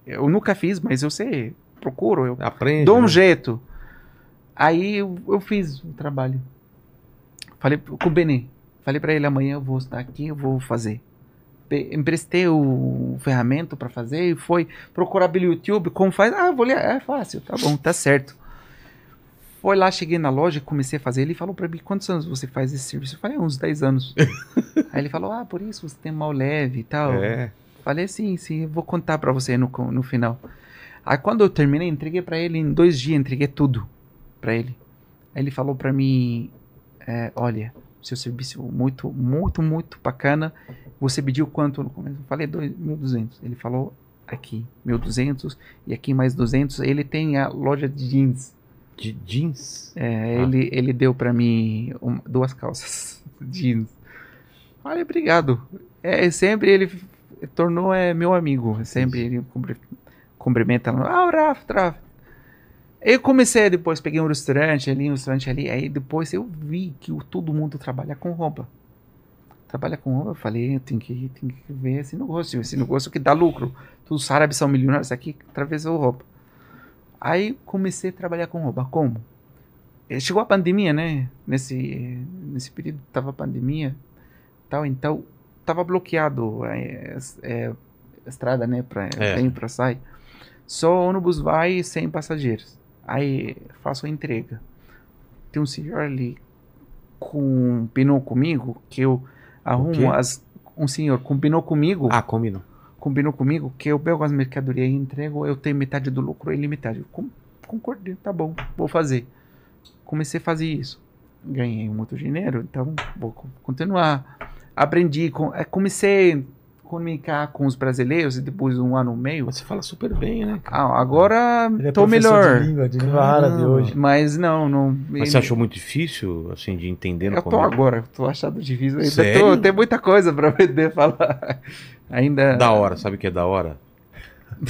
Eu nunca fiz, mas eu sei, procuro, eu Aprende. dou um né? jeito. Aí eu, eu fiz o trabalho. Falei com o Benê. Falei pra ele amanhã eu vou estar aqui, eu vou fazer. Emprestei o ferramenta pra fazer e foi procurar pelo YouTube como faz. Ah, vou ler, é fácil, tá bom, tá certo. Foi lá, cheguei na loja, comecei a fazer. Ele falou pra mim: quantos anos você faz esse serviço? Eu falei: uns 10 anos. Aí ele falou: ah, por isso você tem mal leve e tal. É. Falei, sim, sim, vou contar pra você no, no final. Aí quando eu terminei, entreguei pra ele em dois dias, entreguei tudo pra ele. Aí ele falou pra mim, é, olha, seu serviço muito, muito, muito bacana. Você pediu quanto no começo? Eu falei, dois- 1.200. Ele falou, aqui, 1.200 e aqui mais 200. Ele tem a loja de jeans. De jeans. É, Ah. ele, ele deu pra mim um- duas calças jeans. Falei, obrigado. É, sempre ele tornou é, meu amigo. Sempre ele cumpri- cumprimenta. Ah, o Rafa, Rafa. Eu comecei depois, peguei um restaurante ali, um restaurante ali. Aí depois eu vi que todo mundo trabalha com roupa. Trabalha com roupa. Eu falei, eu tenho que, tenho que ver esse negócio. Esse negócio que dá lucro. Todos os árabes são milionários aqui atravessou roupa. Aí comecei a trabalhar com roupa. Como? Eh, Chegou a pandemia, né? Nesse, nesse período tava a pandemia, tal, então tava bloqueado eh, es- eh, a estrada, né? Para É. vir para sair. Só ônibus vai sem passageiros. Aí faço a entrega. Tem um senhor ali com combinou comigo que eu arrumo as um senhor combinou comigo Ah, combinou. Combinou comigo que eu pego as mercadorias e entrego, eu tenho metade do lucro, ele metade. Com- concordei, tá bom, vou fazer. Comecei a fazer isso. Ganhei muito dinheiro, então vou co- continuar. Aprendi, eh, comecei comunicar com os brasileiros e depois um ano e meio. Mas você fala super bem, né? cara? Ah, agora Ele é tô melhor. de língua, de língua árabe hoje. Mas não, não. Mas você achou muito difícil, assim, de entender no Eu tô começo? agora, tô achando difícil ainda. Sério? Tô, tem muita coisa pra poder falar. Ainda. Da hora, sabe o que é da hora?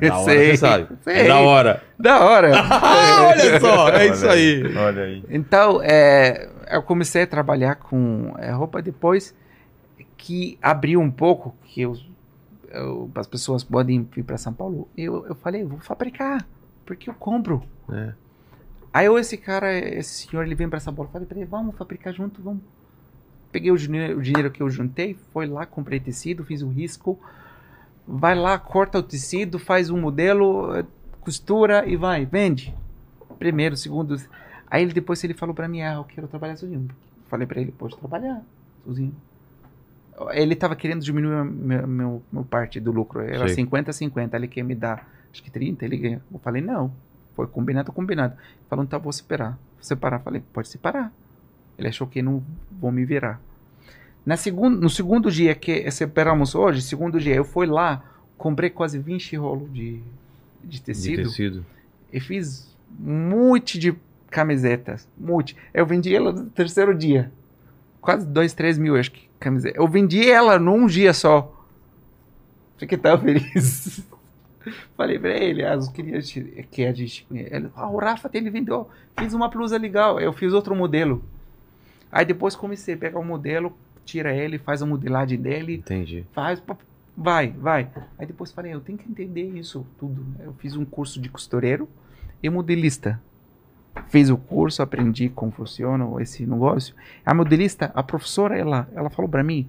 Da hora, Sei, você sabe. É sei. da hora. Da hora. Olha só, é isso aí. Olha aí. Então, é, eu comecei a trabalhar com é, roupa depois que abriu um pouco, que eu, eu- as pessoas podem vir para São Paulo. Eu, eu falei, vou fabricar, porque eu compro. É. Aí eu, esse cara, esse senhor, ele vem para São Paulo. Eu falei para ele, vamos fabricar junto, vamos. Peguei o dinheiro, o dinheiro que eu juntei, foi lá, comprei tecido, fiz o risco. Vai lá, corta o tecido, faz um modelo, costura e vai, vende. Primeiro, segundo. Aí ele depois ele falou para mim, ah, eu quero trabalhar sozinho. Falei para ele, pode trabalhar sozinho. Ele tava querendo diminuir meu, meu, meu parte do lucro. Era Sei. 50 50. Ele quer me dar, acho que 30, ele ganha. Eu falei, não. Foi combinado, combinado. Falou, então vou separar. Vou separar. Falei, pode separar. Ele achou que não vou me virar. Na segundo, no segundo dia que separamos hoje, segundo dia, eu fui lá, comprei quase 20 rolos de, de De tecido tecido. e fiz um monte de camisetas. Monte. Eu vendi ela no terceiro dia. Quase dois, três mil, acho que, camiseta. Eu vendi ela num dia só. Fiquei tão feliz. Falei pra ele, ah, eu queria te- que a gente. Ele, ah, o Rafa, ele vendeu. Fiz uma blusa legal. Eu fiz outro modelo. Aí depois comecei a pegar o modelo, tira ele, faz a modelagem dele, Entendi. faz, vai, vai. Aí depois falei, eu tenho que entender isso tudo. Eu fiz um curso de costureiro e modelista. Fiz o curso, aprendi como funciona esse negócio. A modelista, a professora, ela, ela falou para mim: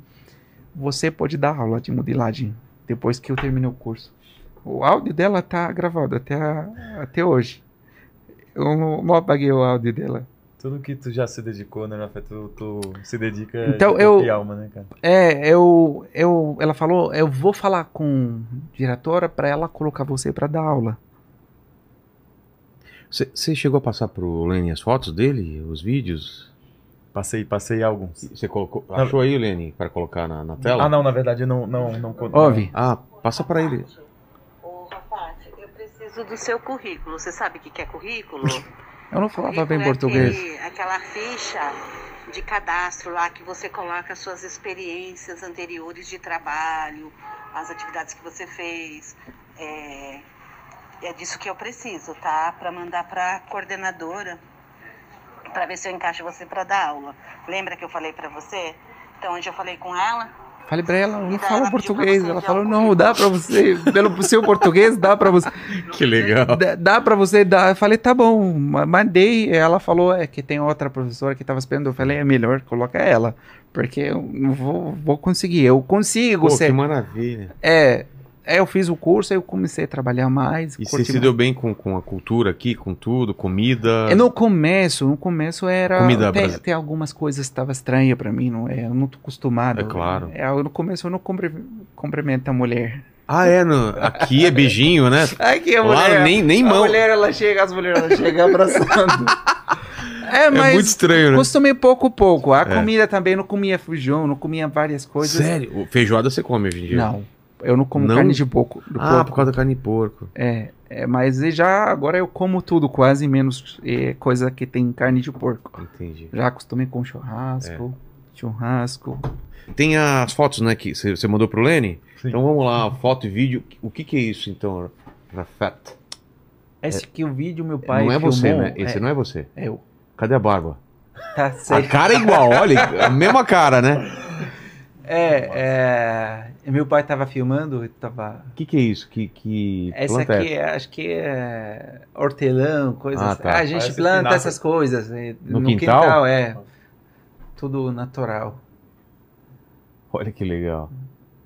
você pode dar aula de modelagem depois que eu terminei o curso. O áudio dela tá gravado até, até hoje. Eu não, não apaguei o áudio dela. Tudo que tu já se dedicou, né, Rafa? Tu, tu se dedica Então, de eu- alma, né, cara? É, eu, eu, ela falou, eu vou falar com a diretora para ela colocar você para dar aula. Você chegou a passar pro Lenny as fotos dele, os vídeos? Passei, passei alguns. Você colocou, achou aí, Lenny, para colocar na, na tela? Ah, não, na verdade, não, não, não. Ouve. Ah, passa para ele. Ô, rapaz, eu preciso do seu currículo. Você sabe o que é currículo? Eu não falava bem é português. aquele- aquela ficha de cadastro lá que você coloca suas experiências anteriores de trabalho, as atividades que você fez. É, é disso que eu preciso, tá? Para mandar para coordenadora, para ver se eu encaixo você para dar aula. Lembra que eu falei para você? Então, hoje eu falei com ela. Falei pra ela, não ela pra português. Ela falou, não, dá pra você, pelo seu português, dá pra você. Que legal. Dá, dá pra você dar. Eu falei, tá bom, ma- mandei. Ela falou, é que tem outra professora que tava esperando. Eu falei, é melhor, coloca ela. Porque eu não vou, vou conseguir. Eu consigo Pô, ser. que maravilha. É, é, eu fiz o curso, aí eu comecei a trabalhar mais. E você se mais. deu bem com, com a cultura aqui, com tudo, comida? É, no começo, no começo era. Comida brasi- tem algumas coisas que estavam estranhas pra mim, não é? Eu não tô acostumado. É claro. É, no começo eu não cumpri- cumprimento a mulher. Ah, é? No, aqui é beijinho, né? Aqui a Lá mulher. nem, nem a mão. mulher, ela chega, as mulheres ela chega abraçando. é, É mas muito estranho, né? costumei pouco pouco. A É. comida também, não comia feijão, não comia várias coisas. Sério? Feijoada você come hoje em dia? Não, eu não como Não? carne de porco. do Ah, porco. por causa da carne de porco. É, é, mas já agora eu como tudo, quase menos é, coisa que tem carne de porco. Entendi. Já acostumei com churrasco, É. churrasco. Tem as fotos, né, que você mandou pro Lenny? Sim. Então vamos lá, foto e vídeo. O que que é isso, então, Rafat? Esse aqui o vídeo meu pai não é filmou. você, né? Esse não é você. é eu. Cadê a barba? Tá A certo. cara é igual, olha, a mesma cara, né? É, é, meu pai tava filmando, tava O que que é isso? Que, que Essa planta é aqui, é, acho que é hortelã, coisas. Ah, Ah, tá. a gente Parece planta espinafre. essas coisas né, No quintal? é. Tudo natural. Olha que legal.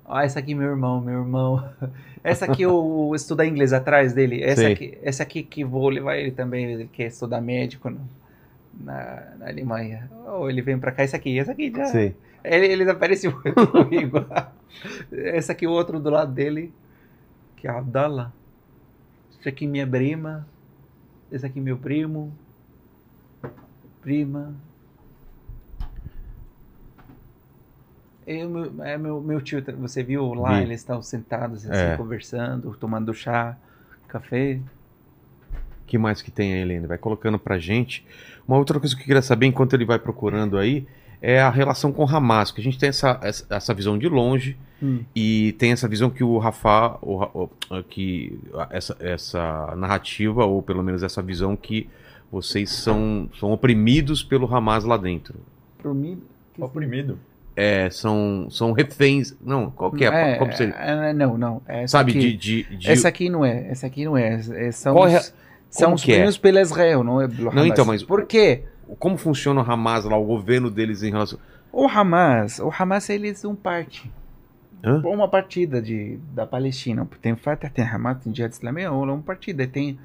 Ah, essa aqui meu irmão, meu irmão. Essa aqui eu estudo inglês atrás dele. Essa Sei. aqui, essa aqui que vou levar ele também, ele quer estudar médico no- na, na Alemanha. Ou ele vem pra cá, essa aqui, essa aqui já. Sei. Ele, ele apareceu comigo. Essa aqui, o outro do lado dele, que é a Abdallah. Essa aqui minha prima. Esse aqui meu primo. Prima. Eu, meu, é meu, meu tio, você viu lá, Vi. eles estão sentados assim, É. conversando, tomando chá, café. que mais que tem aí, Helena? Vai colocando pra gente. Uma outra coisa que eu queria saber, enquanto ele vai procurando aí, é a relação com o Hamas, que a gente tem essa, essa, visão de longe Hum. e tem essa visão que o Rafa, o o- que essa, essa narrativa, ou pelo menos essa visão que vocês são, são oprimidos pelo Hamas lá dentro. Mim. Oprimido. É, são, são reféns. Não, qual que é? Como seria? é, não, não. Essa Sabe, aqui- de. de, de- Essa aqui não é, essa aqui não é. é são é- os, são os é? Israel, não é pelo Não, Hamas. então, mas- Por quê? Como funciona o Hamas lá, o governo deles em relação. O Hamas, o Hamas eles são parte. Hã? Uma partida de, da Palestina. Tem Fatah, tem Hamas, tem Jihad Islâmica, é uma partida. Tem,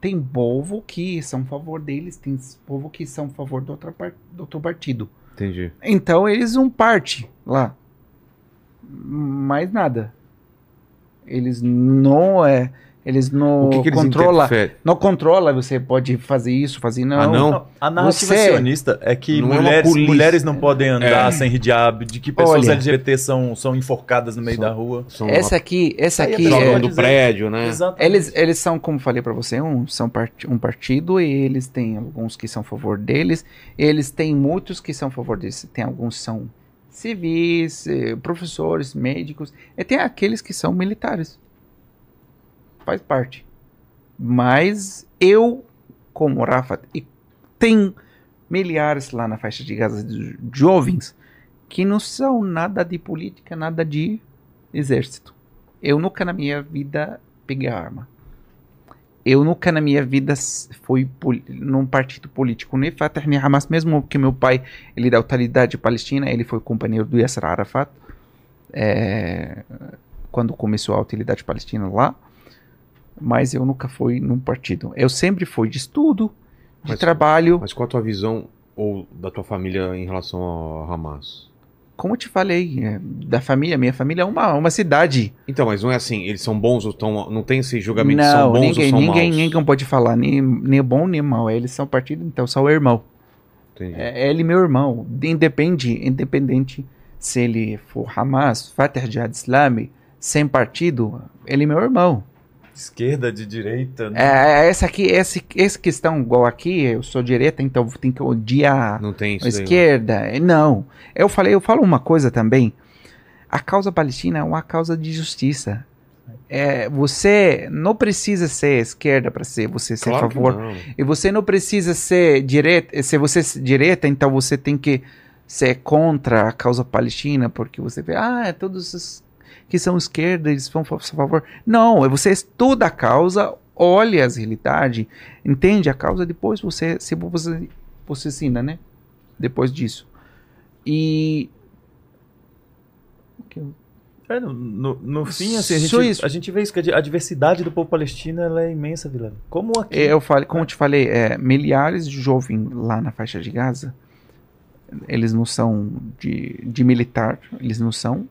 tem povo que são a favor deles, tem povo que são a favor do outro, par- do outro partido. Entendi. Então eles são parte lá. Mais nada. Eles não é. Eles não que, que eles controla. interferem? Não controla, você pode fazer isso, fazer não. Ah, não? Não, a narrativa Você- sionista é que Não é mulheres, polícia. mulheres não podem andar É. sem hijab, de que pessoas Olha. LGBT são, são enforcadas no meio São- da rua. São Essa aqui, essa Aí é aqui é, do prédio, né? Exato. Eles, eles são, como falei pra você, um, são part, um partido e eles têm alguns que são a favor deles. Eles têm muitos que são a favor deles. Tem alguns que são civis, eh, professores, médicos. E tem aqueles que são militares. Faz parte. Mas eu, como Rafa, e tem milhares lá na faixa de Gaza de jovens que não são nada de política, nada de exército. Eu nunca na minha vida peguei arma. eu nunca na minha vida fui num partido político, nem Fatah nem Hamas, mesmo que meu pai, ele da autoridade palestina, ele foi companheiro do Yasser Arafat, é, quando começou a utilidade palestina lá, mas eu nunca fui num partido. Eu sempre fui de estudo, de Mas- trabalho, Mas qual a tua visão ou da tua família em relação ao Hamas? como eu te falei, é, da família, minha família é uma, uma cidade. Então, mas não é assim, eles são bons ou tão. Não tem esse julgamento de Não, são bons ninguém, ou são ninguém, maus. ninguém pode falar nem, nem bom nem mal. Eles são partido, então são irmão. Entendi. É, ele meu irmão. Independe, independente se ele for Hamas, Fatah Jihad Islami, sem partido, ele é meu irmão. Esquerda, de direita. né? É, essa aqui, essa, essa questão igual aqui, eu sou direita, então tem que odiar Não tem a isso daí. né? esquerda. É, Não. Eu falei, eu falo uma coisa também. A causa palestina é uma causa de justiça. É, você não precisa ser esquerda para ser você ser a Claro que favor. não. E você não precisa ser direita. Se você é direita, então você tem que ser contra a causa palestina, porque você vê, ah, todos os que são esquerda, eles vão a favor. Não, é você estuda a causa, olha as realidades, entende a causa, depois você se você, você ensina, né? Depois disso. E. É, no, no, no fim, assim, a gente, a gente vê isso, que a di- a diversidade do povo palestino é imensa, Vilela. Como aqui. Eu falei, como eu te falei, é, milhares de jovens lá na faixa de Gaza, eles não são de, de militar, eles não são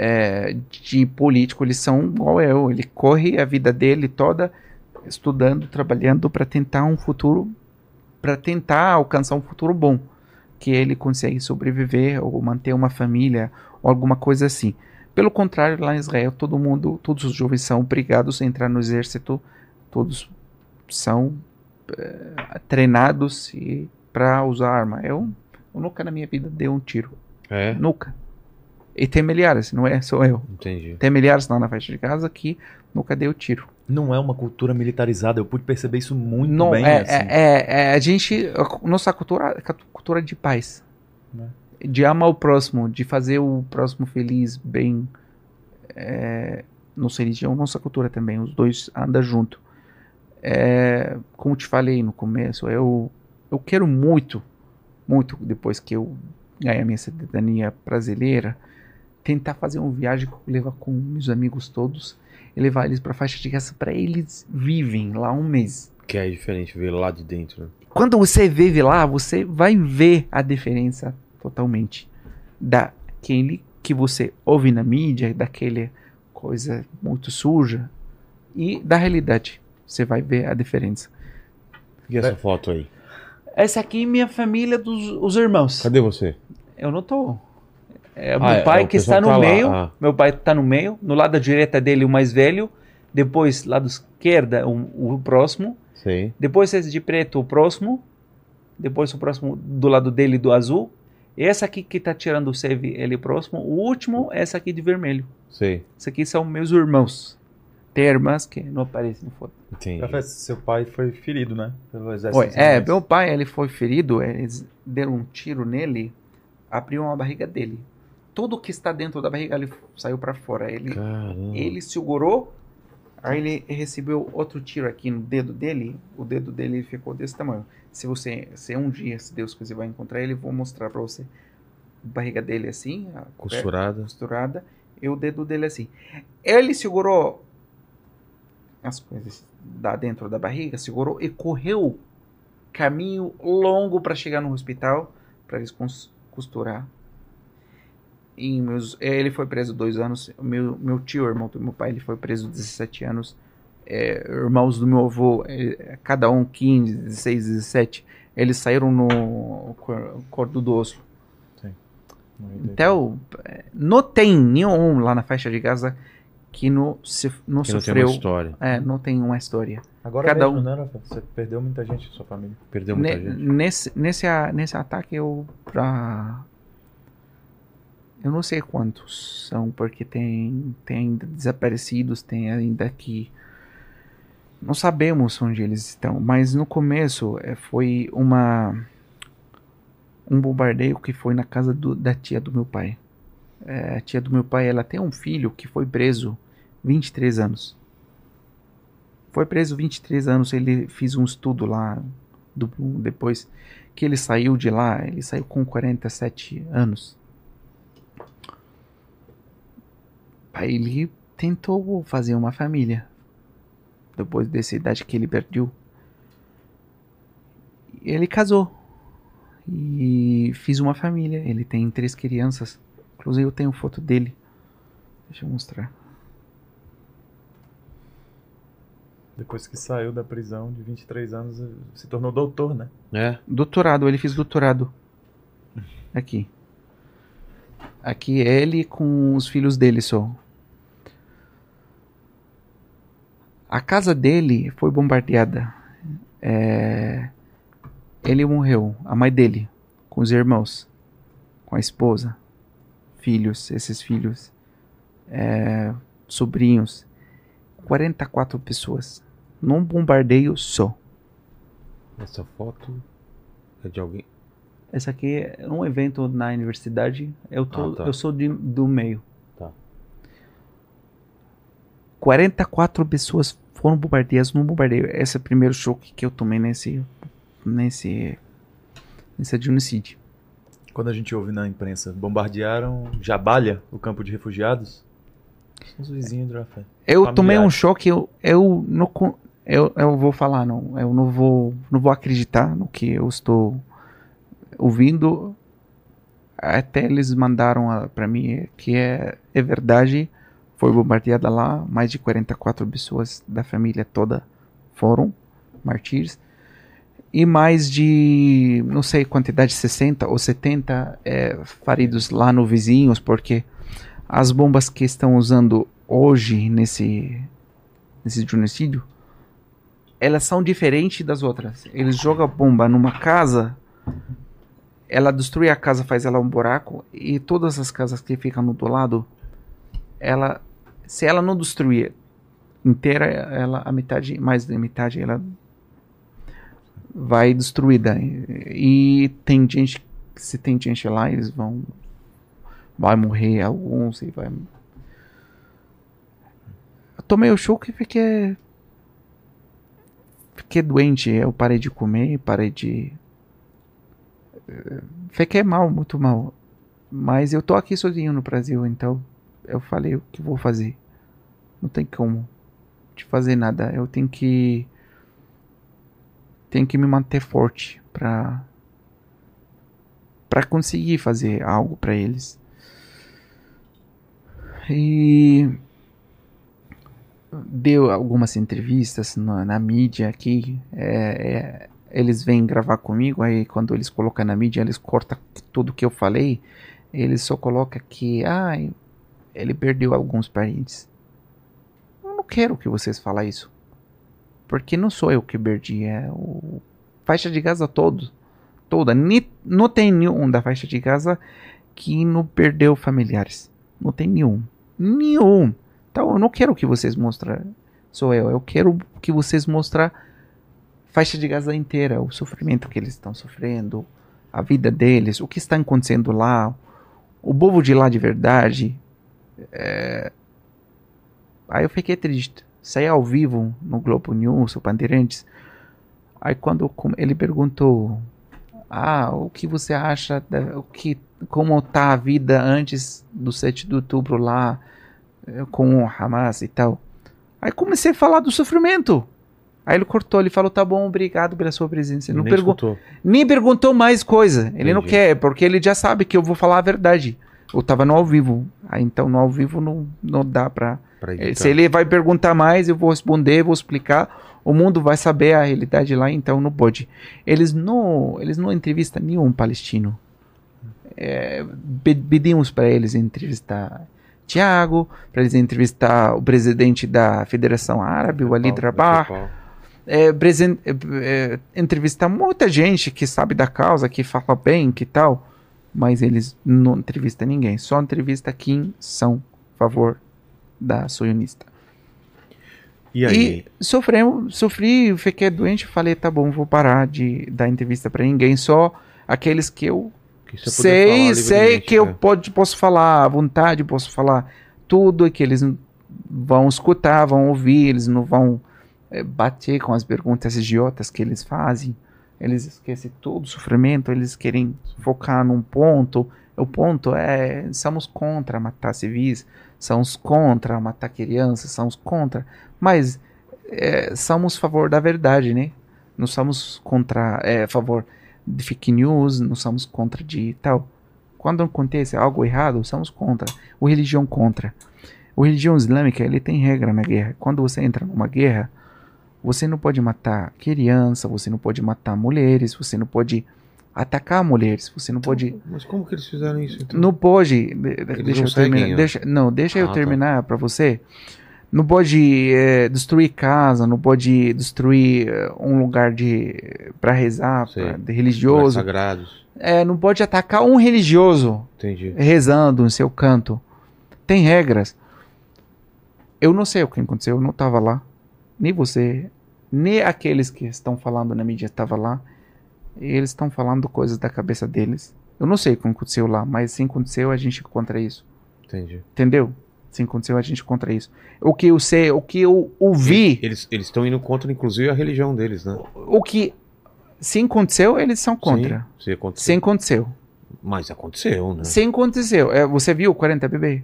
é, de político, eles são igual eu. Ele corre a vida dele toda estudando, trabalhando para tentar um futuro, para tentar alcançar um futuro bom, que ele consegue sobreviver ou manter uma família ou alguma coisa assim. Pelo contrário, lá em Israel, todo mundo, todos os jovens são obrigados a entrar no exército, todos são eh, treinados para usar arma. Eu, eu nunca na minha vida dei um tiro. É, Nunca. E tem milhares, não é só eu. entendi. Tem milhares lá na faixa de casa que nunca deu tiro. Não é uma cultura militarizada, eu pude perceber isso muito não, bem. é, assim. é, é, é, a gente, a nossa cultura é a cultura de paz. Né? De amar o próximo, de fazer o próximo feliz, bem. É, nossa religião, nossa cultura também, os dois andam junto. É, como te falei no começo, eu, eu quero muito, muito, depois que eu ganhar minha cidadania brasileira, tentar fazer uma viagem, levar com meus amigos todos e levar eles para faixa de Gaza para eles vivem lá um mês. Que é diferente ver lá de dentro, né? Quando você vive lá, você vai ver a diferença totalmente daquele que você ouve na mídia, daquele coisa muito suja e da realidade. Você vai ver a diferença. E essa foto aí? Essa aqui é minha família dos os irmãos. Cadê você? Eu não tô. É Ah, meu é, pai o que está no tá meio. ah. Meu pai está no meio. No lado da direita dele, o mais velho. Depois, lado esquerda, o, o próximo. Sei. Depois, esse de preto, o próximo. Depois, o próximo do lado dele, do azul. Essa aqui que está tirando o save, ele próximo. O último, essa aqui de vermelho. Sei. Esses aqui são meus irmãos. Tem irmãs que não aparecem no foto. Entendi. Seu pai foi ferido, né? Pelo exército. Foi. É, meu pai, ele foi ferido, eles deram um tiro nele, abriu a barriga dele. Tudo que está dentro da barriga, ele saiu para fora. Ele, Caramba. ele segurou, aí ele recebeu outro tiro aqui no dedo dele, o dedo dele ficou desse tamanho. Se você, se um dia, se Deus quiser, vai encontrar ele, vou mostrar para você. A barriga dele assim, Costurada. costurada e o dedo dele assim. Ele segurou as coisas da dentro da barriga, segurou e correu caminho longo para chegar no hospital para eles costurar. E meus, ele foi preso dois anos. Meu, meu tio, irmão do meu pai, ele foi preso 17 anos. É, irmãos do meu avô, é, cada um 15, 16, 17. Eles saíram no cor- cordo do osso. Então, eh, não tem nenhum lá na faixa de Gaza que não, se, não Que não tem sofreu. uma história. é, não tem uma história. Agora cada mesmo, um. né, Rafael? Você perdeu muita gente, sua família. Perdeu muita Ne- gente. nesse, nesse, nesse ataque eu pra. Eu não sei quantos são, porque tem, tem ainda desaparecidos, tem ainda que. Não sabemos onde eles estão, mas no começo eh, foi uma. Um bombardeio que foi na casa do- da tia do meu pai. Eh, a tia do meu pai ela tem um filho que foi preso 23 anos. foi preso 23 anos, ele fez um estudo lá do depois que ele saiu de lá, ele saiu com 47 anos. Aí ele tentou fazer uma família depois dessa idade que ele perdeu. Ele casou e fiz uma família. Ele tem três crianças. Inclusive eu tenho foto dele. Deixa eu mostrar. Depois que saiu da prisão de 23 anos, se tornou doutor, né? É. Doutorado, ele fez doutorado. Aqui. Aqui é ele com os filhos dele só. A casa dele foi bombardeada. É... Ele morreu. A mãe dele, com os irmãos, com a esposa, filhos, esses filhos, é... sobrinhos. 44 pessoas. Num bombardeio só. Essa foto é de alguém. Essa aqui é um evento na universidade. Eu, tô, Ah, tá. eu sou de- do meio. Tá. 44 pessoas foram bombardeadas num bombardeio. Esse é o primeiro choque que eu tomei nesse. nesse. nesse genocídio. Quando a gente ouve na imprensa, bombardearam Jabalha, o campo de refugiados. São os vizinhos do Rafael. Eu Familiares. tomei um choque, eu, eu não. Eu, eu vou falar, não. Eu não vou, não vou acreditar no que eu estou ouvindo. Até eles mandaram a- pra mim que é, é verdade. Foi bombardeada lá, mais de 44 pessoas da família toda foram martírios. E mais de, não sei quantidade, 60 ou 70 é, feridos lá no vizinhos, porque as bombas que estão usando hoje nesse, nesse genocídio, elas são diferentes das outras. Eles jogam bomba numa casa, ela destrói a casa, faz ela um buraco, e todas as casas que ficam do lado, ela, se ela não destruir inteira, ela a metade, mais da metade, ela vai destruída. E, tem gente, se tem gente lá, eles vão vai morrer alguns e vai eu tomei o choque e fiquei fiquei doente eu parei de comer parei de eh, fiquei mal muito mal mas eu tô aqui sozinho no Brasil então eu falei o que vou fazer não tem como de fazer nada eu tenho que tenho que me manter forte para para conseguir fazer algo para eles e deu algumas entrevistas na, na mídia aqui. é, é, eles vêm gravar comigo, aí quando eles colocam na mídia, eles cortam tudo que eu falei. Eles só colocam que ah, ele perdeu alguns parentes. Eu não quero que vocês falem isso. Porque não sou eu que perdi, é o faixa de Gaza todo. Toda. Ni- Não tem nenhum da faixa de Gaza que não perdeu familiares. Não tem nenhum. Nenhum. Então eu não quero que vocês mostrem sou eu. Eu quero que vocês mostrem faixa de Gaza inteira, o sofrimento que eles estão sofrendo, a vida deles, o que está acontecendo lá, o povo de lá de verdade. É... Aí eu fiquei triste. Saí ao vivo no Globo News, o Bandeirantes. Aí quando ele perguntou, ah, o que você acha, da, o que, como tá a vida antes do 7 de outubro lá, eh, com o Hamas e tal. Aí comecei a falar do sofrimento. Aí ele cortou, ele falou, tá bom, obrigado pela sua presença. Ele não Nem pergun- escutou. nem perguntou mais coisa. Ele não Entendi. quer, porque ele já sabe que eu vou falar a verdade. Eu tava no ao vivo. Aí então no ao vivo não, não dá. Pra Eh. Se ele vai perguntar mais, eu vou responder, vou explicar. O mundo vai saber a realidade lá, então não pode. Eles não, eles não entrevistam nenhum palestino. É, pe- pedimos para eles entrevistar Tiago, para eles entrevistar o presidente da Federação Árabe, o Rabah, principal. é, é, é, entrevistar muita gente que sabe da causa, que fala bem, que tal, mas eles não entrevistam ninguém, só entrevista quem são a favor da sionista. E aí? E sofremos, sofri, fiquei doente, falei, tá bom, vou parar de dar entrevista para ninguém, só aqueles que eu que sei, sei que eu né? pode, posso falar à vontade, posso falar tudo que eles vão escutar, vão ouvir, eles não vão é, bater com as perguntas idiotas que eles fazem. Eles esquecem todo o sofrimento, eles querem focar num ponto. O ponto é: somos contra matar civis, somos contra matar crianças, somos contra. Mas é, somos a favor da verdade, né? Não somos contra, é, a favor de fake news, não somos contra de tal. Quando acontece algo errado, somos contra. O religião contra. O religião islâmica, ele tem regra na guerra. Quando você entra numa guerra, você não pode matar criança, você não pode matar mulheres, você não pode atacar mulheres, você não pode... Mas como que eles fizeram isso? Então? Não pode... de- de- Eles Deixa não eu terminar. seguem, ó. Deixa, não, deixa Ah, eu tá. terminar pra você. Não pode eh, destruir casa, não pode destruir eh, um lugar de para rezar, Sei. pra, de religioso. sagrados. É, não pode atacar um religioso Entendi. rezando em seu canto. Tem regras. Eu não sei o que aconteceu, eu não estava lá. Nem você, nem aqueles que estão falando na mídia estavam lá. Eles estão falando coisas da cabeça deles. Eu não sei o que aconteceu lá, mas se aconteceu, a gente contra isso. Entendi. Entendeu? Se aconteceu, a gente contra isso. O que eu sei, o que eu ouvi, Eles estão indo contra, inclusive, a religião deles, né? o que. Se aconteceu, eles são contra. Sim, se aconteceu. Se aconteceu. Mas aconteceu, né? Se aconteceu. É, você viu o 40 bebê?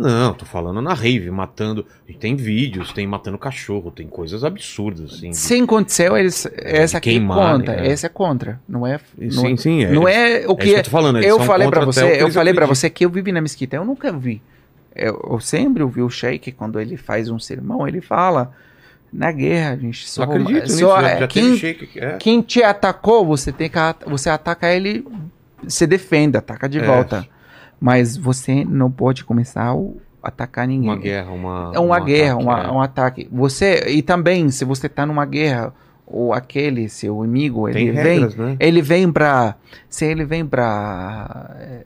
Não, tô falando na rave, matando. E tem vídeos, tem matando cachorro, tem coisas absurdas, assim. de- Se aconteceu, eles, essa aqui é queimar, contra. né? Essa é contra. Não é. Não, sim, é, sim, é. não é o é que. isso que eu tô falando. eu falei o você, eu falei para você que eu vivi na mesquita. Eu nunca vi. Eu, eu sempre ouvi o Sheik quando ele faz um sermão, ele fala na guerra, a gente só, acredito nisso, só já, já quem, shake. É. quem te atacou, você tem que você ataca ele, se defenda, ataca de É. volta. Mas você não pode começar a atacar ninguém. Uma guerra, uma. É uma um guerra, ataque, uma- é. um ataque. Você e também se você tá numa guerra ou aquele seu amigo Tem ele vem, regras, né? ele vem pra se ele vem pra é,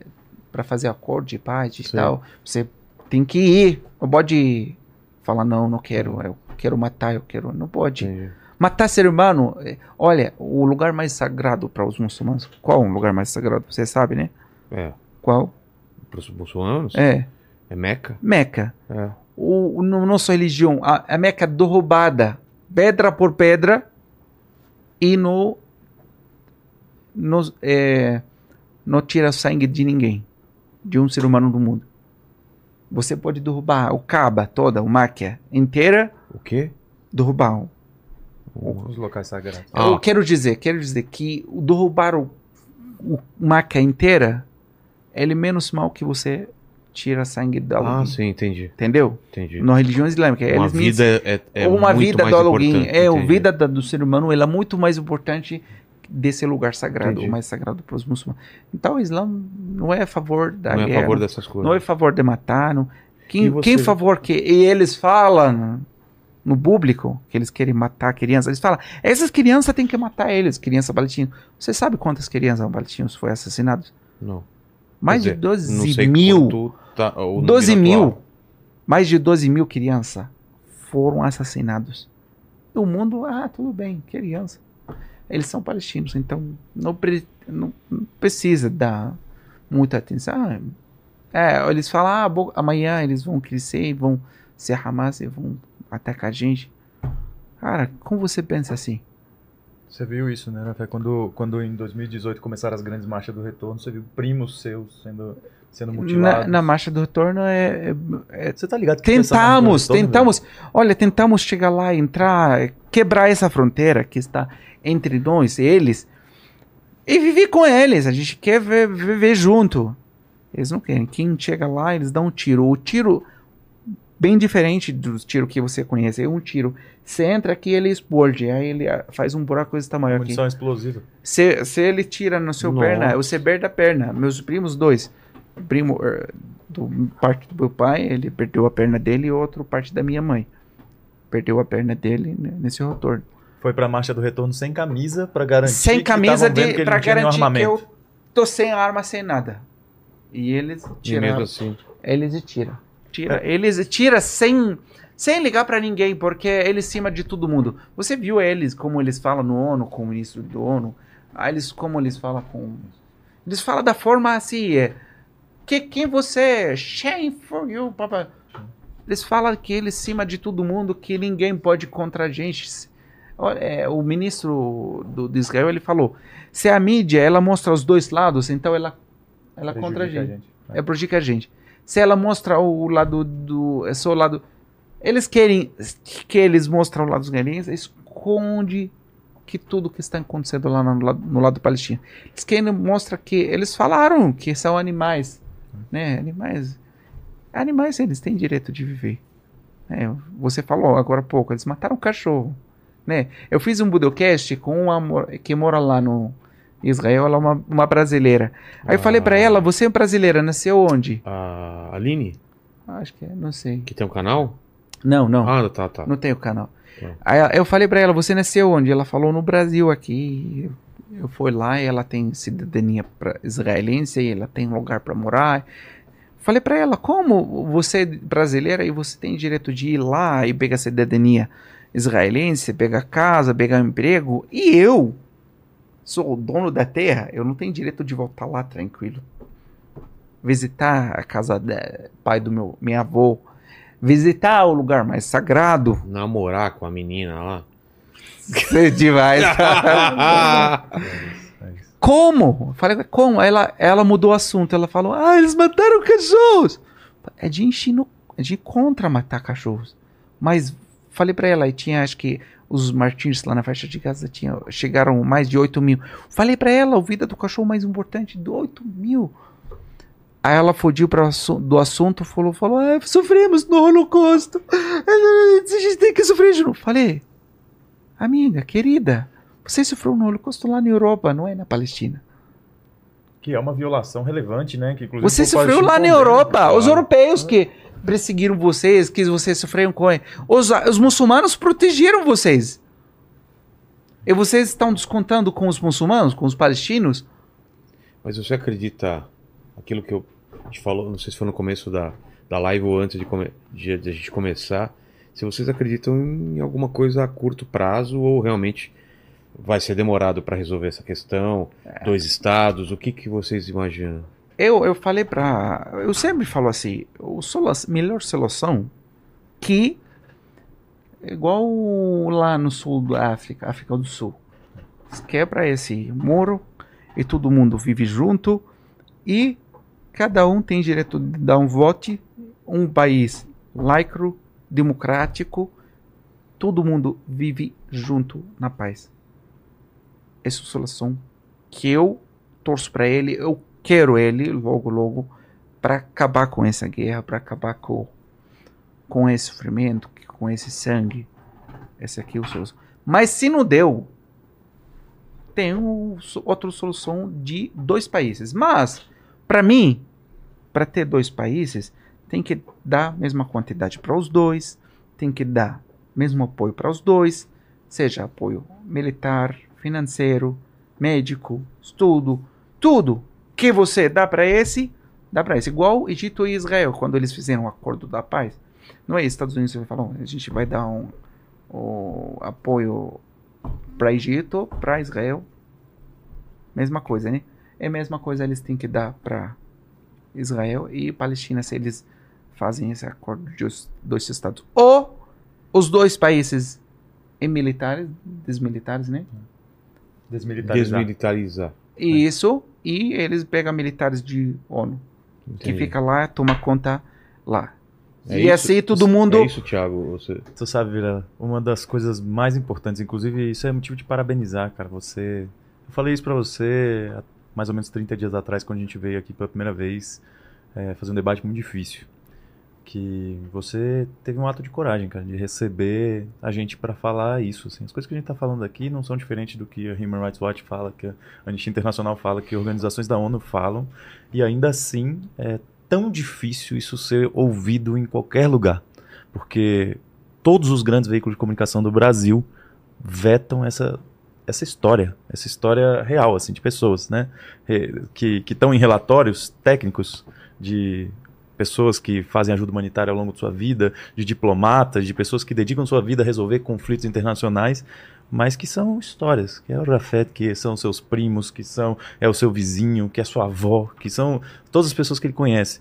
para fazer acordo de paz e tal, você tem que ir. Não pode falar não, não quero, eu quero matar, eu quero, não pode. Entendi. Matar ser humano, é, olha, o lugar mais sagrado para os muçulmanos. Qual o lugar mais sagrado? Você sabe, né? É. Qual? Para os muçulmanos? É É Meca? Meca. É. o, o- no nossa religião, a, a Meca derrubada, pedra por pedra, e no, no, é, não tira sangue de ninguém, de um ser humano do mundo. Você pode derrubar o Kaaba toda, o Máquia inteira, O quê? derrubar. o- Os locais sagrados. Ah. Eu quero dizer, quero dizer que derrubar o, o Máquia inteira, ele é menos mal que você tira sangue de Ah, alguém. sim, entendi. Entendeu? Entendi. Na religião islâmica, Uma vida é, é uma muito vida mais do alguém, é a vida da- do ser humano, ela é muito mais importante desse lugar sagrado, Entendi. mais sagrado para os muçulmanos. Então o Islã não é a favor da Não é a guerra, favor dessas coisas. não é a favor de matar, não. Quem, você- quem favor que e eles falam no público que eles querem matar crianças, eles falam, essas crianças têm que matar eles, criança palestinas. Você sabe quantas crianças palestinas foram assassinadas? Não. Mais de dizer, não 12 sei mil. Tá, o número 12 mil, atual. mais de 12 mil crianças foram assassinados. O mundo, ah, tudo bem, criança. Eles são palestinos, então não, pre- não- precisa dar muita atenção. Ah, É, eles falam, ah, amanhã eles vão crescer e vão ser Hamas e vão atacar a gente. Cara, como você pensa assim? Você viu isso, né, Rafael? Quando, quando em 2018 começaram as grandes marchas do retorno, você viu primos seus sendo, sendo Na, mutilados. na marcha do retorno é- é- é Você tá ligado que Tentamos, retorno, tentamos. Olha, tentamos chegar lá, entrar, quebrar essa fronteira que está entre nós e eles e viver com eles. A gente quer ver- viver junto. Eles não querem. Quem chega lá, eles dão um tiro. O tiro, bem diferente dos tiros que você conhece, é um tiro. Você entra aqui, ele explode. Aí ele ah, faz um buraco desse tamanho aqui. Munição explosiva. Se, se ele tira no seu Nossa. perna, você perde a perna. Meus primos dois, o primo eh, do parte do meu pai, ele perdeu a perna dele e outro parte da minha mãe. Perdeu a perna dele nesse retorno. Foi pra marcha do retorno sem camisa pra garantir Sem que camisa que de ele para não tinha nenhum garantir que eu tô sem arma, sem nada. E eles E mesmo assim. Eles tiram. Tira. Eles tiram sem sem ligar pra ninguém, porque é eles cima de todo mundo. Você viu eles como eles falam no ONU, com o ministro do ONU? Ah, eles como eles falam com eles falam da forma assim, é que quem você é? shame for you, papa. Eles falam que eles cima de todo mundo, que ninguém pode contra a gente. É, o ministro do, de Israel ele falou: se a mídia ela mostra os dois lados, então ela ela contra a Prejudica gente, né? é prejudica a gente. Se ela mostra o lado do, é só o lado, eles querem que eles mostram o lado dos israelenses, esconde que tudo que está acontecendo lá no lado, no lado palestino. Eles querem que eles falaram que são animais, né? Animais, animais eles têm direito de viver. É, você falou agora há pouco, eles mataram um cachorro, né? Eu fiz um budocast com uma que mora lá no Israel, ela é uma, uma brasileira. Aí eu falei pra Ah. ela, você é brasileira, nasceu onde? A Aline, Acho que é, não sei. que tem um canal? Não, não. Ah, tá, tá. Não tem o canal. Tá. Aí eu falei pra ela, você nasceu onde? Ela falou no Brasil aqui. Eu, fui lá e ela tem cidadania israelense e ela tem lugar pra morar. Falei pra ela, como você é brasileira e você tem direito de ir lá e pegar cidadania israelense, pegar casa, pegar emprego, e eu sou o dono da terra, eu não tenho direito de voltar lá tranquilo. Visitar a casa do pai do meu minha avô, visitar o lugar mais sagrado, Namorar com a menina lá. Sei demais. É isso. como? Eu Falei, como? Ela, ela mudou o assunto. Ela falou, ah, eles mataram cachorros. É de encher no, é de contra matar cachorros. Mas falei pra ela, e tinha, acho que os Martins lá na faixa de Gaza tinha, chegaram mais de 8 mil. Falei pra ela, a vida do cachorro mais importante, de 8 mil. Aí ela fugiu pra, do assunto, falou, falou, ah, sofremos no holocausto. A gente tem que sofrer de novo. Falei, amiga, querida, você sofreu no holocausto lá na Europa, não é na Palestina. Que é uma violação relevante, né? Que, inclusive, Você o sofreu lá na Europa. Os europeus que perseguiram vocês, que vocês sofreram com. Os, os muçulmanos protegeram vocês. E vocês estão descontando com os muçulmanos, com os palestinos? Mas você acredita aquilo que eu te falou, não sei se foi no começo da, da live ou antes de, come, de, de a gente começar, se vocês acreditam em alguma coisa a curto prazo ou realmente vai ser demorado para resolver essa questão, É. dois estados, o que, que vocês imaginam? Eu, eu falei pra. Eu sempre falo assim: o solu- melhor solução que. Igual lá no sul da África, África do Sul. Quebra esse muro e todo mundo vive junto e cada um tem direito de dar um voto. Um país laico, democrático, todo mundo vive junto na paz. Essa é a solução que eu torço para ele, eu quero ele logo, logo, para acabar com essa guerra, para acabar com, com esse sofrimento, com esse sangue. Esse aqui é o solução. Mas se não deu, tem um, outra solução de dois países. Mas, para mim, para ter dois países, tem que dar a mesma quantidade para os dois, tem que dar mesmo apoio para os dois, seja apoio militar, financeiro, médico, estudo, tudo que você dá para esse, dá para esse. Igual Egito e Israel, quando eles fizeram o acordo da paz. Não é Estados Unidos que falou, a gente vai dar um, o apoio para Egito, para Israel. Mesma coisa, né? É a mesma coisa eles têm que dar para Israel e Palestina se eles fazem esse acordo de os dois estados. Ou os dois países e militares, desmilitares, né? Desmilitarizar. Desmilitarizar. E isso, e eles pegam militares de ONU, que Entendi. fica lá, toma conta lá. É e isso- assim todo mundo. É isso, Thiago. Você... Tu sabe, Vila, uma das coisas mais importantes, inclusive isso é motivo de parabenizar, cara. Você. Eu falei isso pra você há mais ou menos 30 dias atrás, quando a gente veio aqui pela primeira vez é, fazer um debate muito difícil. Que você teve um ato de coragem, cara, de receber a gente pra falar isso. Assim. As coisas que a gente tá falando aqui não são diferentes do que a Human Rights Watch fala, que a Anistia Internacional fala, que organizações da ONU falam. E ainda assim é tão difícil isso ser ouvido em qualquer lugar. Porque todos os grandes veículos de comunicação do Brasil vetam essa, essa história, essa história real, assim, de pessoas, né? Re- Que estão em relatórios técnicos de pessoas que fazem ajuda humanitária ao longo de sua vida, de diplomatas, de pessoas que dedicam sua vida a resolver conflitos internacionais, mas que são histórias, que é o Rafet, que são seus primos, que são é o seu vizinho, que é sua avó, que são todas as pessoas que ele conhece.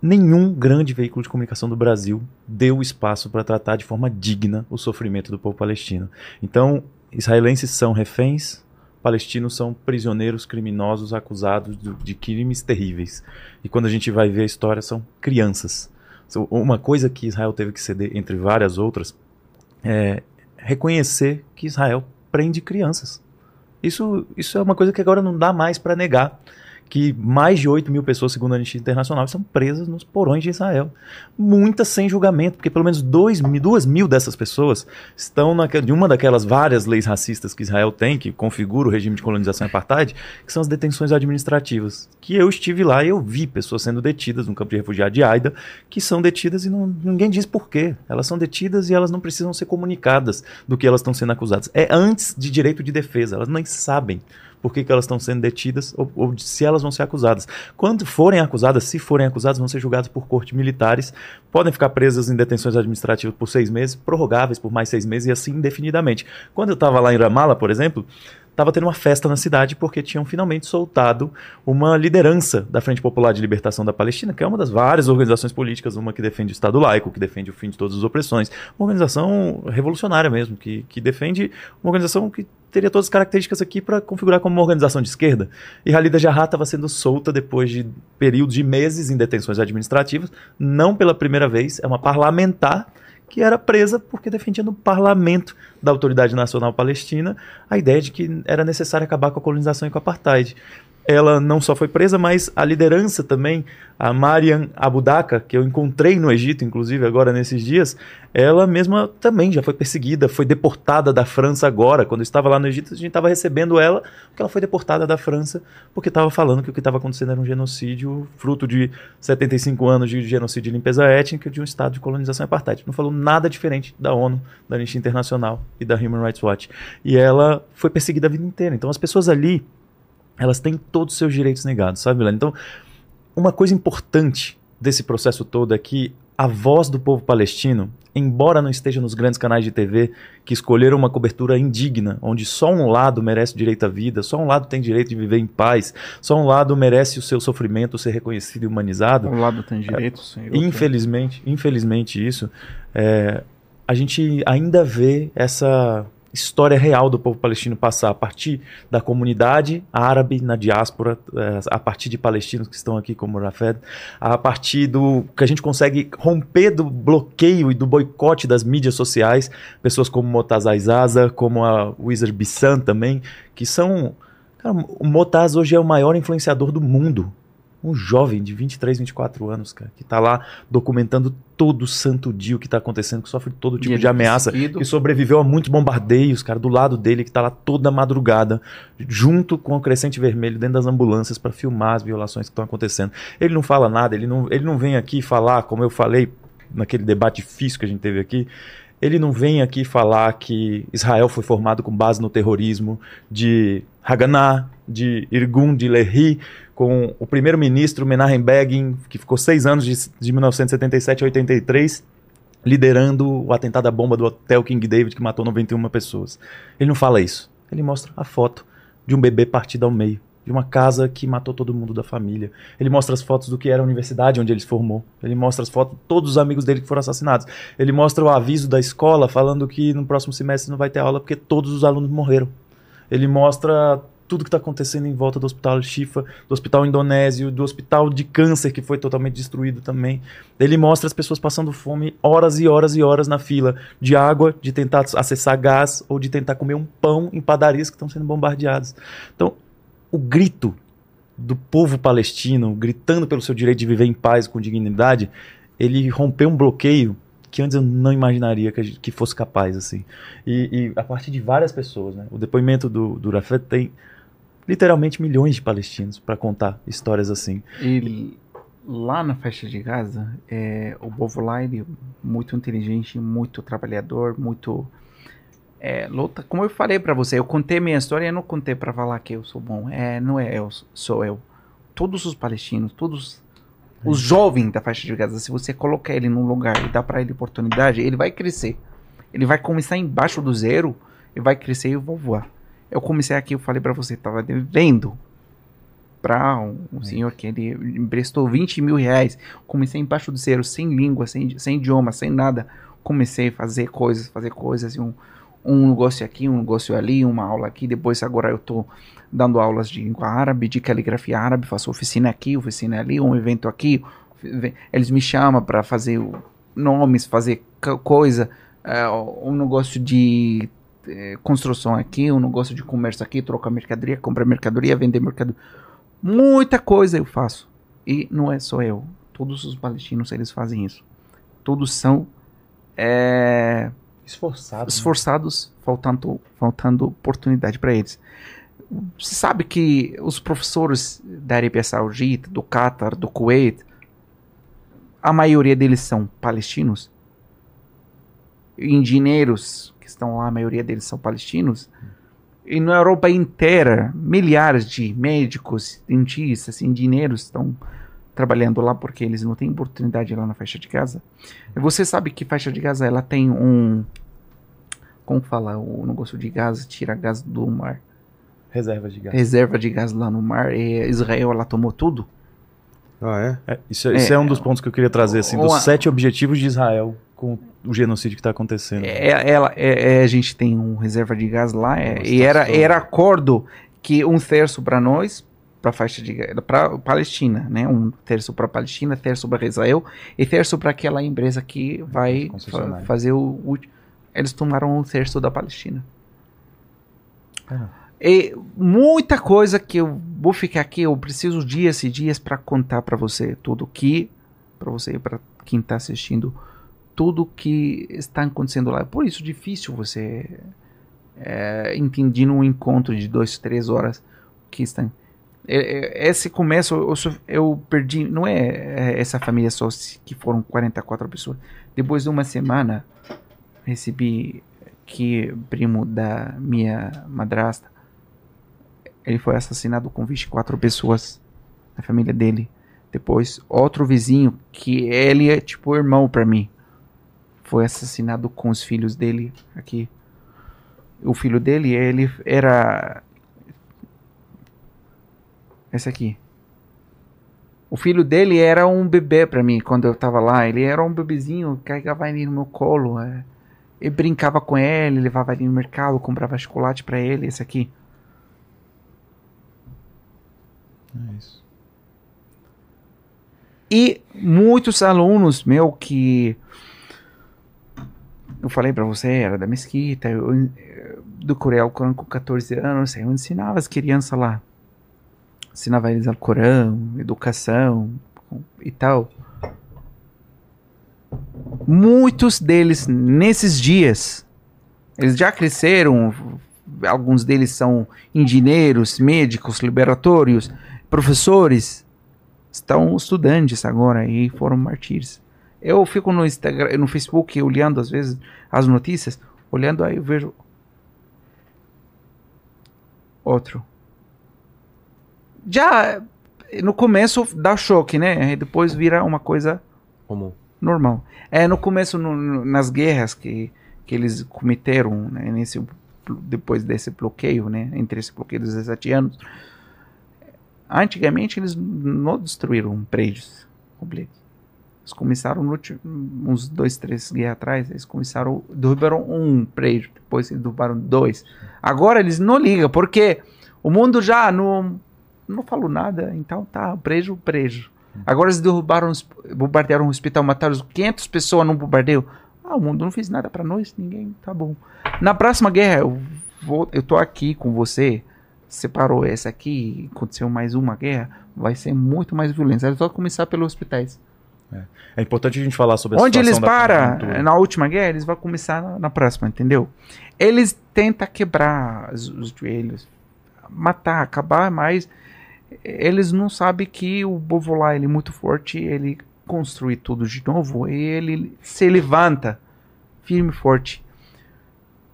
nenhum grande veículo de comunicação do Brasil deu espaço para tratar de forma digna o sofrimento do povo palestino. Então, israelenses são reféns, palestinos são prisioneiros criminosos acusados de, de crimes terríveis. E quando a gente vai ver a história, são crianças. Uma coisa que Israel teve que ceder, entre várias outras, é reconhecer que Israel prende crianças. Isso, isso é uma coisa que agora não dá mais para negar. Que mais de 8 mil pessoas, segundo a Anistia Internacional, estão presas nos porões de Israel. Muitas sem julgamento, porque pelo menos 2 mil, 2 mil dessas pessoas estão de uma daquelas várias leis racistas que Israel tem, que configura o regime de colonização e apartheid, que são as detenções administrativas. Que eu estive lá e eu vi pessoas sendo detidas no campo de refugiados de Aida, que são detidas e não, ninguém diz por quê. Elas são detidas e elas não precisam ser comunicadas do que elas estão sendo acusadas. É antes de direito de defesa, elas nem sabem por que, que elas estão sendo detidas ou, ou se elas vão ser acusadas. Quando forem acusadas, se forem acusadas, vão ser julgadas por corte militares, podem ficar presas em detenções administrativas por seis meses, prorrogáveis por mais seis meses e assim indefinidamente. Quando eu estava lá em Ramallah, por exemplo, estava tendo uma festa na cidade porque tinham finalmente soltado uma liderança da Frente Popular de Libertação da Palestina, que é uma das várias organizações políticas, uma que defende o Estado laico, que defende o fim de todas as opressões, uma organização revolucionária mesmo, que, que defende uma organização que teria todas as características aqui para configurar como uma organização de esquerda. E Halida Jarrah estava sendo solta depois de períodos de meses em detenções administrativas, não pela primeira vez, é uma parlamentar que era presa porque defendia no parlamento da Autoridade Nacional Palestina a ideia de que era necessário acabar com a colonização e com o apartheid. Ela não só foi presa, mas a liderança também, a Mariam Abudaka, que eu encontrei no Egito, inclusive, agora nesses dias, ela mesma também já foi perseguida, foi deportada da França agora. Quando eu estava lá no Egito, a gente estava recebendo ela, porque ela foi deportada da França, porque estava falando que o que estava acontecendo era um genocídio, fruto de 75 anos de genocídio e limpeza étnica de um estado de colonização e apartheid. Não falou nada diferente da ONU, da Anistia Internacional e da Human Rights Watch. E ela foi perseguida a vida inteira. Então as pessoas ali, elas têm todos os seus direitos negados, sabe, Milena? Então, uma coisa importante desse processo todo é que a voz do povo palestino, embora não esteja nos grandes canais de TV que escolheram uma cobertura indigna, onde só um lado merece o direito à vida, só um lado tem direito de viver em paz, só um lado merece o seu sofrimento ser reconhecido e humanizado, Um lado tem direitos, e outro- Infelizmente, infelizmente isso, é, a gente ainda vê essa história real do povo palestino passar a partir da comunidade árabe na diáspora, é, a partir de palestinos que estão aqui como Rafed, a partir do que a gente consegue romper do bloqueio e do boicote das mídias sociais, pessoas como Motaz Aizaza, como a Wizard Bissan também, que são Cara, o Motaz hoje é o maior influenciador do mundo. Um jovem de 23, 24 anos, cara, que tá lá documentando todo santo dia o que tá acontecendo, que sofre todo tipo de ameaça, perseguido. que sobreviveu a muitos bombardeios, cara, do lado dele, que tá lá toda madrugada, junto com o Crescente Vermelho, dentro das ambulâncias, para filmar as violações que estão acontecendo. Ele não fala nada, ele não, ele não vem aqui falar, como eu falei naquele debate difícil que a gente teve aqui, ele não vem aqui falar que Israel foi formado com base no terrorismo de Haganah, de Irgun, de Lehi, com o primeiro-ministro Menachem Begin, que ficou seis anos de, de 1977 a 83, liderando o atentado à bomba do Hotel King David, que matou 91 pessoas. Ele não fala isso. Ele mostra a foto de um bebê partido ao meio, de uma casa que matou todo mundo da família. Ele mostra as fotos do que era a universidade onde ele se formou. Ele mostra as fotos de todos os amigos dele que foram assassinados. Ele mostra o aviso da escola falando que no próximo semestre não vai ter aula porque todos os alunos morreram. Ele mostra tudo que está acontecendo em volta do hospital Shifa, do hospital indonésio, do hospital de câncer que foi totalmente destruído também. Ele mostra as pessoas passando fome horas e horas e horas na fila de água, de tentar acessar gás ou de tentar comer um pão em padarias que estão sendo bombardeadas. Então, o grito do povo palestino gritando pelo seu direito de viver em paz com dignidade, ele rompeu um bloqueio que antes eu não imaginaria que, gente- que fosse capaz assim. E, e a partir de várias pessoas, né? O depoimento do, do Rafet tem literalmente milhões de palestinos para contar histórias assim. E lá na faixa de Gaza, é, o povo lá ele é muito inteligente, muito trabalhador, muito é, luta. Como eu falei pra você, eu contei minha história, eu não contei pra falar que eu sou bom. É, não é eu, sou eu. Todos os palestinos, todos os jovens da faixa de Gaza, se você colocar ele num lugar e dar pra ele oportunidade, ele vai crescer. Ele vai começar embaixo do zero e vai crescer e eu vou voar. Eu comecei aqui, eu falei pra você, tava devendo para um, um senhor que ele emprestou 20 mil reais. Comecei embaixo do zero, sem língua, sem, sem idioma, sem nada. Comecei a fazer coisas, fazer coisas, um, um negócio aqui, um negócio ali, uma aula aqui. Depois agora eu tô dando aulas de língua árabe, de caligrafia árabe, faço oficina aqui, oficina ali, um evento aqui. Eles me chamam para fazer nomes, fazer coisa, uh, um negócio de uh, construção aqui, um negócio de comércio aqui, trocar mercadoria, comprar mercadoria, vender mercadoria. Muita coisa eu faço. E não é só eu. Todos os palestinos eles fazem isso. Todos são é, esforçados, esforçados né? faltando, faltando oportunidade para eles. Você sabe que os professores da Arábia Saudita, do Catar, do Kuwait, a maioria deles são palestinos? Engenheiros estão lá, a maioria deles são palestinos? E na Europa inteira, milhares de médicos, dentistas, engenheiros estão trabalhando lá porque eles não têm oportunidade lá na faixa de Gaza. E você sabe que faixa de Gaza ela tem um como fala o negócio de gás, tira gás do mar. Reserva de gás. Reserva de gás lá no mar. E Israel ela tomou tudo. Ah, é? é isso, é, isso é um dos pontos que eu queria trazer, assim, dos sete objetivos de Israel com o genocídio que está acontecendo. É, ela, é, é, a gente tem um reserva de gás lá, é, e era, era acordo que um terço para nós, para faixa de para Palestina, né? Um terço para Palestina, terço para Israel e terço para aquela empresa que vai fa fazer o, o, eles tomaram um terço da Palestina. Ah. E muita coisa que eu vou ficar aqui, eu preciso dias e dias para contar para você tudo que para você para quem está assistindo tudo que está acontecendo lá. Por isso difícil você é, entender num encontro de dois, três horas que está. Esse começo eu, eu, perdi, não é, é essa família só que foram 44 pessoas. Depois de uma semana recebi que primo da minha madrasta, ele foi assassinado com 24 pessoas na família dele. Depois outro vizinho que ele é tipo irmão para mim foi assassinado com os filhos dele aqui. O filho dele, ele era esse aqui. O filho dele era um bebê para mim quando eu tava lá. Ele era um bebezinho, carregava ele no meu colo. É. Eu brincava com ele, levava ele no mercado, comprava chocolate para ele. Esse aqui. É isso. E muitos alunos meu que eu falei para você, era da mesquita, eu, eu decorei o Corão com 14 anos, eu ensinava as crianças lá. Ensinava eles o Corão, educação e tal. Muitos deles, nesses dias, eles já cresceram, alguns deles são engenheiros, médicos, liberatórios, professores, estão estudantes agora e foram martírios. Eu fico no Instagram, no Facebook olhando às vezes as notícias, olhando aí eu vejo outro. Já no começo dá choque, né? depois vira uma coisa comum. Normal. É no começo no, no, nas guerras que, que eles cometeram, né, nesse depois desse bloqueio, né, entre esse bloqueio dos 17 anos. Antigamente eles não destruíram prédios completos. Eles começaram no, uns dois, três guerras atrás, eles começaram, derrubaram um prédio, depois eles derrubaram dois. Agora eles não ligam, porque o mundo já não, não falou nada, então tá, prédio, prédio. Agora eles derrubaram, bombardearam um hospital, mataram 500 pessoas num bombardeio. Ah, o mundo não fez nada para nós, ninguém, tá bom. Na próxima guerra, eu, vou, eu tô aqui com você, separou essa aqui, aconteceu mais uma guerra, vai ser muito mais violência. É só começar pelos hospitais. É. é, importante a gente falar sobre a Onde eles param na última guerra, eles vão começar na, na próxima, entendeu? Eles tentam quebrar os, os joelhos, matar, acabar, mas eles não sabem que o povo lá ele é muito forte, ele construi tudo de novo e ele se levanta firme e forte.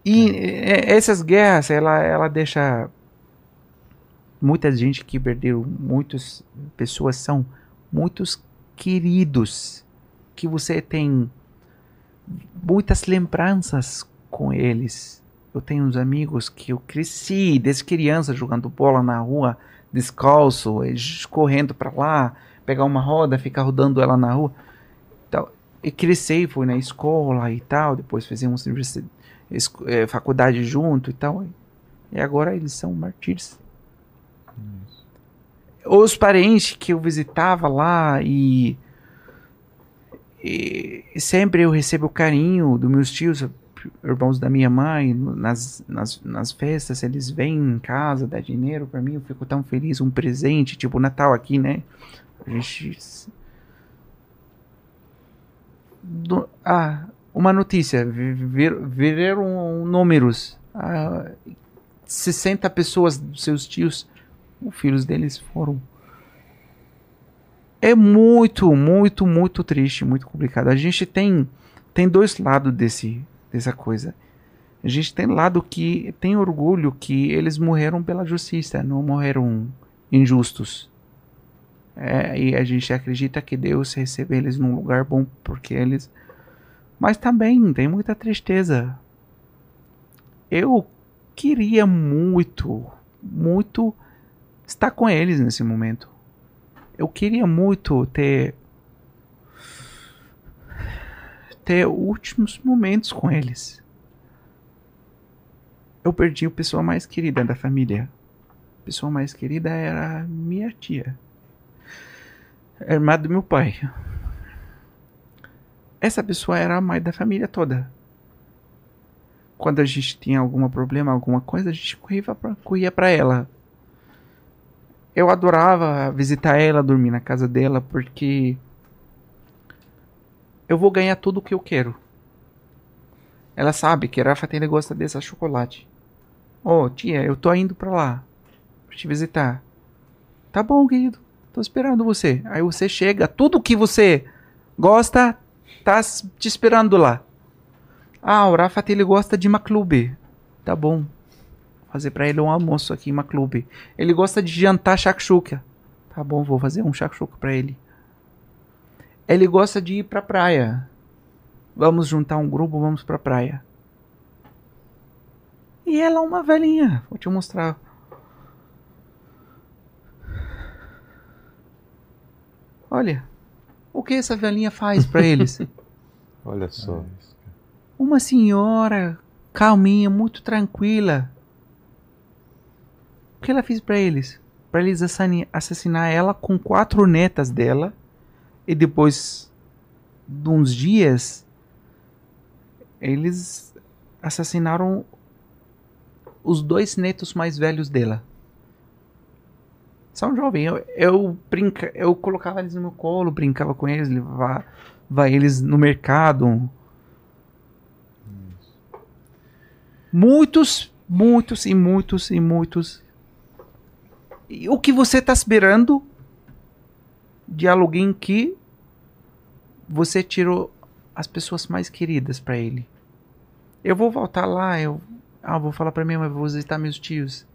E é. essas guerras, ela, ela deixa muita gente que perdeu, muitas pessoas são muitos queridos que você tem muitas lembranças com eles. Eu tenho uns amigos que eu cresci desde criança jogando bola na rua descalço, correndo para lá, pegar uma roda, ficar rodando ela na rua. Então, e cresci, fui na escola e tal, depois fizemos eh, faculdade junto e tal. E agora eles são mártires. Os parentes que eu visitava lá e, e sempre eu recebo o carinho dos meus tios, irmãos da minha mãe, nas, nas, nas festas, eles vêm em casa, dá dinheiro pra mim, eu fico tão feliz, um presente, tipo Natal aqui, né? A gente. Do- ah, uma notícia, viram números. Ah, 60 pessoas seus tios, os filhos deles foram. É muito, muito, muito triste, muito complicado. A gente tem tem dois lados desse dessa coisa. A gente tem lado que tem orgulho que eles morreram pela justiça, não morreram injustos. É, e a gente acredita que Deus recebe eles num lugar bom porque eles. Mas também tem muita tristeza. Eu queria muito, muito estar com eles nesse momento. Eu queria muito ter ter últimos momentos com eles. Eu perdi a pessoa mais querida da família. A pessoa mais querida era minha tia. A irmã do meu pai. Essa pessoa era a mãe da família toda. Quando a gente tinha algum problema, alguma coisa, a gente corria pra, corria pra ela. Eu adorava visitar ela, dormir na casa dela, porque eu vou ganhar tudo o que eu quero. Ela sabe que a Rafaela gosta desse chocolate. Oh, tia, eu tô indo pra lá. Pra te visitar. Tá bom, querido. Tô esperando você. Aí você chega, tudo que você gosta, tá te esperando lá. Ah, o Rafa ele gosta de Maclube. Tá bom. Fazer pra ele um almoço aqui em Maclube. Ele gosta de jantar shakshuka. Tá bom, vou fazer um shakshuka pra ele. Ele gosta de ir pra praia. Vamos juntar um grupo, vamos pra praia. E ela é uma velhinha. Vou te mostrar. Olha. O que essa velhinha faz pra eles? Olha só. Uma senhora calminha, muito tranquila. Que ela fez pra eles? Pra eles assassinar ela com quatro netas dela. E depois de uns dias, eles assassinaram os dois netos mais velhos dela. São jovens. Eu, eu, brinca, eu colocava eles no meu colo, brincava com eles, levava levava eles no mercado. Muitos, muitos e muitos e muitos. E o que você está esperando de alguém que você tirou as pessoas mais queridas para ele? Eu vou voltar lá, eu ah, vou falar para minha mãe, vou visitar meus tios.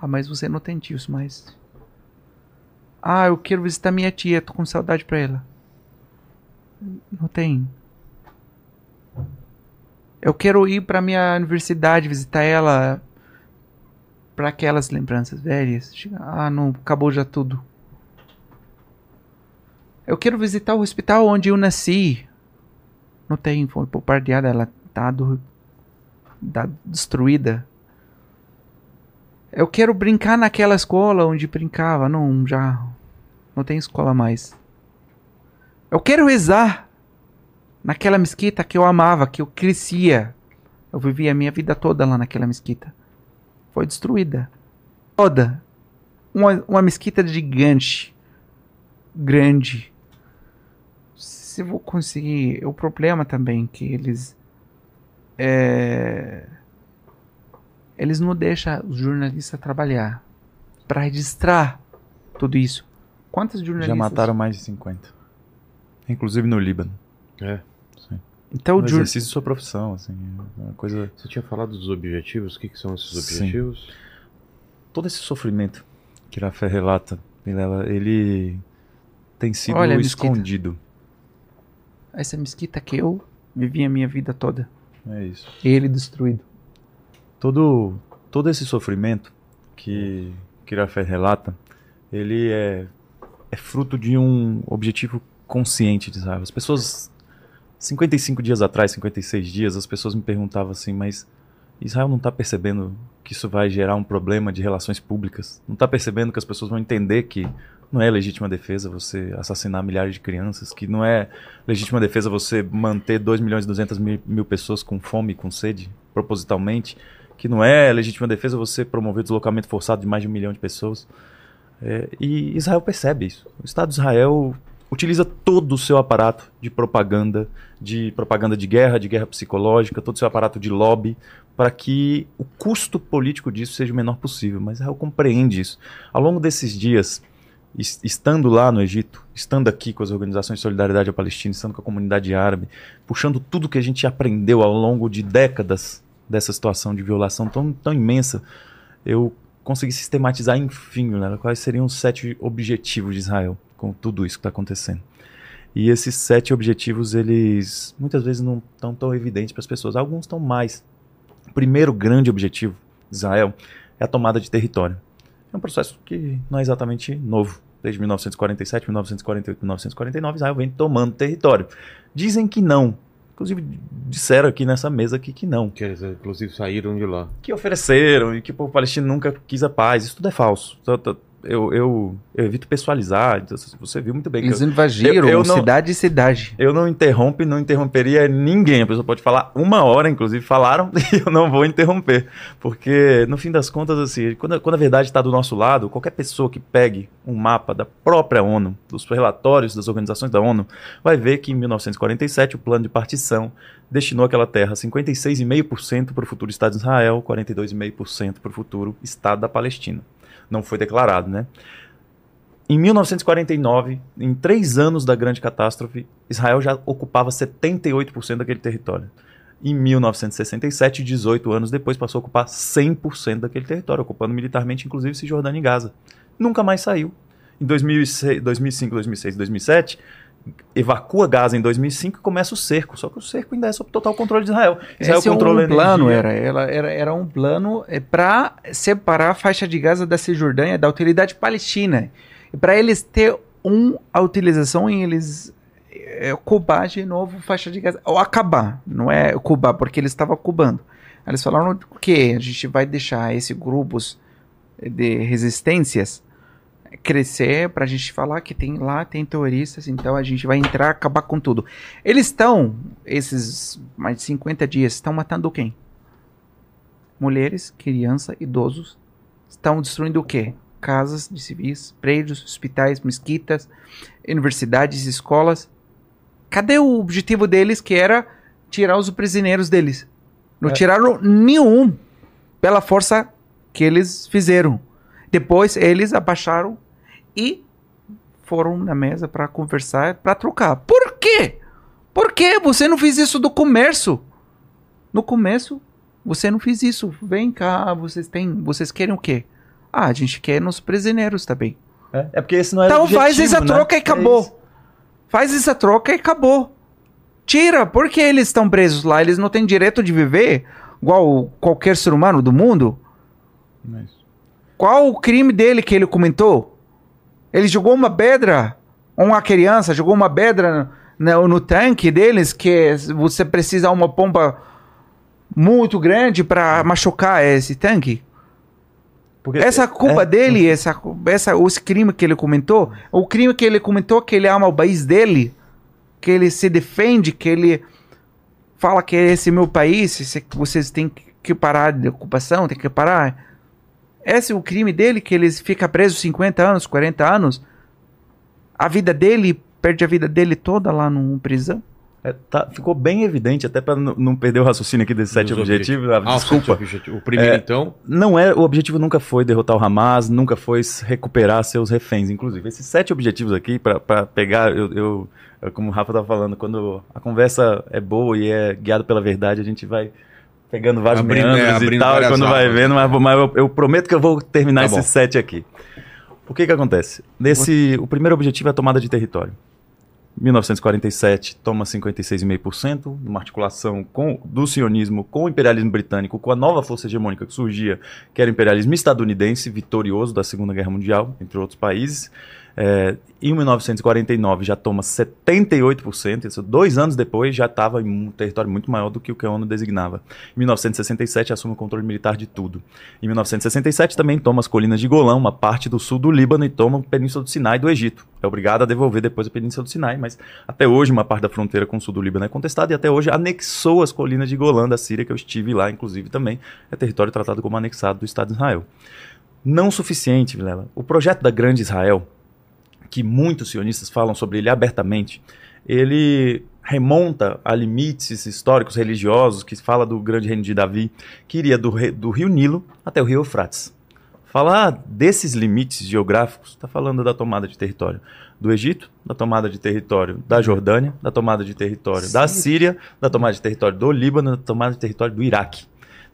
Ah, mas você não tem tios mais. Ah, eu quero visitar minha tia, tô com saudade pra ela. Não tem. Eu quero ir pra minha universidade visitar ela para aquelas lembranças velhas. Ah, não, acabou já tudo. Eu quero visitar o hospital onde eu nasci. Não tem, foi bombardeada, ela tá, do, tá destruída. Eu quero brincar naquela escola onde brincava. Não, já não tem escola mais. Eu quero rezar naquela mesquita que eu amava, que eu crescia. Eu vivi a minha vida toda lá naquela mesquita. Foi destruída. Toda. Uma, uma mesquita gigante. Grande. Se eu vou conseguir. O problema também que eles. É, eles não deixam os jornalistas trabalhar. Para registrar tudo isso. Quantos jornalistas. Já mataram mais de 50. Inclusive no Líbano. É. Então, O o jor- exercício de sua profissão, assim, é uma coisa... Você tinha falado dos objetivos, o que, que são esses Sim. objetivos? Todo esse sofrimento que Rafa relata, ele tem sido Olha escondido. essa mesquita que eu vivi a minha vida toda. É isso. Ele destruído. Todo, todo esse sofrimento que, que Rafael relata ele é, é fruto de um objetivo consciente de Israel. As pessoas, 55 dias atrás, 56 dias, as pessoas me perguntavam assim, mas Israel não está percebendo que isso vai gerar um problema de relações públicas? Não está percebendo que as pessoas vão entender que não é legítima defesa você assassinar milhares de crianças, que não é legítima defesa você manter 2 milhões e 200 mil, pessoas com fome, com sede, propositalmente, que não é legítima defesa você promover deslocamento forçado de mais de um milhão de pessoas. É, e Israel percebe isso. O Estado de Israel utiliza todo o seu aparato de propaganda, de propaganda de guerra, de guerra psicológica, todo o seu aparato de lobby, para que o custo político disso seja o menor possível. Mas Israel compreende isso. Ao longo desses dias, estando lá no Egito, estando aqui com as organizações de solidariedade à Palestina, estando com a comunidade árabe, puxando tudo que a gente aprendeu ao longo de décadas dessa situação de violação tão, tão imensa, eu consegui sistematizar, enfim, né, quais seriam os sete objetivos de Israel com tudo isso que está acontecendo. E esses sete objetivos, eles muitas vezes não estão tão evidentes para as pessoas. Alguns estão mais. O primeiro grande objetivo de Israel é a tomada de território. É um processo que não é exatamente novo. Desde 1947, 1948, 1949, Israel vem tomando território. Dizem que não. Inclusive, disseram aqui nessa mesa aqui que não. Que eles, inclusive, saíram de lá. Que ofereceram e que o povo palestino nunca quis a paz. Isso tudo é falso eu, eu, eu, evito pessoalizar. Então, você viu muito bem. Eles eu, invadiram eu, eu não, cidade e cidade. Eu não interrompo e não interromperia ninguém. A pessoa pode falar uma hora, inclusive falaram, e eu não vou interromper. Porque, no fim das contas, assim, quando, quando a verdade está do nosso lado, qualquer pessoa que pegue um mapa da própria ONU, dos relatórios das organizações da ONU, vai ver que em 1947 o plano de partição destinou aquela terra 56,5% para o futuro Estado de Israel, 42,5% para o futuro Estado da Palestina não foi declarado, né? Em 1949, em três anos da grande catástrofe, Israel já ocupava 78% daquele território. Em 1967, 18 anos depois, passou a ocupar 100% daquele território, ocupando militarmente, inclusive, Cisjordânia e Gaza. Nunca mais saiu. Em 2006, 2005, 2006 2007, evacua Gaza em 2005 e começa o cerco. Só que o cerco ainda é sob total controle de Israel. Israel Esse controla é um plano, era, era, era, era um plano é, para separar a faixa de Gaza da Cisjordânia da utilidade palestina. E para eles ter uma utilização em eles é, cubar de novo a faixa de Gaza. Ou acabar, não é cubar, porque eles estavam cubando. Eles falaram que a gente vai deixar esses grupos de resistências crescer para a gente falar que tem lá tem terroristas, então a gente vai entrar acabar com tudo. Eles estão esses mais de 50 dias estão matando quem? Mulheres, crianças, idosos. Estão destruindo o quê? Casas de civis, prédios, hospitais, mesquitas, universidades, escolas. Cadê o objetivo deles que era tirar os prisioneiros deles? Não é. tiraram nenhum pela força que eles fizeram. Depois eles abaixaram e foram na mesa para conversar, para trocar. Por quê? Por que você não fez isso do começo? No começo, você não fez isso. Vem cá, vocês têm, vocês querem o quê? Ah, a gente quer nos prisioneiros também. É, é porque esse não é Então objetivo, faz essa né? troca e é acabou. É faz essa troca e acabou. Tira, porque eles estão presos lá, eles não têm direito de viver igual qualquer ser humano do mundo? Mas... Qual o crime dele que ele comentou? Ele jogou uma pedra, uma criança jogou uma pedra no, no tanque deles, que você precisa uma pompa muito grande para machucar esse tanque. Porque essa culpa é, dele, é. essa, essa, os crimes que ele comentou, o crime que ele comentou que ele ama o país dele, que ele se defende, que ele fala que esse é meu país, vocês têm que parar de ocupação, tem que parar. Esse é o crime dele, que ele fica preso 50 anos, 40 anos. A vida dele, perde a vida dele toda lá numa prisão. É, tá, ficou bem evidente, até para não perder o raciocínio aqui desses sete objetivos. Ah, desculpa. Objetivo. O primeiro, é, então. Não é, o objetivo nunca foi derrotar o Hamas, nunca foi recuperar seus reféns. Inclusive, esses sete objetivos aqui, para pegar, eu, eu, como o Rafa estava falando, quando a conversa é boa e é guiada pela verdade, a gente vai pegando vários abrindo, meandros é, e tal, quando vai vendo, mas, mas eu, eu, prometo que eu vou terminar tá esse set aqui. O que que acontece? Nesse, o primeiro objetivo é a tomada de território. 1947 toma 56,5%, numa articulação com, do sionismo com o imperialismo britânico, com a nova força hegemônica que surgia, que era o imperialismo estadunidense, vitorioso da Segunda Guerra Mundial, entre outros países. É, em 1949 já toma 78%, isso dois anos depois já estava em um território muito maior do que o que a ONU designava. Em 1967 assume o controle militar de tudo. Em 1967 também toma as colinas de Golã, uma parte do sul do Líbano e toma a Península do Sinai do Egito. É obrigado a devolver depois a Península do Sinai, mas até hoje uma parte da fronteira com o sul do Líbano é contestada e até hoje anexou as colinas de Golã da Síria, que eu estive lá inclusive também, é território tratado como anexado do Estado de Israel. Não suficiente, Vilela. O projeto da Grande Israel, que muitos sionistas falam sobre ele abertamente, ele remonta a limites históricos religiosos, que fala do grande reino de Davi, que iria do, do rio Nilo até o rio Eufrates. Falar desses limites geográficos, está falando da tomada de território do Egito, da tomada de território da Jordânia, da tomada de território Sim. da Síria, da tomada de território do Líbano, da tomada de território do Iraque.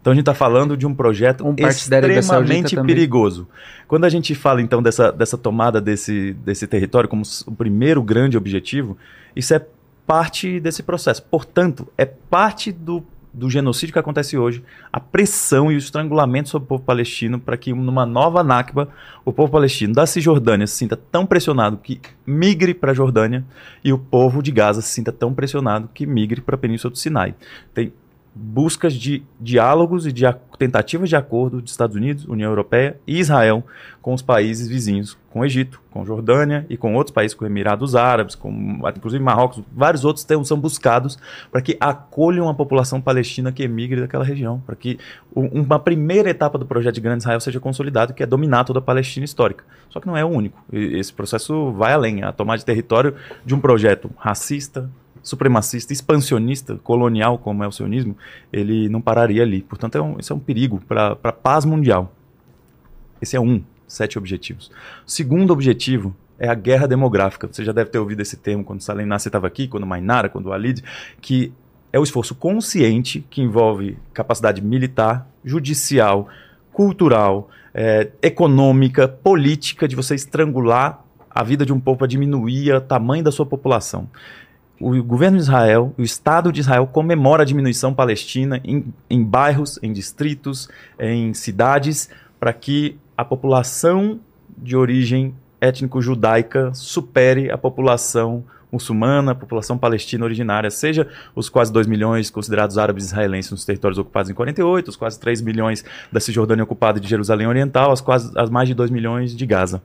Então a gente está falando de um projeto um extremamente perigoso. Quando a gente fala então dessa, dessa tomada desse, desse território como o primeiro grande objetivo, isso é parte desse processo. Portanto, é parte do, do genocídio que acontece hoje, a pressão e o estrangulamento sobre o povo palestino para que numa nova Nakba o povo palestino da Cisjordânia se sinta tão pressionado que migre para a Jordânia e o povo de Gaza se sinta tão pressionado que migre para a Península do Sinai. Tem buscas de diálogos e de tentativas de acordo dos Estados Unidos, União Europeia e Israel com os países vizinhos, com o Egito, com Jordânia e com outros países, com Emirados Árabes, com inclusive Marrocos, vários outros são buscados para que acolham a população palestina que emigre daquela região, para que uma primeira etapa do projeto de Grande Israel seja consolidado, que é dominar toda a Palestina histórica. Só que não é o único. Esse processo vai além, a tomada de território de um projeto racista, supremacista, expansionista, colonial, como é o sionismo, ele não pararia ali. Portanto, é um, isso é um perigo para a paz mundial. Esse é um, sete objetivos. O segundo objetivo é a guerra demográfica. Você já deve ter ouvido esse termo quando Salem Nasser estava aqui, quando Mainara, quando Walid, que é o esforço consciente que envolve capacidade militar, judicial, cultural, é, econômica, política, de você estrangular a vida de um povo para diminuir o tamanho da sua população o governo de Israel, o Estado de Israel comemora a diminuição palestina em, em bairros, em distritos, em cidades, para que a população de origem étnico-judaica supere a população muçulmana, a população palestina originária, seja os quase 2 milhões considerados árabes israelenses nos territórios ocupados em 48, os quase 3 milhões da Cisjordânia ocupada de Jerusalém Oriental, as, quase, as mais de 2 milhões de Gaza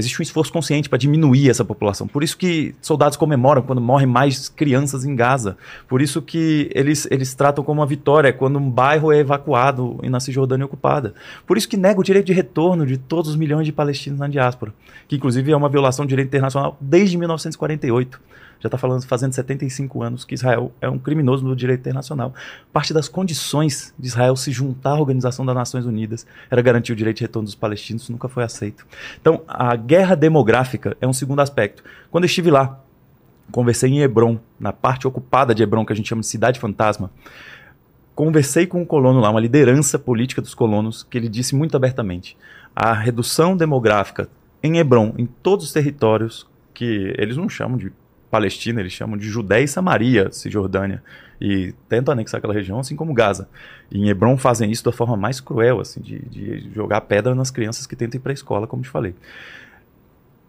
existe um esforço consciente para diminuir essa população. Por isso que soldados comemoram quando morrem mais crianças em Gaza. Por isso que eles, eles tratam como uma vitória quando um bairro é evacuado e na Cisjordânia ocupada. Por isso que nega o direito de retorno de todos os milhões de palestinos na diáspora, que inclusive é uma violação do direito internacional desde 1948 já está falando fazendo 75 anos que Israel é um criminoso no direito internacional. Parte das condições de Israel se juntar à Organização das Nações Unidas era garantir o direito de retorno dos palestinos, nunca foi aceito. Então, a guerra demográfica é um segundo aspecto. Quando eu estive lá, conversei em Hebron, na parte ocupada de Hebron, que a gente chama de cidade fantasma, conversei com um colono lá, uma liderança política dos colonos, que ele disse muito abertamente: a redução demográfica em Hebron, em todos os territórios que eles não chamam de Palestina, eles chamam de Judéia e Samaria, Cisjordânia, e tentam anexar aquela região, assim como Gaza. E em Hebron fazem isso da forma mais cruel, assim, de, de jogar pedra nas crianças que tentam ir para a escola, como te falei.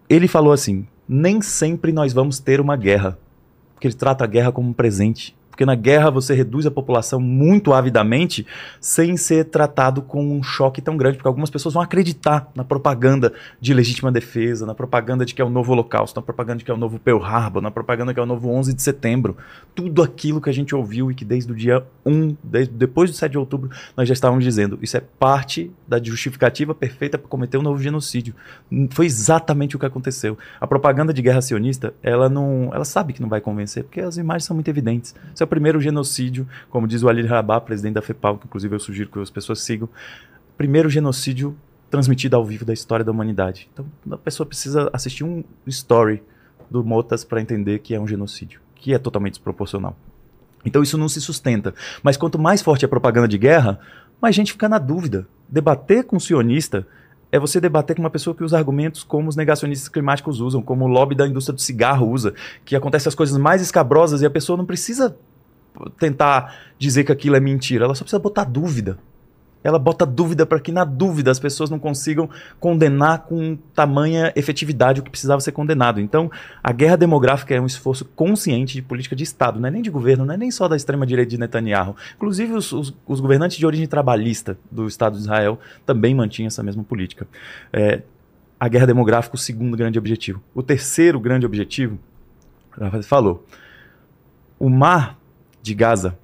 Ele falou assim: nem sempre nós vamos ter uma guerra, porque ele trata a guerra como um presente. Porque na guerra você reduz a população muito avidamente sem ser tratado com um choque tão grande, porque algumas pessoas vão acreditar na propaganda de legítima defesa, na propaganda de que é o novo Holocausto, na propaganda de que é o novo Pearl Harbor, na propaganda que é o novo 11 de setembro. Tudo aquilo que a gente ouviu e que desde o dia 1, desde, depois do 7 de outubro, nós já estávamos dizendo, isso é parte da justificativa perfeita para cometer um novo genocídio. Foi exatamente o que aconteceu. A propaganda de guerra sionista, ela não, ela sabe que não vai convencer, porque as imagens são muito evidentes. Isso é o primeiro genocídio, como diz o Ali Rabah, presidente da FEPAL, que inclusive eu sugiro que as pessoas sigam. Primeiro genocídio transmitido ao vivo da história da humanidade. Então, a pessoa precisa assistir um story do Motas para entender que é um genocídio, que é totalmente desproporcional. Então isso não se sustenta. Mas quanto mais forte é a propaganda de guerra, mais gente fica na dúvida. Debater com o sionista é você debater com uma pessoa que usa argumentos como os negacionistas climáticos usam, como o lobby da indústria do cigarro usa, que acontecem as coisas mais escabrosas e a pessoa não precisa tentar dizer que aquilo é mentira, ela só precisa botar dúvida. Ela bota dúvida para que na dúvida as pessoas não consigam condenar com tamanha efetividade o que precisava ser condenado. Então, a guerra demográfica é um esforço consciente de política de Estado, não é nem de governo, não é nem só da extrema-direita de Netanyahu. Inclusive, os, os, os, governantes de origem trabalhista do Estado de Israel também mantinham essa mesma política. É, a guerra demográfica, o segundo grande objetivo. O terceiro grande objetivo, Rafael falou, o mar de Gaza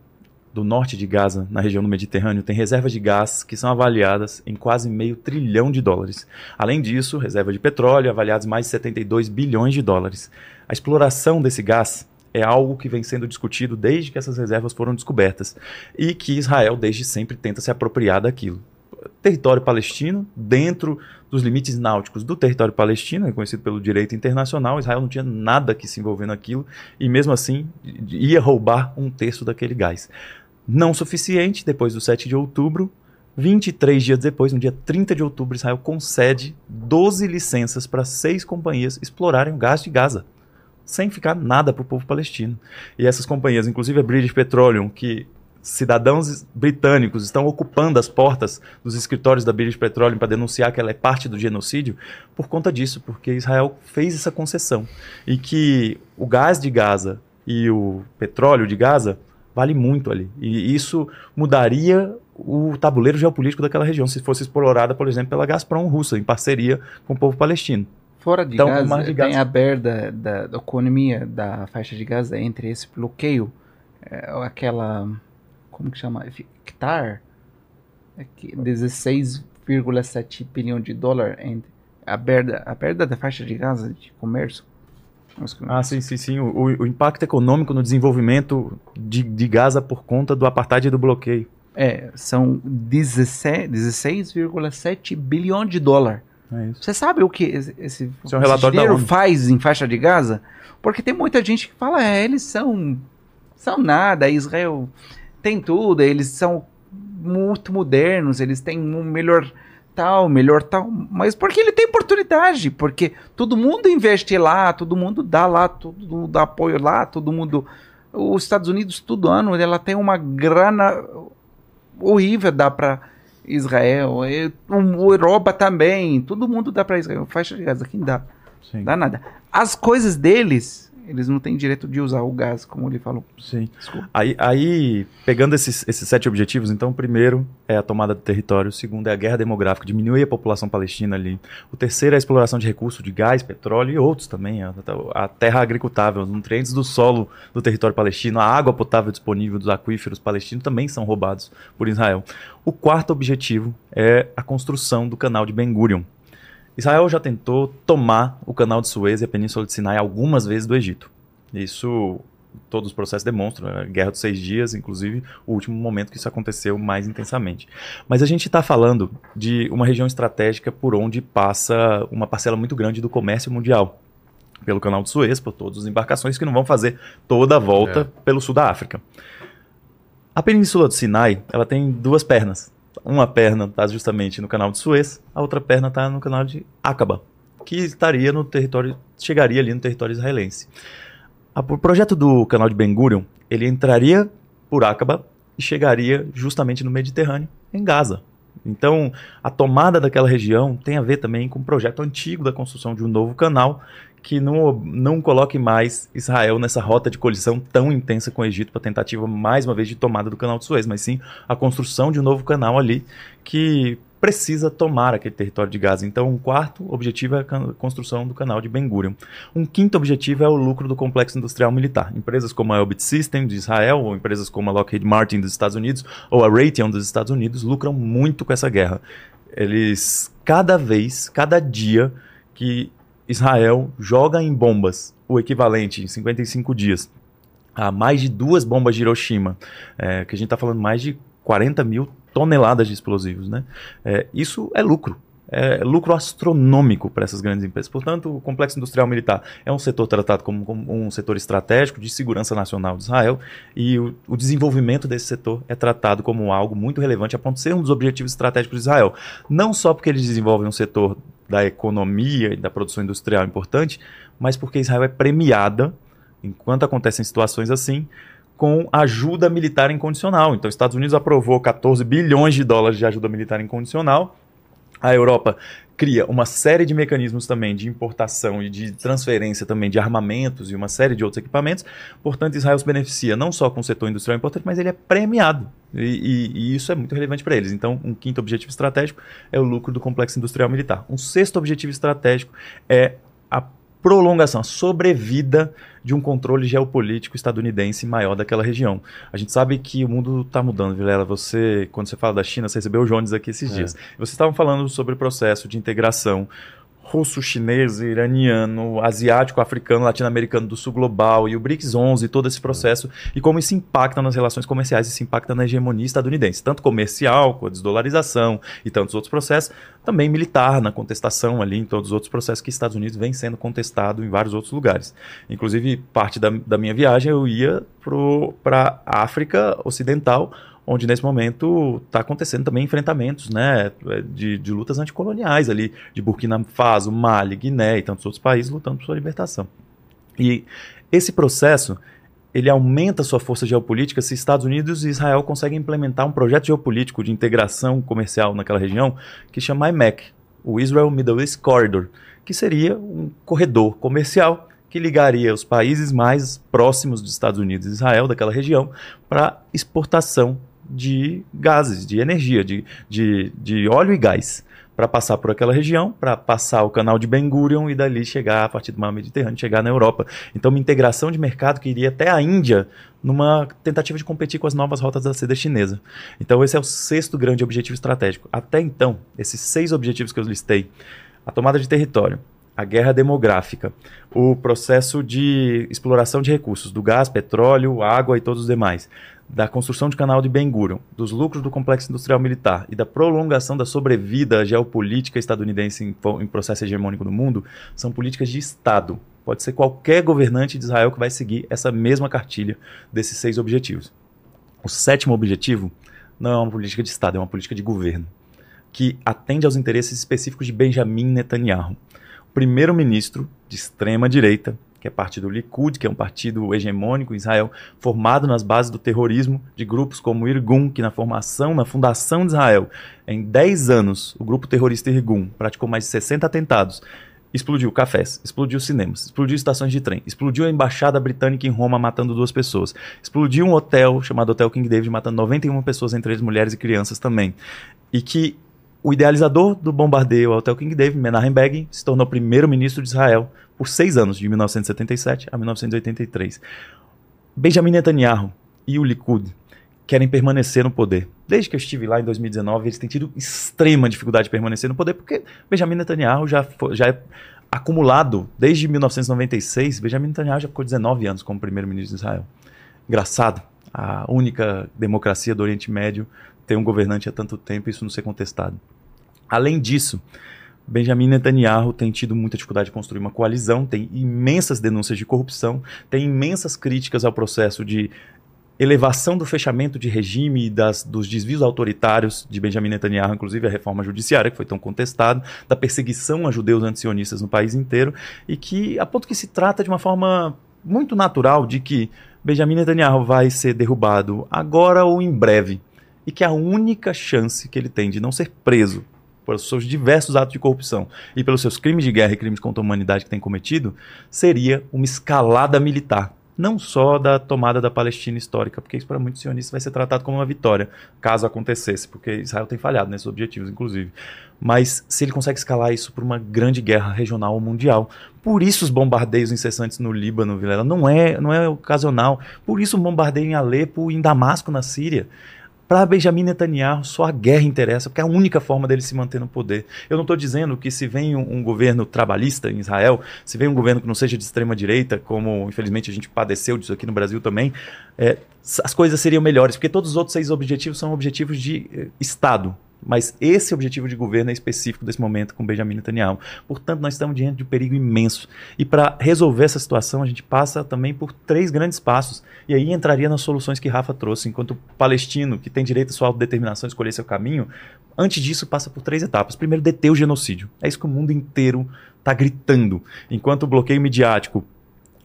do norte de Gaza, na região do Mediterrâneo, tem reservas de gás que são avaliadas em quase meio trilhão de dólares. Além disso, reserva de petróleo avaliadas em mais de 72 bilhões de dólares. A exploração desse gás é algo que vem sendo discutido desde que essas reservas foram descobertas e que Israel desde sempre tenta se apropriar daquilo. Território palestino, dentro dos limites náuticos do território palestino, reconhecido pelo direito internacional, Israel não tinha nada que se envolver naquilo e mesmo assim ia roubar um terço daquele gás. Não suficiente, depois do 7 de outubro, 23 dias depois, no dia 30 de outubro, Israel concede 12 licenças para seis companhias explorarem o gás de Gaza, sem ficar nada para o povo palestino. E essas companhias, inclusive a British Petroleum, que cidadãos britânicos estão ocupando as portas dos escritórios da British Petroleum para denunciar que ela é parte do genocídio, por conta disso, porque Israel fez essa concessão. E que o gás de Gaza e o petróleo de Gaza vale muito ali. E isso mudaria o tabuleiro geopolítico daquela região se fosse explorada, por exemplo, pela Gazprom russa, em parceria com o povo palestino. Fora de então, Gaza, de tem a perda da, da, economia da faixa de Gaza entre esse bloqueio, é, aquela, como que chama, hectare, é 16,7 bilhão de dólar, a perda, a perda da faixa de Gaza de comércio ah, sim, sim, sim. O, o, impacto econômico no desenvolvimento de, de Gaza por conta do apartheid e do bloqueio. É, são 16,7 16, bilhões de dólar. É Você sabe o que esse, esse, esse é um relatório dinheiro faz em faixa de Gaza? Porque tem muita gente que fala, é, eles são, são nada, Israel tem tudo, eles são muito modernos, eles têm um melhor tal, melhor tal, mas porque ele tem oportunidade, porque todo mundo investe lá, todo mundo dá lá, todo mundo dá apoio lá, todo mundo. Os Estados Unidos, todo ano, ela tem uma grana horrível dá para Israel, e, o Europa também, todo mundo dá para Israel. Faixa de gás aqui não dá, Sim. dá nada. As coisas deles eles não têm direito de usar o gás, como ele falou. Sim. Desculpa. Aí, aí pegando esses, esses sete objetivos, então, o primeiro é a tomada do território, o segundo é a guerra demográfica, diminuir a população palestina ali. O terceiro é a exploração de recursos de gás, petróleo e outros também, a, a terra agricultável, os nutrientes do solo do território palestino, a água potável disponível dos aquíferos palestinos também são roubados por Israel. O quarto objetivo é a construção do canal de Ben Gurion, Israel já tentou tomar o canal de Suez e a Península de Sinai algumas vezes do Egito. Isso todos os processos demonstram, a Guerra dos Seis Dias, inclusive, o último momento que isso aconteceu mais intensamente. Mas a gente está falando de uma região estratégica por onde passa uma parcela muito grande do comércio mundial. Pelo canal de Suez, por todas as embarcações que não vão fazer toda a volta é. pelo sul da África. A Península do Sinai, ela tem duas pernas. Uma perna está justamente no canal de Suez, a outra perna está no canal de Aqaba, que estaria no território, chegaria ali no território israelense. O projeto do canal de Ben Gurion, ele entraria por Aqaba e chegaria justamente no Mediterrâneo, em Gaza. Então, a tomada daquela região tem a ver também com o projeto antigo da construção de um novo canal que não, não coloque mais Israel nessa rota de colisão tão intensa com o Egito para tentativa mais uma vez de tomada do canal de Suez, mas sim a construção de um novo canal ali que precisa tomar aquele território de Gaza. Então, um quarto objetivo é a construção do canal de Ben Gurion. Um quinto objetivo é o lucro do complexo industrial militar. Empresas como a Elbit Systems de Israel, ou empresas como a Lockheed Martin dos Estados Unidos, ou a Raytheon dos Estados Unidos, lucram muito com essa guerra. Eles, cada vez, cada dia que Israel joga em bombas o equivalente em 55 dias a mais de duas bombas de Hiroshima, é, que a gente está falando mais de 40 mil toneladas de explosivos, né? É, isso é lucro. é lucro astronômico para essas grandes empresas. Portanto, o complexo industrial militar é um setor tratado como, como um setor estratégico de segurança nacional de Israel e o, o, desenvolvimento desse setor é tratado como algo muito relevante a ponto de ser um dos objetivos estratégicos de Israel. Não só porque eles desenvolvem um setor da economia e da produção industrial importante, mas porque Israel é premiada, enquanto acontecem situações assim, com ajuda militar incondicional. Então, os Estados Unidos aprovou 14 bilhões de dólares de ajuda militar incondicional a Europa cria uma série de mecanismos também de importação e de transferência também de armamentos e uma série de outros equipamentos. Portanto, Israel se beneficia não só com o setor industrial importante, mas ele é premiado. E, e, e isso é muito relevante para eles. Então, um quinto objetivo estratégico é o lucro do complexo industrial militar. Um sexto objetivo estratégico é a prolongação, a sobrevida de um controle geopolítico estadunidense maior daquela região. A gente sabe que o mundo está mudando, Vilela. Você, quando você fala da China, você recebeu o Jones aqui esses é. dias. Vocês estavam falando sobre o processo de integração russo, chinês, iraniano, asiático, africano, latino-americano do sul global e o BRICS 11, todo esse processo e como isso impacta nas relações comerciais, isso impacta na hegemonia estadunidense, tanto comercial, com a desdolarização e tantos outros processos, também militar, na contestação ali, em todos os outros processos que Estados Unidos vem sendo contestado em vários outros lugares. Inclusive, parte da, da minha viagem eu ia para a África Ocidental, onde nesse momento está acontecendo também enfrentamentos né, de, de, lutas anticoloniais ali, de Burkina Faso, Mali, Guiné e tantos outros países lutando por sua libertação. E esse processo ele aumenta sua força geopolítica se Estados Unidos e Israel conseguem implementar um projeto geopolítico de integração comercial naquela região que chama IMEC, o Israel Middle East Corridor, que seria um corredor comercial que ligaria os países mais próximos dos Estados Unidos e Israel, daquela região, para exportação de gases, de energia, de, de, de óleo e gás, para passar por aquela região, para passar o canal de Ben Gurion e dali chegar, a partir do mar Mediterrâneo, chegar na Europa. Então, uma integração de mercado que iria até a Índia, numa tentativa de competir com as novas rotas da seda chinesa. Então, esse é o sexto grande objetivo estratégico. Até então, esses seis objetivos que eu listei, a tomada de território, a guerra demográfica, o processo de exploração de recursos, do gás, petróleo, água e todos os demais, da construção de canal de Ben Gurion, dos lucros do complexo industrial militar e da prolongação da sobrevida geopolítica estadunidense em, em, processo hegemônico no mundo, são políticas de Estado. Pode ser qualquer governante de Israel que vai seguir essa mesma cartilha desses seis objetivos. O sétimo objetivo não é uma política de Estado, é uma política de governo, que atende aos interesses específicos de Benjamin Netanyahu, primeiro-ministro de extrema direita que é parte do Likud, que é um partido hegemônico em Israel, formado nas bases do terrorismo de grupos como o Irgun, que na formação, na fundação de Israel, em 10 anos, o grupo terrorista Irgun praticou mais de 60 atentados, explodiu cafés, explodiu cinemas, explodiu estações de trem, explodiu a embaixada britânica em Roma matando duas pessoas, explodiu um hotel chamado Hotel King David matando 91 pessoas, entre eles mulheres e crianças também. E que o idealizador do bombardeio ao Hotel King David, Menachem Begin, se tornou primeiro-ministro de Israel por seis anos, de 1977 a 1983. Benjamin Netanyahu e o Likud querem permanecer no poder. Desde que eu estive lá em 2019, eles têm tido extrema dificuldade de permanecer no poder, porque Benjamin Netanyahu já, já é acumulado desde 1996. Benjamin Netanyahu já ficou 19 anos como primeiro-ministro de Israel. Engraçado, a única democracia do Oriente Médio tem um governante há tanto tempo e isso não ser contestado. Além disso, Benjamin Netanyahu tem tido muita dificuldade de construir uma coalizão, tem imensas denúncias de corrupção, tem imensas críticas ao processo de elevação do fechamento de regime e das, dos desvios autoritários de Benjamin Netanyahu, inclusive a reforma judiciária, que foi tão contestado, da perseguição a judeus antisionistas no país inteiro, e que, a ponto que se trata de uma forma muito natural de que Benjamin Netanyahu vai ser derrubado agora ou em breve, e que a única chance que ele tem de não ser preso pelos seus diversos atos de corrupção e pelos seus crimes de guerra e crimes contra a humanidade que tem cometido, seria uma escalada militar. Não só da tomada da Palestina histórica, porque isso para muitos sionistas vai ser tratado como uma vitória, caso acontecesse, porque Israel tem falhado nesses objetivos, inclusive. Mas se ele consegue escalar isso para uma grande guerra regional ou mundial. Por isso os bombardeios incessantes no Líbano, Vilela, não é, não é ocasional. Por isso o bombardeio em Alepo e em Damasco, na Síria. Para Benjamin Netanyahu, só a guerra interessa, porque é a única forma dele se manter no poder. Eu não estou dizendo que se vem um, um, governo trabalhista em Israel, se vem um governo que não seja de extrema direita, como infelizmente a gente padeceu disso aqui no Brasil também, é, as coisas seriam melhores, porque todos os outros seis objetivos são objetivos de eh, Estado, Mas esse objetivo de governo é específico desse momento com Benjamin Netanyahu. Portanto, nós estamos diante de um perigo imenso. E para resolver essa situação, a gente passa também por três grandes passos. E aí entraria nas soluções que Rafa trouxe. Enquanto palestino, que tem direito à sua autodeterminação, escolher seu caminho, antes disso passa por três etapas. Primeiro, deter o genocídio. É isso que o mundo inteiro está gritando. Enquanto o bloqueio midiático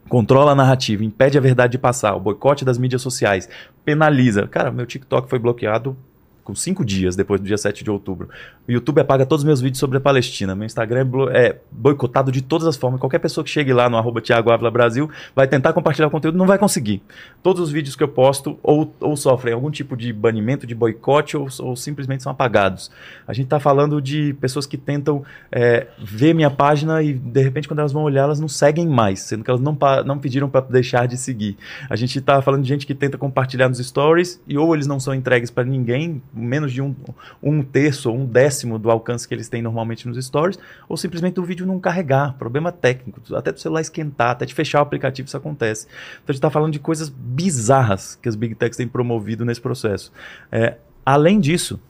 controla a narrativa, impede a verdade de passar, o boicote das mídias sociais, penaliza. Cara, meu TikTok foi bloqueado com cinco dias depois do dia 7 de outubro. O YouTube apaga todos os meus vídeos sobre a Palestina. Meu Instagram é, é boicotado de todas as formas. Qualquer pessoa que chegue lá no arroba Thiago Brasil vai tentar compartilhar o conteúdo, não vai conseguir. Todos os vídeos que eu posto ou, ou sofrem algum tipo de banimento, de boicote ou, ou simplesmente são apagados. A gente está falando de pessoas que tentam é, ver minha página e de repente quando elas vão olhar elas não seguem mais, sendo que elas não, não pediram para deixar de seguir. A gente está falando de gente que tenta compartilhar nos stories e ou eles não são entregues para ninguém, menos de um, um terço ou um décimo do alcance que eles têm normalmente nos stories, ou simplesmente o vídeo não carregar, problema técnico, até do celular esquentar, até de fechar o aplicativo isso acontece. Então a gente está falando de coisas bizarras que as Big Techs têm promovido nesse processo. É, além disso,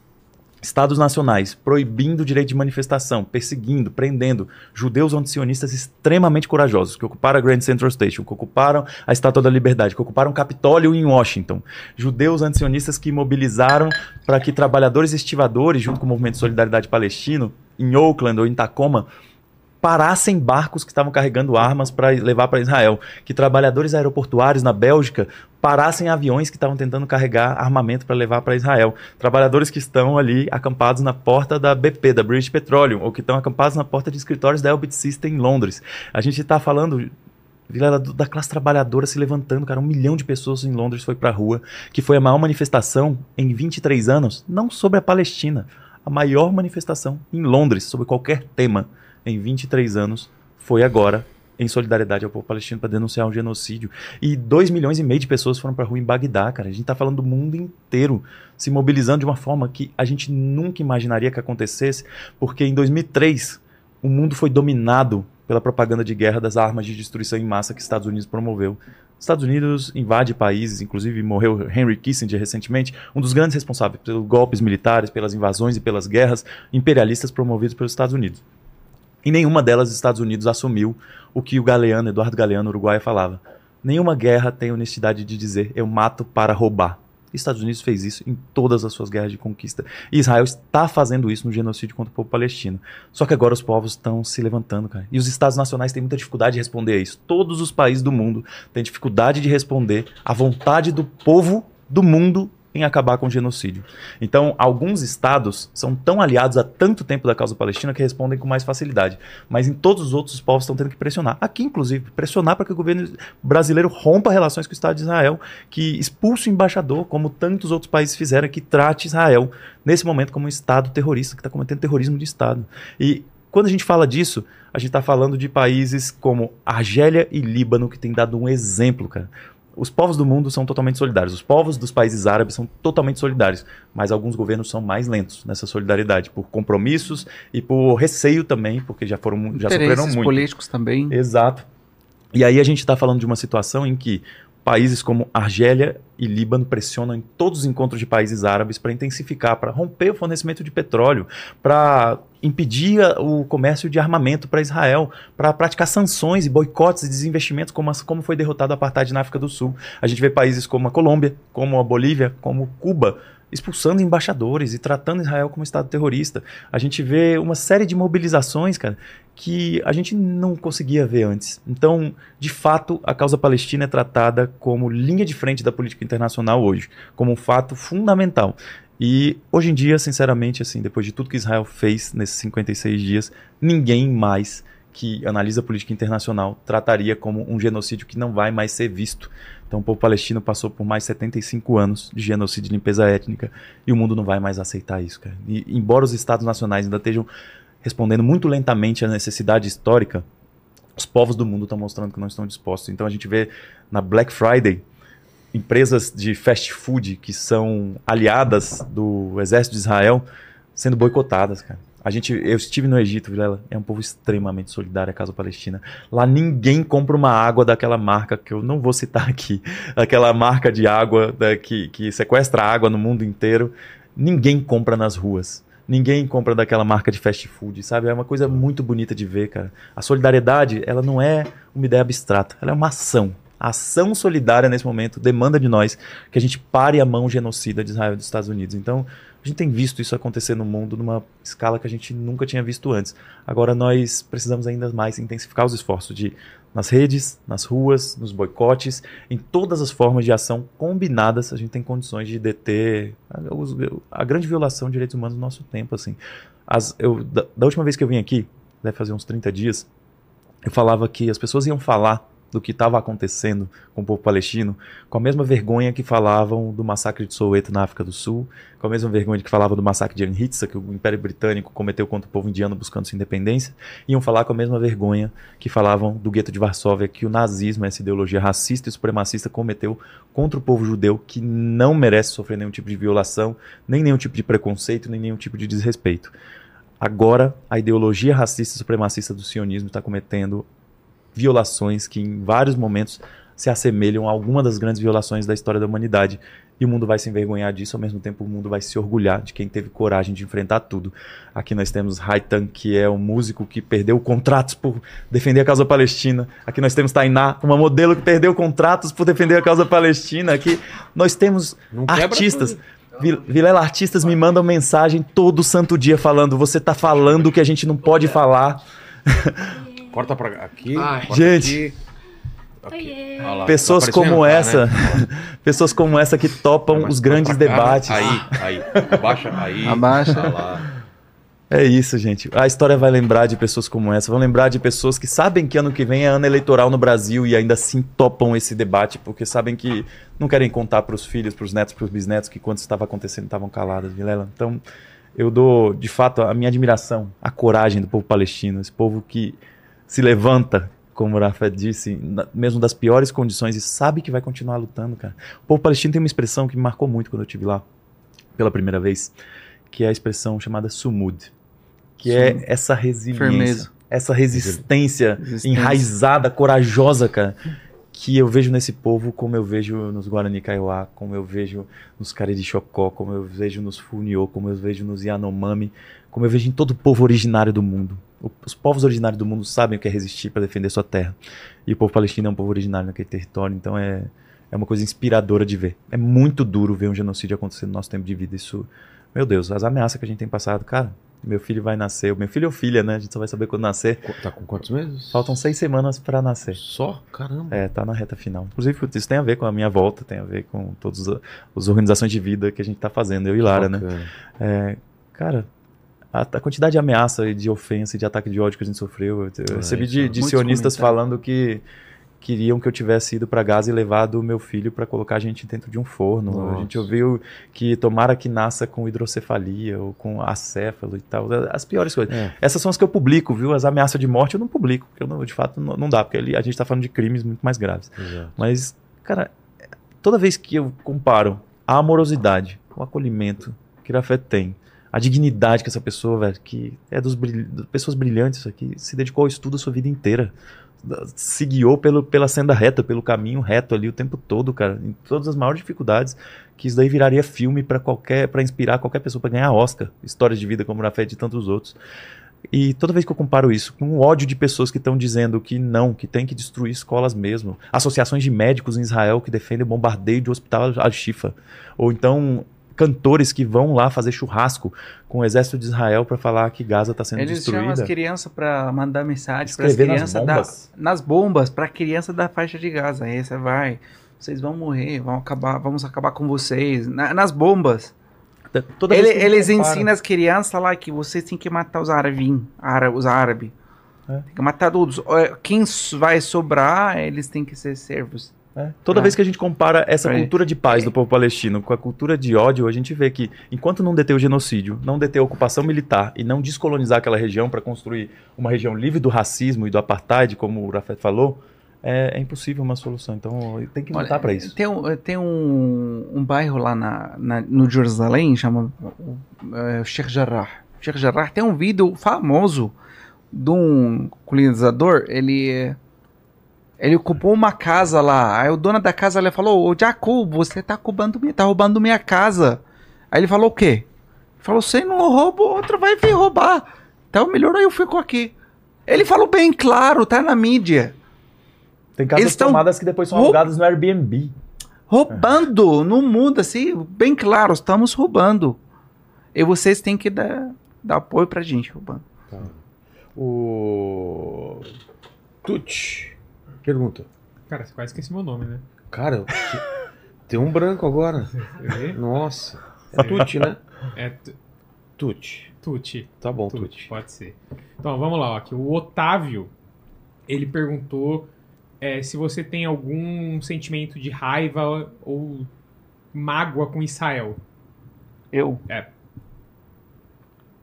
Estados nacionais proibindo o direito de manifestação, perseguindo, prendendo judeus antisionistas extremamente corajosos, que ocuparam a Grand Central Station, que ocuparam a Estátua da Liberdade, que ocuparam o Capitólio em Washington. Judeus antisionistas que mobilizaram para que trabalhadores estivadores, junto com o Movimento de Solidariedade Palestino, em Oakland ou em Tacoma, parassem barcos que estavam carregando armas para levar para Israel, que trabalhadores aeroportuários na Bélgica parassem aviões que estavam tentando carregar armamento para levar para Israel, trabalhadores que estão ali acampados na porta da BP, da British Petroleum, ou que estão acampados na porta de escritórios da Elbit System em Londres. A gente está falando da classe trabalhadora se levantando, cara. Um milhão de pessoas em Londres foi para a rua, que foi a maior manifestação em 23 anos, não sobre a Palestina, a maior manifestação em Londres sobre qualquer tema em 23 anos foi agora em solidariedade ao povo palestino para denunciar um genocídio. E 2 milhões e meio de pessoas foram para a rua em Bagdá, cara. A gente está falando do mundo inteiro se mobilizando de uma forma que a gente nunca imaginaria que acontecesse, porque em 2003 o mundo foi dominado pela propaganda de guerra das armas de destruição em massa que os Estados Unidos promoveu. Estados Unidos invade países, inclusive morreu Henry Kissinger recentemente, um dos grandes responsáveis pelos golpes militares, pelas invasões e pelas guerras imperialistas promovidas pelos Estados Unidos. Em nenhuma delas, os Estados Unidos assumiu o que o Galeano, Eduardo Galeano, uruguaio, falava. Nenhuma guerra tem honestidade de dizer eu mato para roubar. Os Estados Unidos fez isso em todas as suas guerras de conquista. E Israel está fazendo isso no genocídio contra o povo palestino. Só que agora os povos estão se levantando, cara. E os Estados nacionais têm muita dificuldade de responder a isso. Todos os países do mundo têm dificuldade de responder à vontade do povo do mundo em acabar com o genocídio. Então, alguns estados são tão aliados há tanto tempo da causa palestina que respondem com mais facilidade. Mas em todos os outros os povos estão tendo que pressionar. Aqui, inclusive, pressionar para que o governo brasileiro rompa relações com o Estado de Israel, que expulse o embaixador, como tantos outros países fizeram, que trate Israel, nesse momento, como um Estado terrorista, que está cometendo terrorismo de Estado. E quando a gente fala disso, a gente está falando de países como Argélia e Líbano, que têm dado um exemplo, cara os povos do mundo são totalmente solidários. Os povos dos países árabes são totalmente solidários, mas alguns governos são mais lentos nessa solidariedade por compromissos e por receio também, porque já foram já sofreram muito. políticos também. Exato. E aí a gente está falando de uma situação em que países como Argélia e Líbano pressionam em todos os encontros de países árabes para intensificar, para romper o fornecimento de petróleo, para impedir o comércio de armamento para Israel, para praticar sanções e boicotes e desinvestimentos, como, como foi derrotado o apartheid na África do Sul. A gente vê países como a Colômbia, como a Bolívia, como Cuba, expulsando embaixadores e tratando Israel como Estado terrorista. A gente vê uma série de mobilizações, cara, que a gente não conseguia ver antes. Então, de fato, a causa palestina é tratada como linha de frente da política internacional hoje, como um fato fundamental. E hoje em dia, sinceramente, assim, depois de tudo que Israel fez nesses 56 dias, ninguém mais que analisa a política internacional trataria como um genocídio que não vai mais ser visto. Então o povo palestino passou por mais 75 anos de genocídio e limpeza étnica e o mundo não vai mais aceitar isso, cara. E embora os estados nacionais ainda estejam respondendo muito lentamente à necessidade histórica, os povos do mundo estão mostrando que não estão dispostos. Então a gente vê na Black Friday empresas de fast food que são aliadas do exército de Israel sendo boicotadas, cara. A gente, eu estive no Egito, Vilela, é um povo extremamente solidário a causa palestina. Lá ninguém compra uma água daquela marca que eu não vou citar aqui, aquela marca de água da, que, que sequestra água no mundo inteiro. Ninguém compra nas ruas. Ninguém compra daquela marca de fast food, sabe? É uma coisa muito bonita de ver, cara. A solidariedade, ela não é uma ideia abstrata, ela é uma ação. Ação solidária nesse momento demanda de nós que a gente pare a mão genocida de Israel e dos Estados Unidos. Então, a gente tem visto isso acontecer no mundo numa escala que a gente nunca tinha visto antes. Agora nós precisamos ainda mais intensificar os esforços de nas redes, nas ruas, nos boicotes, em todas as formas de ação combinadas, a gente tem condições de deter a, a grande violação de direitos humanos no nosso tempo. Assim. As, eu, da, da última vez que eu vim aqui, deve fazer uns 30 dias, eu falava que as pessoas iam falar do que estava acontecendo com o povo palestino, com a mesma vergonha que falavam do massacre de Soweto na África do Sul, com a mesma vergonha que falavam do massacre de Anhitsa, que o Império Britânico cometeu contra o povo indiano buscando sua independência, iam falar com a mesma vergonha que falavam do gueto de Varsóvia, que o nazismo, essa ideologia racista e supremacista, cometeu contra o povo judeu, que não merece sofrer nenhum tipo de violação, nem nenhum tipo de preconceito, nem nenhum tipo de desrespeito. Agora, a ideologia racista e supremacista do sionismo está cometendo violações que em vários momentos se assemelham a alguma das grandes violações da história da humanidade. E o mundo vai se envergonhar disso, ao mesmo tempo o mundo vai se orgulhar de quem teve coragem de enfrentar tudo. Aqui nós temos Haitan, que é um músico que perdeu contratos por defender a causa palestina. Aqui nós temos Tainá, uma modelo que perdeu contratos por defender a causa palestina. Aqui nós temos artistas. Vilela, artistas me mandam mensagem todo santo dia falando: você está falando o que a gente não pode falar. Corta pra aqui. corta gente. Aqui. Lá, pessoas tá como né? essa, né? pessoas como essa que topam os grandes debates. Aí, aí, abaixa, aí. Abaixa. Tá é isso, gente. A história vai lembrar de pessoas como essa, vão lembrar de pessoas que sabem que ano que vem é ano eleitoral no Brasil e ainda assim topam esse debate, porque sabem que não querem contar para os filhos, para os netos, para os bisnetos que quando estava acontecendo estavam caladas, Vilela. Então, eu dou, de fato, a minha admiração, a coragem do povo palestino, esse povo que se levanta, como o Rafa disse, mesmo das piores condições e sabe que vai continuar lutando, cara. O povo palestino tem uma expressão que me marcou muito quando eu estive lá pela primeira vez, que é a expressão chamada sumud, que Sim. é essa resiliência, Firmeza. essa resistência, resistência enraizada, corajosa, cara, que eu vejo nesse povo como eu vejo nos Guarani Kaiowá, como eu vejo nos Cariri Chocó, como eu vejo nos Funiô, como eu vejo nos Yanomami, como eu vejo em todo o povo originário do mundo. Os povos originários do mundo sabem o que é resistir para defender sua terra. E o povo palestino é um povo originário naquele território, então é, é uma coisa inspiradora de ver. É muito duro ver um genocídio acontecer no nosso tempo de vida. Isso, meu Deus, as ameaças que a gente tem passado, cara. Meu filho vai nascer, meu filho ou filha, né? A gente só vai saber quando nascer. Tá com quantos meses? Faltam seis semanas para nascer. Só? Caramba. É, tá na reta final. Inclusive, isso tem a ver com a minha volta, tem a ver com todas as organizações de vida que a gente tá fazendo, eu e Lara, né? É, cara, a, a, quantidade de ameaça, de ofensa, de ataque de ódio que a gente sofreu. Eu, eu recebi de, de sionistas falando que queriam que eu tivesse ido para Gaza e levado o meu filho para colocar a gente dentro de um forno. Nossa. A gente ouviu que tomara que nasça com hidrocefalia ou com acéfalo e tal. As piores coisas. É. Essas são as que eu publico, viu? As ameaças de morte eu não publico, porque eu não, de fato não, não dá, porque ali a gente está falando de crimes muito mais graves. Exato. Mas, cara, toda vez que eu comparo a amorosidade, o acolhimento que Rafé tem a dignidade que essa pessoa, velho, que é dos brilh... pessoas brilhantes aqui, se dedicou ao estudo a sua vida inteira. Se guiou pelo, pela senda reta, pelo caminho reto ali o tempo todo, cara, em todas as maiores dificuldades, que isso daí viraria filme para qualquer, para inspirar qualquer pessoa para ganhar Oscar, histórias de vida como o Rafael e tantos outros. E toda vez que eu comparo isso com o ódio de pessoas que estão dizendo que não, que tem que destruir escolas mesmo, associações de médicos em Israel que defendem o bombardeio de hospital Al-Shifa, ou então cantores que vão lá fazer churrasco com o exército de Israel para falar que Gaza está sendo Eles destruída. Eles chamam as crianças para mandar mensagem para as crianças nas bombas, da, nas bombas para criança da faixa de Gaza. Aí você vai, vocês vão morrer, vão acabar, vamos acabar com vocês na, nas bombas. Toda Ele, eles ensinam as crianças lá que vocês têm que matar os árabes, os árabes. É. Tem que matar todos. Quem vai sobrar, eles têm que ser servos. É. Toda é. vez que a gente compara essa é. cultura de paz do povo palestino com a cultura de ódio, a gente vê que enquanto não deter o genocídio, não deter a ocupação militar e não descolonizar aquela região para construir uma região livre do racismo e do apartheid, como o Rafet falou, é, é, impossível uma solução. Então tem que lutar para isso. Tem, um, tem um, um bairro lá na, na, no Jerusalém, chama uh, Sheikh Jarrah. Sheikh Jarrah tem um vídeo famoso de um colonizador, ele ele ocupou uma casa lá. Aí o dono da casa ele falou: Ô Jacob, você tá roubando, tá roubando minha casa. Aí ele falou o quê? Falou, você não roubou, outra vai vir roubar. Então melhor eu fico aqui. Ele falou bem claro, tá na mídia. Tem casas Eles tomadas que depois são alugadas no Airbnb. Roubando, não muda, assim, bem claro, estamos roubando. E vocês têm que dar, dar apoio pra gente roubando. O. Tuti. Pergunta. Cara, você quase esqueci meu nome, né? Cara, tem um branco agora. Nossa. É Tuti, né? É tu- Tuti. Tuti. Tá bom, Tuti, Tuti. pode ser. Então, vamos lá. ó, Aqui, o Otávio, ele perguntou é, se você tem algum sentimento de raiva ou mágoa com Israel. Eu? É.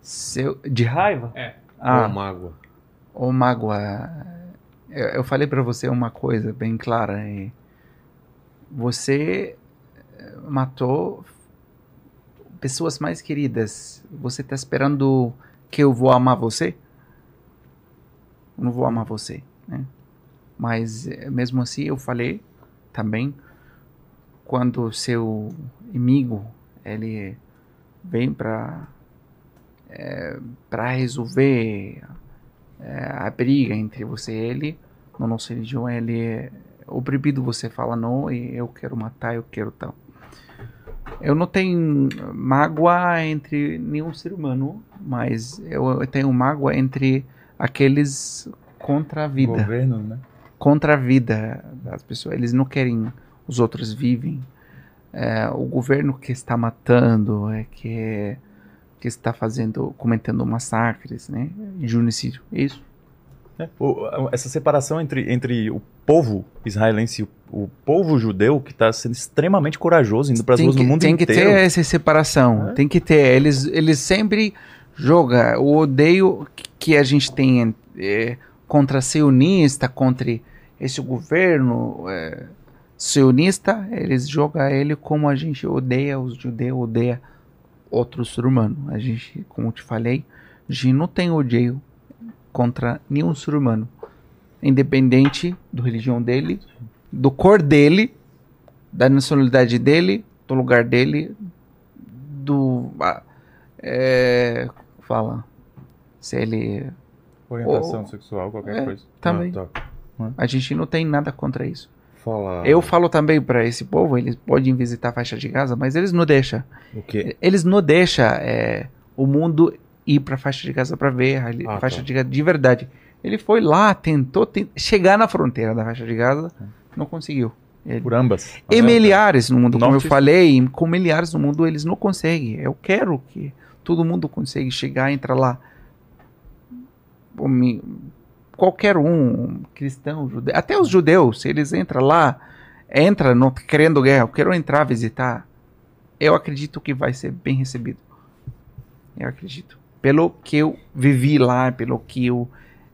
Seu, de raiva? É. Ah, Ô, mágoa. Ô, Mágoa, eu, falei pra você uma coisa bem clara. é, Você eh, matou pessoas mais queridas. Você tá esperando que eu vou amar você? Eu não vou amar você, né? Mas eh, mesmo assim eu falei também quando seu inimigo ele vem pra para resolver é, a briga entre você e ele, na nossa religião, ele é o proibido você fala não e eu quero matar, eu quero tal. Eu não tenho mágoa entre nenhum ser humano, mas eu, eu tenho mágoa entre aqueles contra a vida Governo, né? contra a vida das pessoas. Eles não querem os outros vivem. É, o governo que está matando, é que que está fazendo, cometendo massacres, né? Genocídio. Isso. É, o- essa separação entre, entre o povo israelense e o, o povo judeu, que está sendo extremamente corajoso, indo para as Tem ruas que, do mundo tem que inteiro. ter essa separação. É. Tem que ter. Eles, eles sempre jogam o odeio que a gente tem é, contra sionista, contra esse governo é, sionista. Eles jogam ele como a gente odeia os judeus, odeia outro ser humano. A gente, como eu te falei, a gente não tem odeio contra nenhum ser humano. Independente da religião dele, do cor dele, da nacionalidade dele, do lugar dele, do. é, fala. Se ele. Orientação Oh. sexual, qualquer É. coisa. Também. Ah, tá. A gente não tem nada contra isso. Fala. Eu falo também para esse povo, eles podem visitar a faixa de Gaza, mas eles não deixam. O quê? Eles não deixam é, o mundo ir para a faixa de Gaza para ver a Ah, faixa tá. de Gaza de verdade. Ele foi lá, tentou ten- chegar na fronteira da faixa de Gaza, não conseguiu. Ele- Por ambas. E milhares no mundo, como eu Norte falei, com milhares no mundo eles não conseguem. Eu quero que todo mundo consiga chegar, entrar lá. Qualquer um, cristão, judeu, até os judeus, se eles entram lá, entra não querendo guerra, eu quero entrar visitar, eu acredito que vai ser bem recebido. Eu acredito. Pelo que eu vivi lá, pelo que eu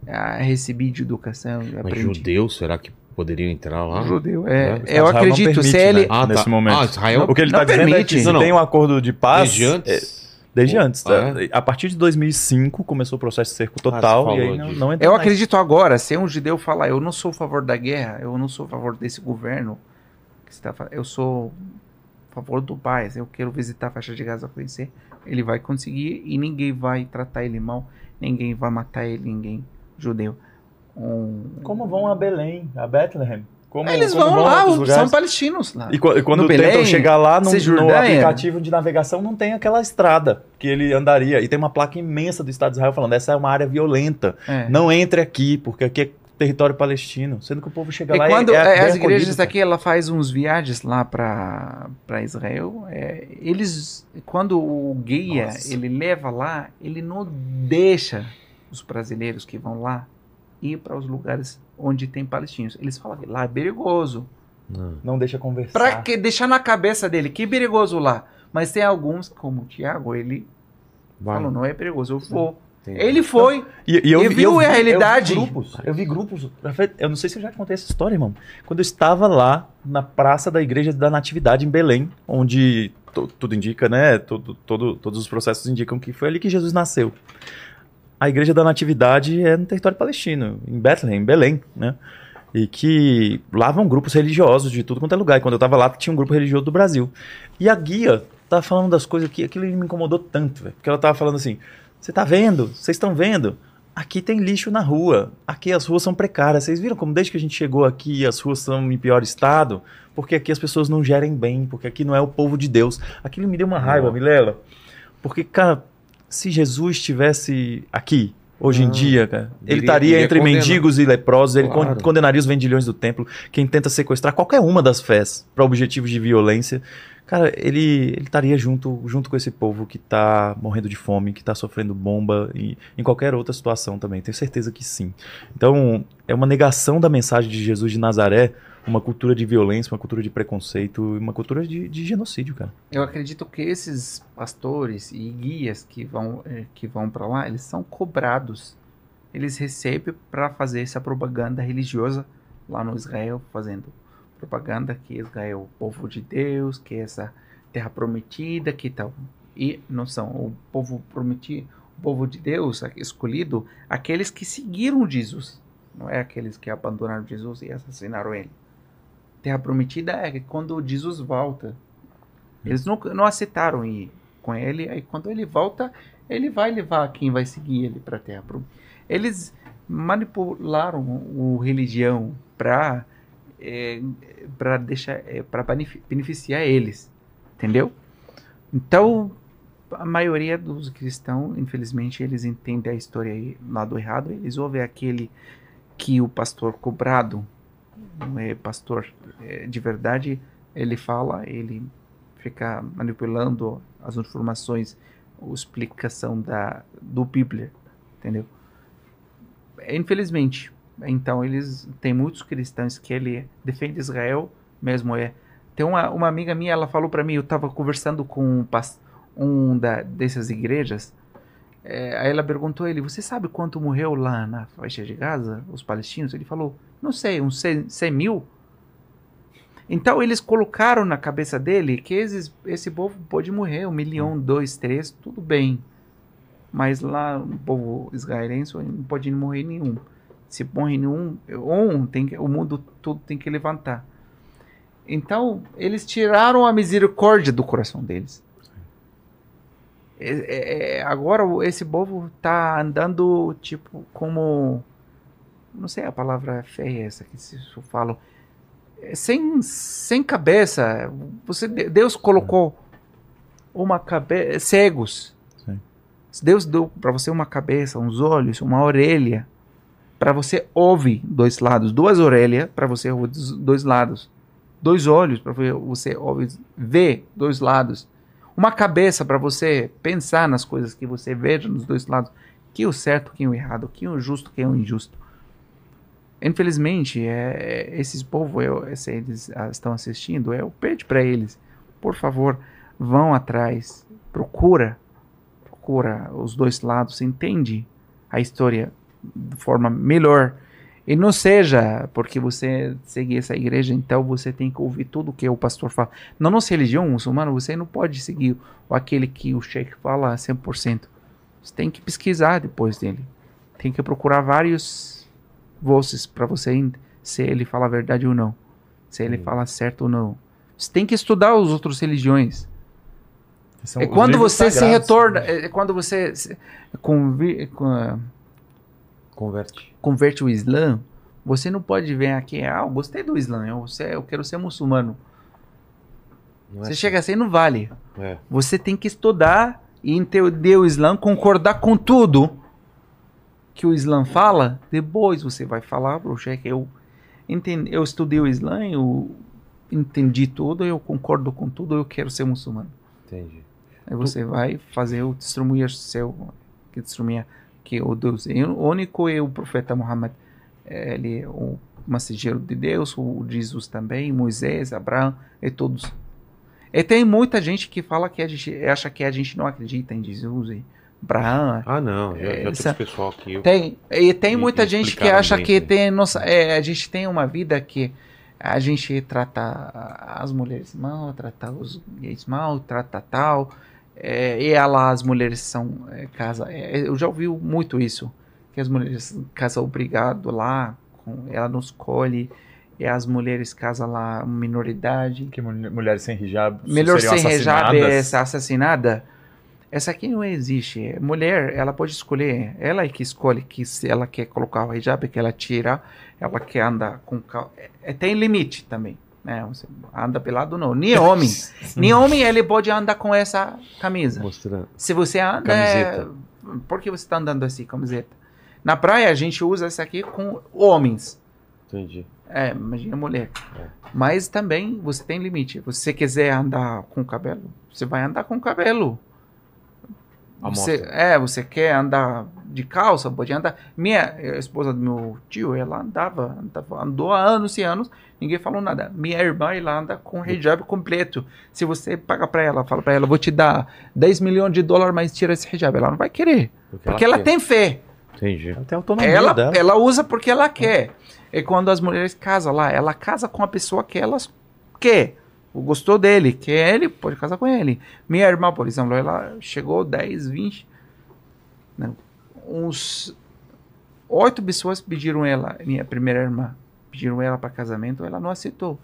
ah, recebi de educação, eu Mas aprendi. judeus, será que poderiam entrar lá? Judeu, é, É, eu Israel acredito. se permite, ele, né? Ah, nesse tá. momento. Ah, Israel- o que ele está dizendo é permite. que se Não, não. tem um acordo de paz. Desde antes? é, desde Pô, antes. ah, tá? A partir de 2005 começou o processo de cerco Ah, você total falou e aí não, não entra Eu mais. acredito agora, se um judeu falar, eu não sou a favor da guerra, eu não sou a favor desse governo, que está, fa- eu sou a favor do paz, eu quero visitar a faixa de Gaza conhecer, ele vai conseguir e ninguém vai tratar ele mal, ninguém vai matar ele, ninguém judeu. Um- Como vão a Belém, a Bethlehem? Como, Eles vão lá, lugares? são palestinos lá. E, e quando No tentam Belém, chegar lá no, no aplicativo de navegação, não tem aquela estrada que ele andaria. E tem uma placa imensa do Estado de Israel falando: essa é uma área violenta. É. Não entre aqui, porque aqui é território palestino. Sendo que o povo chega E lá quando e é, é, as igrejas daqui, ela faz uns viagens lá para para Israel. é, eles, quando o guia Nossa. ele leva lá, ele não deixa os brasileiros que vão lá ir para os lugares onde tem palestinos. Eles falam que lá é perigoso. Não. Não deixa conversar. Para que deixar na cabeça dele que é perigoso lá? Mas tem alguns, como o Tiago, ele Vai. falou não é perigoso, eu vou. Tem- Ele foi. E, e eu, E vi- viu eu vi- a realidade? Eu vi grupos. Eu vi grupos. Eu não sei se eu já contei essa história, irmão. Quando eu estava lá na praça da Igreja da Natividade em Belém, onde tudo indica, né? Todo, todo- todos os processos indicam que foi ali que Jesus nasceu. A Igreja da Natividade é no território palestino, em Bethlehem, em Belém, né? E que lá vão grupos religiosos de tudo quanto é lugar. E quando eu estava lá, tinha um grupo religioso do Brasil. E a guia tava falando das coisas que aquilo me incomodou tanto, velho. Porque ela tava falando assim: você tá vendo? Vocês estão vendo? Aqui tem lixo na rua. Aqui as ruas são precárias. Vocês viram como desde que a gente chegou aqui as ruas estão em pior estado? Porque aqui as pessoas não gerem bem, porque aqui não é o povo de Deus. Aquilo me deu uma raiva. Milela. Porque, cara, se Jesus estivesse aqui, hoje em Não. dia, cara, ele Iria- estaria entre condenar. mendigos e leprosos, ele Claro. condenaria os vendilhões do templo, quem tenta sequestrar qualquer uma das fés para objetivos de violência. Cara, ele, ele estaria junto, junto com esse povo que tá morrendo de fome, que tá sofrendo bomba e em qualquer outra situação também. Tenho certeza que sim. Então, é uma negação da mensagem de Jesus de Nazaré, uma cultura de violência, uma cultura de preconceito, uma cultura de, de genocídio, cara. Eu acredito que esses pastores e guias que vão, eh, que vão para lá, eles são cobrados. Eles recebem para fazer essa propaganda religiosa lá no Israel, fazendo propaganda que Israel é o povo de Deus, que é essa terra prometida, que tal. E não são o povo prometido, o povo de Deus escolhido, aqueles que seguiram Jesus, não é aqueles que abandonaram Jesus e assassinaram ele. Terra prometida é quando Jesus volta, eles não, não aceitaram ir com ele. Aí quando ele volta, ele vai levar quem vai seguir ele para a Terra. Pro- Eles manipularam o religião para para deixar para beneficiar eles, entendeu? Então a maioria dos cristãos, infelizmente, eles entendem a história aí lado errado. Eles ouvem aquele que o pastor cobrado, não é pastor é, de verdade, ele fala, ele ficar manipulando as informações, a explicação da, do Bíblia, entendeu? Infelizmente, então eles tem muitos cristãos que ele defende Israel, mesmo é. Tem uma, uma amiga minha, ela falou para mim, eu estava conversando com um, um da, dessas igrejas, é, aí ela perguntou a ele, você sabe quanto morreu lá na faixa de Gaza, os palestinos? Ele falou, não sei, uns 100, 100 mil? Então eles colocaram na cabeça dele que esses, esse povo pode morrer, um milhão, dois, três, tudo bem. Mas lá o povo israelense não pode morrer nenhum. Se morre nenhum, um, tem que, o mundo todo tem que levantar. Então eles tiraram a misericórdia do coração deles. É- é- é- agora esse povo tá andando tipo como não sei a palavra feia essa que se eu falo é, sem, sem cabeça. Você, Deus colocou uma cabeça cegos. Sim. Deus deu para você uma cabeça, uns olhos, uma orelha para você ouvir dois lados, duas orelhas para você ouvir dois lados, dois olhos para você ouvir, ver dois lados, uma cabeça para você pensar nas coisas que você veja nos dois lados, que o certo, que o errado, que o justo, que o injusto. Infelizmente, é, é, esses povos, eu, se eles ah, estão assistindo, eu pede para eles, por favor, vão atrás, procura, procura os dois lados, entende a história de forma melhor. E não seja porque você segue essa igreja, então você tem que ouvir tudo que o pastor fala. Na nossa religião muçulmana, você não pode seguir aquele que o sheikh fala 100%. Você tem que pesquisar depois dele. Tem que procurar vários vozes para você se ele fala a verdade ou não. Se ele fala certo ou não. Você tem que estudar as outras religiões. São É quando você se sagrados. retorna, é quando você se convi- com- Converte. converte o Islã, você não pode vir aqui, ah, eu gostei do Islã, eu, eu quero ser muçulmano. É Você assim. chega assim, não vale. É. Você tem que estudar e entender o Islã, concordar com tudo que o Islã fala, depois você vai falar pro chefe, eu entendi, eu estudei o Islã, eu entendi tudo, eu concordo com tudo, eu quero ser muçulmano. Entendi. Aí você vai fazer o testemunho seu, que testemunha que o Deus é o único é o profeta Muhammad. Ele é o mensageiro de Deus, o Jesus também, Moisés, Abraão e todos. E tem muita gente que fala que a gente acha que a gente não acredita em Jesus e Abraão. Ah, não. Já, É, já essa- pessoal aqui. Tem, e tem E- muita e gente que acha bem que tem nossa, é, a gente tem uma vida que a gente trata as mulheres mal, trata os gays mal, trata tal, é, e ela, as mulheres são é, casa. é, eu já ouvi muito isso, que as mulheres casam obrigado lá, com, ela não escolhe e as mulheres casam lá minoridade. Que mul- mulheres sem hijab Melhor ser hijab é essa assassinada. Essa aqui não existe. Mulher, ela pode escolher. Ela é que escolhe que se ela quer colocar o hijab, que ela tira, ela quer andar com cal... é, tem limite também. Né? Você anda pelado não. Nem homem. Nem homem ele pode andar com essa camisa. Mostrando. Se você anda. Camiseta. É... Por que você está andando assim, camiseta? Na praia a gente usa essa aqui com homens. Entendi. É, imagina mulher. É. Mas também você tem limite. Se você quiser andar com cabelo, você vai andar com cabelo. Você, é, você quer andar de calça, pode andar. Minha a esposa do meu tio, ela andava, andava, andou há anos e anos, ninguém falou nada. Minha irmã, ela anda com hijab completo. Se você paga pra ela, fala pra ela, vou te dar 10 milhões de dólares, mas tira esse hijab, ela não vai querer. Porque ela quer. tem fé. Entendi. Ela tem autonomia Ela, dela. ela usa porque ela quer. É quando as mulheres casam lá, ela casa com a pessoa que elas quer. Gostou dele, quer ele, pode casar com ele. Minha irmã, por exemplo, ela chegou 10, 20, não, uns oito pessoas pediram ela, minha primeira irmã, pediram ela para casamento, ela não aceitou.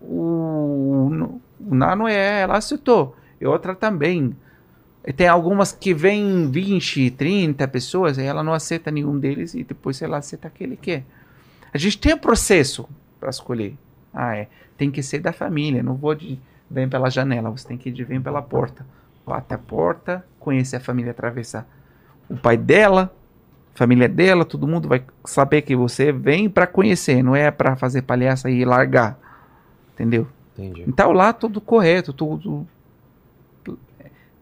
O, o Nano é, ela aceitou. E outra também. E tem algumas que vêm 20, 30 pessoas, e ela não aceita nenhum deles e depois ela aceita aquele que quer. A gente tem um processo para escolher. Ah, é. Tem que ser da família. Não vou de vem pela janela. Você tem que ir de vem pela porta. Bate a porta, conhecer a família, atravessar. O pai dela, família dela, todo mundo vai saber que você vem para conhecer, não é para fazer palhaça e largar. Entendeu? Entendi. Então lá tudo correto, tudo.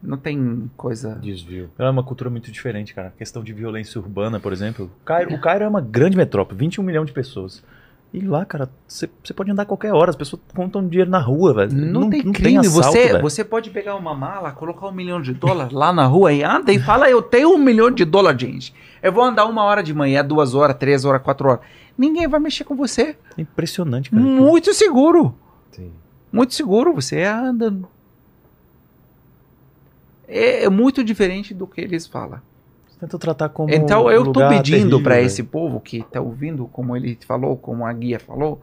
Não tem coisa. Desvio. É uma cultura muito diferente, cara. A questão de violência urbana, por exemplo. O Cairo, o Cairo é uma grande metrópole, 21 milhões de pessoas. E lá, cara, você pode andar a qualquer hora, as pessoas contam dinheiro na rua, velho. Não, tem crime. assalto, você, velho. você pode pegar uma mala, colocar um milhão de dólares lá na rua e anda e fala: Eu tenho um milhão de dólares, gente. Eu vou andar uma hora de manhã, duas horas, três horas, quatro horas. Ninguém vai mexer com você. É impressionante, cara. Muito seguro. Entendi. Muito seguro. Você anda. É, é muito diferente do que eles falam. Tenta tratar como Então eu lugar pedindo para esse povo que tá ouvindo, como ele falou, como a guia falou,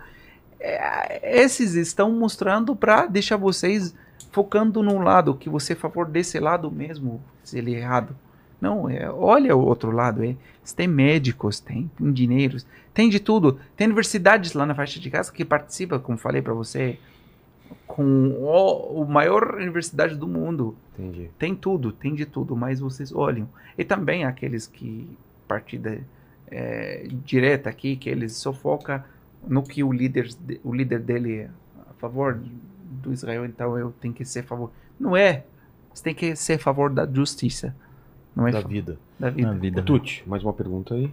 é, esses estão mostrando para deixar vocês focando num lado que você favor desse lado mesmo, se ele é errado. Não, é, olha o outro lado. É, tem médicos, tem engenheiros, tem de tudo. Tem universidades lá na faixa de casa que participa, como falei para você, com o, o maior universidade do mundo. Entendi. Tem tudo, tem de tudo, mas vocês olham. E também aqueles que partida é, direta aqui, que eles só foca no que o líder, de- o líder dele é a favor do Israel, então eu tenho que ser a favor. Não é. Você tem que ser a favor da justiça. Não é Da vida. da vida. Na vida. Tuti, mais uma pergunta aí.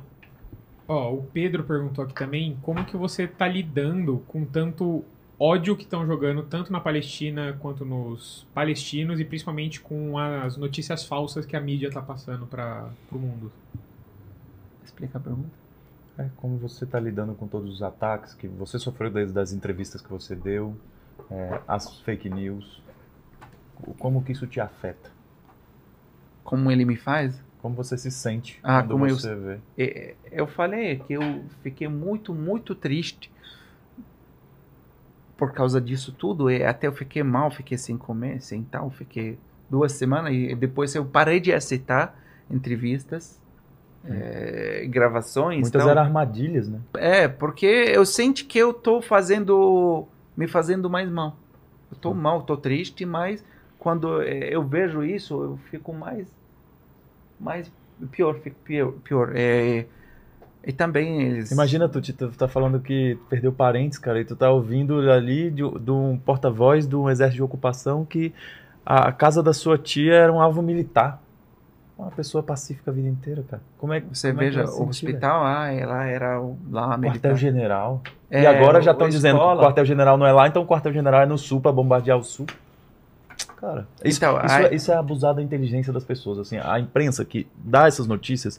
Ó, o Pedro perguntou aqui também como que você tá lidando com tanto ódio que estão jogando tanto na Palestina quanto nos palestinos e principalmente com as notícias falsas que a mídia tá passando para o mundo. Explica a pergunta. É, como você está lidando com todos os ataques que você sofreu desde as entrevistas que você deu, é, as fake news, como que isso te afeta? Como ele me faz? Como você se sente Ah, quando como eu- você vê? É, Eu falei que eu fiquei muito, muito triste por causa disso tudo. E até eu fiquei mal, fiquei sem comer, sem tal. Fiquei duas semanas e depois eu parei de aceitar entrevistas, é, gravações. Muitas tal. eram armadilhas, né? É, porque eu sinto que eu tô fazendo, me fazendo mais mal. Eu tô mal, tô triste, mas quando é, eu vejo isso, eu fico mais, mais pior, fico pior. pior. É, e também eles... Imagina, tu, tu tá falando que perdeu parentes, cara, e tu tá ouvindo ali de, de um porta-voz de um exército de ocupação que a, casa da sua tia era um alvo militar. Uma pessoa pacífica a vida inteira, cara. Como é, Você como é que veja, o hospital, ah, ela era lá militar. Quartel-general. É, e agora já estão dizendo que o quartel-general não é lá, então o quartel-general é no sul pra bombardear o sul. Cara, isso, Então, isso, a- é, isso é abusar da inteligência das pessoas. Assim, a imprensa que dá essas notícias,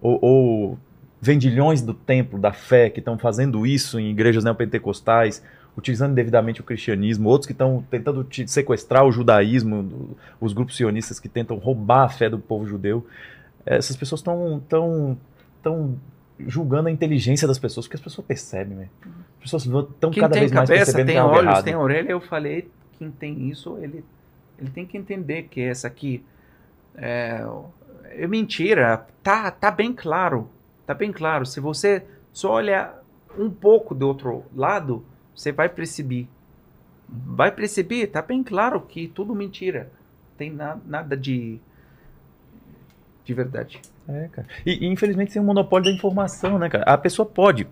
ou, ou vendilhões do templo, da fé, que estão fazendo isso em igrejas neopentecostais, utilizando indevidamente o cristianismo, outros que estão tentando te- sequestrar o judaísmo, os grupos sionistas que tentam roubar a fé do povo judeu. Essas pessoas estão tão, tão julgando a inteligência das pessoas, porque as pessoas percebem, né? pessoas estão cada tem vez mais cabeça, percebendo tem que é algo olhos, errado. tem orelha, eu falei, quem tem isso, ele, ele tem que entender que essa aqui é, é mentira. Tá, tá bem claro. Tá bem claro. Se você só olhar um pouco do outro lado, você vai perceber. Vai perceber, tá bem claro que tudo mentira. Tem na- nada de de verdade. É, cara. E, e, infelizmente tem um monopólio da informação, né, cara? A pessoa pode.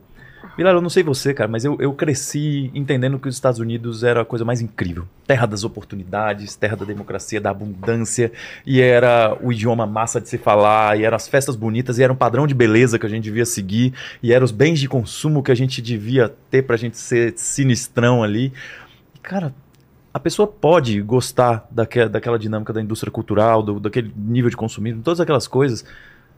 Vilar, eu não sei você, cara, mas eu, eu cresci entendendo que os Estados Unidos era a coisa mais incrível. Terra das oportunidades, terra da democracia, da abundância, e era o idioma massa de se falar, e eram as festas bonitas, e era um padrão de beleza que a gente devia seguir, e eram os bens de consumo que a gente devia ter pra gente ser sinistrão ali. E, cara, a pessoa pode gostar daque- daquela dinâmica da indústria cultural, do, daquele nível de consumismo, todas aquelas coisas,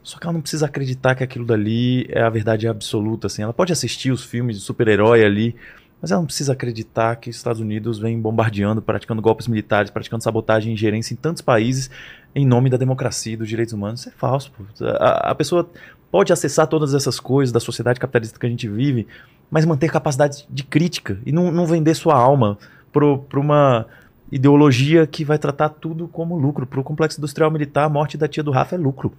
só que ela não precisa acreditar que aquilo dali é a verdade absoluta, assim. Ela pode assistir os filmes de super-herói ali, mas ela não precisa acreditar que os Estados Unidos vem bombardeando, praticando golpes militares, praticando sabotagem e ingerência em tantos países em nome da democracia e dos direitos humanos. Isso é falso, pô. A, a pessoa pode acessar todas essas coisas da sociedade capitalista que a gente vive, mas manter capacidade de crítica e não, não vender sua alma para uma ideologia que vai tratar tudo como lucro. Para o complexo industrial militar, a morte da tia do Rafa é lucro.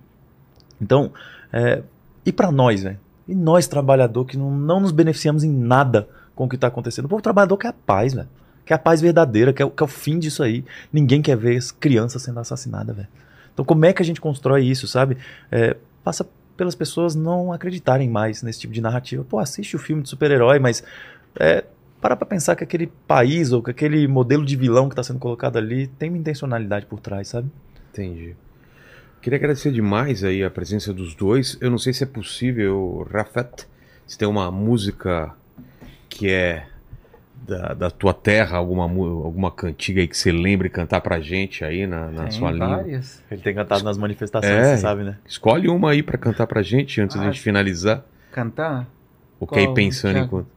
Então, é, e para nós, velho? E nós, trabalhador, que não, não nos beneficiamos em nada com o que está acontecendo? O povo trabalhador quer a paz, velho. Quer a paz verdadeira, quer, quer o fim disso aí. Ninguém quer ver as crianças sendo assassinadas, velho. Então, como é que a gente constrói isso, sabe? É, passa pelas pessoas não acreditarem mais nesse tipo de narrativa. Pô, assiste o filme de super-herói, mas é, para pra pensar que aquele país ou que aquele modelo de vilão que está sendo colocado ali tem uma intencionalidade por trás, sabe? Entendi. Queria agradecer demais aí a presença dos dois. Eu não sei se é possível, Rafet, se tem uma música que é da, da tua terra, alguma, alguma cantiga aí que você lembre cantar pra gente aí na, na Tem sua língua. várias. Ele tem cantado nas manifestações, É. você sabe, né? Escolhe uma aí pra cantar pra gente antes da Ah, gente finalizar. Cantar? O que aí qual, pensando Thiago? enquanto.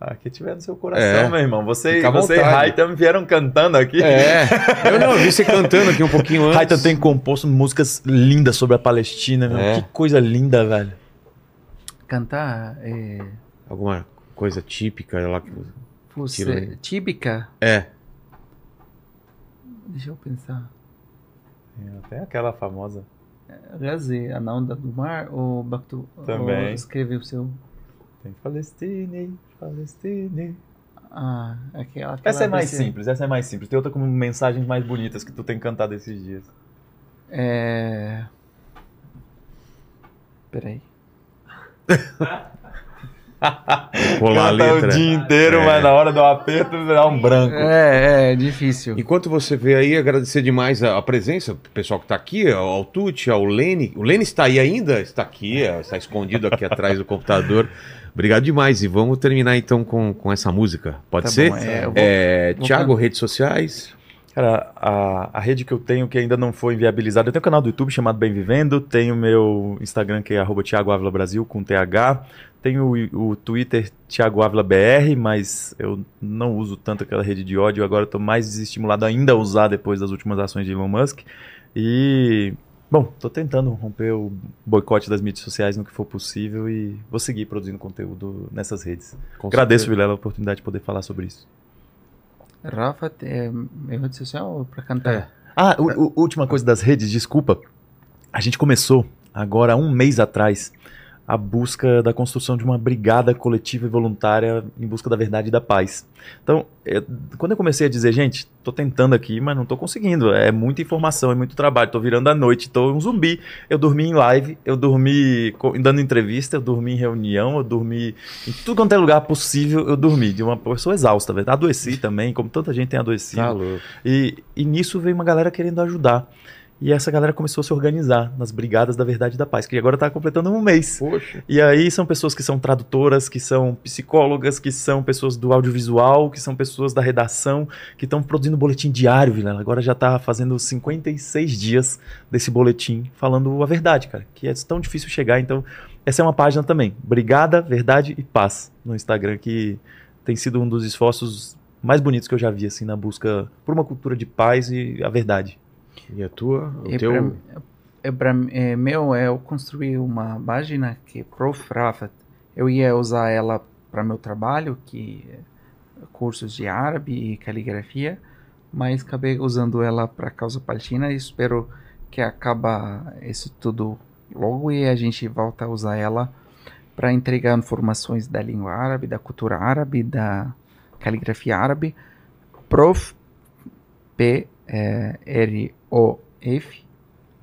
Ah, que tiver no seu coração, É. meu irmão. Você, Fica você e. Raitam vieram cantando aqui. É, eu não, eu vi você cantando aqui um pouquinho antes. Raitam tem composto músicas lindas sobre a Palestina, meu. É. Que coisa linda, velho. Cantar é, Alguma coisa típica lá que você, típica. É. Deixa eu pensar. Tem aquela famosa. Razi, a onda do mar ou Bactu? Também. Ou escreve o seu. Tem Palestine, Palestine. Ah, aquela. Essa é mais desse- simples, essa é mais simples. Tem outra com mensagens mais bonitas que tu tem cantado esses dias. É. Peraí. Colar a letra. o dia inteiro, É. mas na hora do aperto dá um branco. É, é difícil. Enquanto você vê aí, agradecer demais a, a presença, o pessoal que está aqui, ao, ao Tuti, ao Lene. O Lene está aí ainda? Está aqui, é, está escondido aqui atrás do computador. Obrigado demais. E vamos terminar então com, com essa música. Pode Tá ser? bom, é, vou- É, vou Thiago, can- redes sociais. Cara, a, a rede que eu tenho que ainda não foi inviabilizada, eu tenho um canal do YouTube chamado Bem Vivendo, tenho meu Instagram que é arroba Thiago Ávila Brasil com TH, tenho o, o Twitter Thiago Ávila BR, mas eu não uso tanto aquela rede de ódio, agora estou mais desestimulado ainda a usar depois das últimas ações de Elon Musk. E, bom, estou tentando romper o boicote das mídias sociais no que for possível e vou seguir produzindo conteúdo nessas redes. Com Agradeço, certeza. Vilela, a oportunidade de poder falar sobre isso. Rafa, é meu rede social pra cantar? Ah, u- u- última coisa das redes, desculpa. A gente começou agora um mês atrás a busca da construção de uma brigada coletiva e voluntária em busca da verdade e da paz. Então, eu- quando eu comecei a dizer, gente, tô tentando aqui, mas não tô conseguindo. É muita informação, é muito trabalho. Tô virando a noite, tô um zumbi. Eu dormi em live, eu dormi dando entrevista, eu dormi em reunião, eu dormi em tudo quanto é lugar possível, eu dormi. De uma pessoa exausta, velho. Adoeci também, como tanta gente tem adoecido. Tá. E, e nisso veio uma galera querendo ajudar. E essa galera começou a se organizar nas Brigadas da Verdade e da Paz, que agora está completando um mês. Poxa. E aí são pessoas que são tradutoras, que são psicólogas, que são pessoas do audiovisual, que são pessoas da redação, que estão produzindo boletim diário, Vilela. Agora já está fazendo 56 dias desse boletim falando a verdade, cara. Que é tão difícil chegar. Então, essa é uma página também. Brigada, Verdade e Paz no Instagram, que tem sido um dos esforços mais bonitos que eu já vi, assim, na busca por uma cultura de paz e a verdade. E a tua? O É teu... pra, é pra, é, meu, é, eu construí uma página que é Prof. Rafa. Eu ia usar ela para meu trabalho, que é cursos de árabe e caligrafia, mas acabei usando ela para causa palestina e espero que acaba isso tudo logo e a gente volta a usar ela para entregar informações da língua árabe, da cultura árabe, da caligrafia árabe. Prof. P. eh, R. O. F.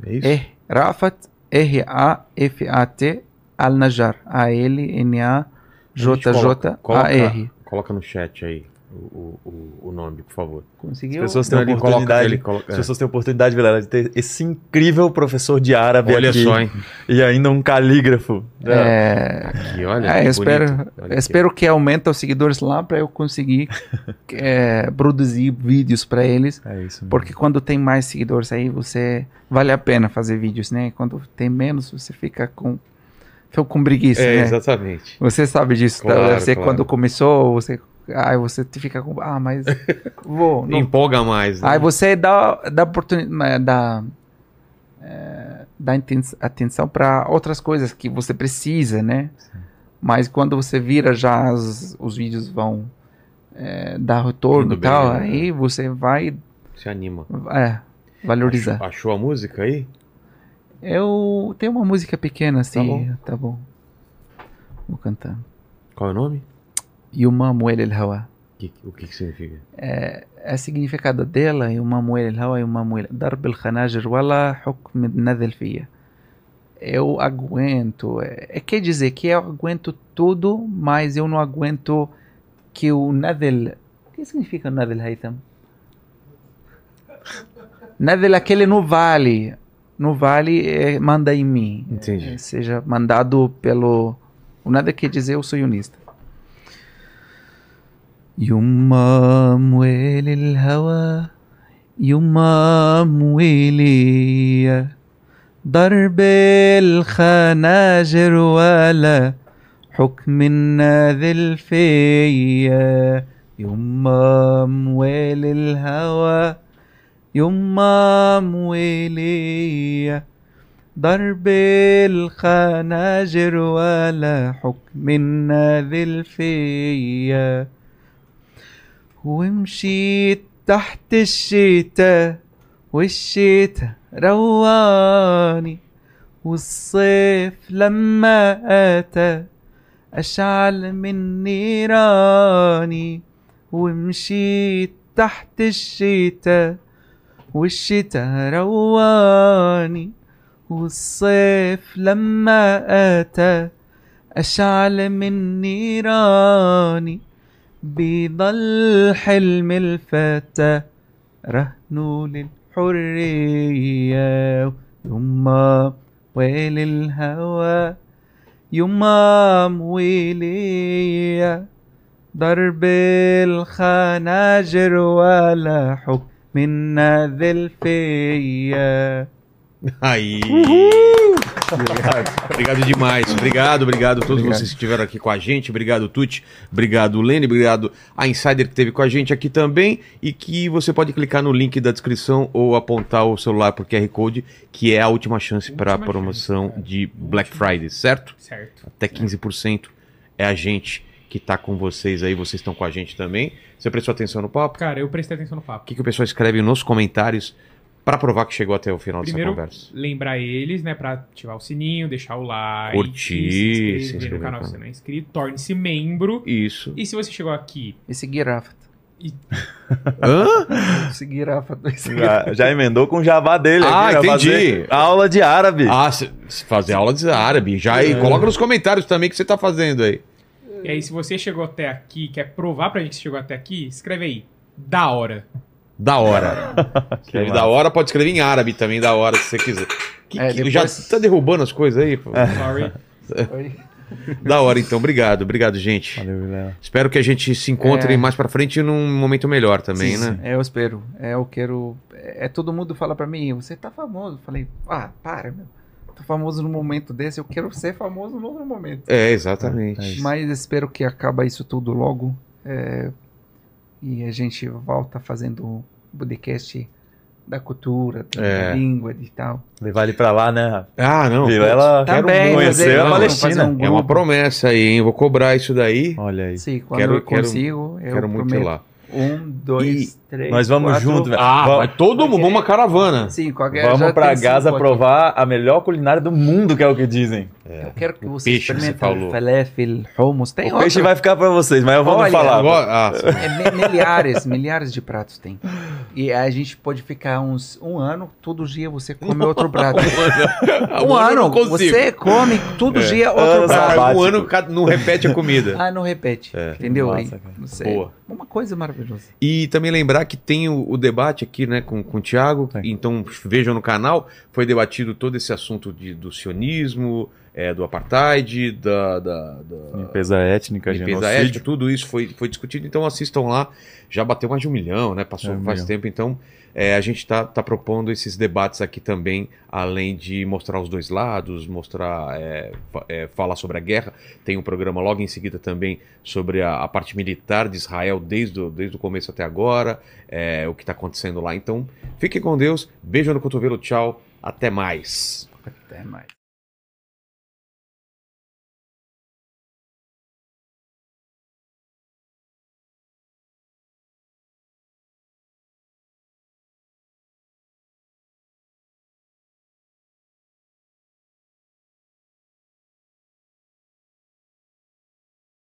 É isso? Rafat. R. A. F. A. T. Al Najar. A. L. N. A. J. J. Coloca-. Coloca no chat aí o, o, o nome, por favor. Conseguiu? As pessoas têm oportunidade, coloca- ele coloca- as pessoas têm a oportunidade, Vilela, de ter esse incrível professor de árabe Olha aqui. só, hein? E ainda um calígrafo. É, Aqui, olha. é, que eu espero. Olha espero que aumente os seguidores lá para eu conseguir é, produzir vídeos para eles. É isso. mesmo. Porque quando tem mais seguidores aí, você vale a pena fazer vídeos, né? Quando tem menos, você fica com fica com preguiça, É, né? exatamente. Você sabe disso, tá? Claro, Você claro. quando começou, você aí você fica com ah, mas vou, não Empolga mais. Né? Aí você dá, dá oportunidade, dá, é, dá atenção para outras coisas que você precisa, né? Mas quando você vira já os, os vídeos vão é, dar retorno e tal, bem, né? aí você vai Se anima. é, valorizar. Achou, achou a música aí? Eu tenho uma música pequena assim, bom. tá bom. Vou cantar. Qual é o nome? Yumamu El Hawa. O que, que significa? É, é a significado dela, Yumamu El Hawa, Yumamu El Darb El Khanajir Wala Hukm Nadel Eu aguento. É, é, quer dizer que eu aguento tudo, mas eu não aguento que o Nadel. O que significa o Nadel Haytham? Nadel é aquele no vale. No vale é, manda em mim. Entendi. É, seja mandado pelo. O nada quer dizer eu sou unista. يما مويل الهوى يما مويلي ضرب الخناجر ولا حكم الناذل فيا يما مويل الهوى يما مويلي ضرب الخناجر ولا حكم الناذل فيا ومشيت تحت الشتاء والشتاء رواني والصيف لما أتى أشعل من نيراني ومشيت تحت الشتاء والشتاء رواني والصيف لما أتى أشعل من نيراني بيضل حلم الفتى رهنه للحرية يما ويل الهوى يما مويلية ضرب الخناجر ولا حكم النذل فيا Aí. Obrigado demais. Obrigado, obrigado a todos Obrigado. vocês que estiveram aqui com a gente. Obrigado, Tuti. Obrigado, Lene. Obrigado a Insider que esteve com a gente aqui também. E que você pode clicar no link da descrição ou apontar o celular por QR Code, que é a última chance para a promoção chance, de Black Friday, certo? Certo. Até 15% é a gente que tá com vocês aí. Vocês estão com a gente também. Você prestou atenção no papo? Cara, eu prestei atenção no O papo. que, que o pessoal escreve nos comentários para provar que chegou até o final Primeiro, dessa conversa? lembrar eles, né, pra ativar o sininho, deixar o like, Curtir, se se inscrever inscrever no canal se você não é inscrito, torne-se membro. Isso. E se você chegou aqui, E seguir Rafa. Hã? Seguir Rafa. Já, já emendou com o jabá dele. Ah, aqui, entendi. fazer Aula de árabe. Ah, se- se fazer aula de árabe. Já aí, coloca nos comentários também o que você tá fazendo aí. e aí se você chegou até aqui, quer provar pra gente que você chegou até aqui, escreve aí. Da hora. Da hora. Escreve da hora, pode escrever em árabe também, da hora, se você quiser. Que, É, que- depois- Já tá derrubando as coisas aí? pô? Sorry. Da hora, então. Obrigado, obrigado, gente. Valeu, Vilela. Espero que a gente se encontre É. mais pra frente num momento melhor também, Sim, né? sim. É, eu espero. É, eu quero. É, todo mundo fala pra mim, você tá famoso. Falei, ah, para, meu. Tô famoso no momento desse, eu quero ser famoso no outro momento. É, exatamente. É. Mas espero que acaba isso tudo logo. é, e a gente volta fazendo o podcast da cultura, da É. língua e tal. Levar ele pra lá, né? Ah, não. Vilela quero Também, muito conhecer fazer- a Palestina. um É uma promessa aí, hein? Vou cobrar isso daí. Olha aí. Sim, quando Quero- eu quero- consigo, eu Quero muito ir lá. Um, dois, três, Nós vamos quatro. junto, velho. Ah, Vamos- vai todo mundo, uma caravana. Sim, qualquer Vamos tem Gaza cinco aqui. provar a melhor culinária do mundo, que é o que dizem. Eu quero que você peixe que você falafel, hummus. Tem o peixe vai ficar pra vocês, mas eu vou Olha, falar. Agora, ah. É, mi- milhares, milhares de pratos tem. E a gente pode ficar uns um ano, todo dia você come outro prato. um eu ano, você come todo dia outro Ano prato. sabático. Um ano não repete a comida. Ah, não repete. É. Entendeu? Massa, Aí, cara. não sei. Boa. Uma coisa maravilhosa. E também lembrar que tem o, o debate aqui né, com, com o Tiago, Tem. então vejam no canal, foi debatido todo esse assunto de, do sionismo, é, do apartheid, da, da, da Limpeza étnica, limpeza genocídio. étnica, tudo isso foi, foi discutido, então assistam lá, já bateu mais de um milhão, né? Passou É, um faz milhão. tempo, então é, a gente está tá propondo esses debates aqui também, além de mostrar os dois lados, mostrar, é, é, falar sobre a guerra. Tem um programa logo em seguida também sobre a, a parte militar de Israel desde o, desde o começo até agora, é, o que está acontecendo lá. Então, fiquem com Deus, beijo no cotovelo, tchau, até mais. Até mais.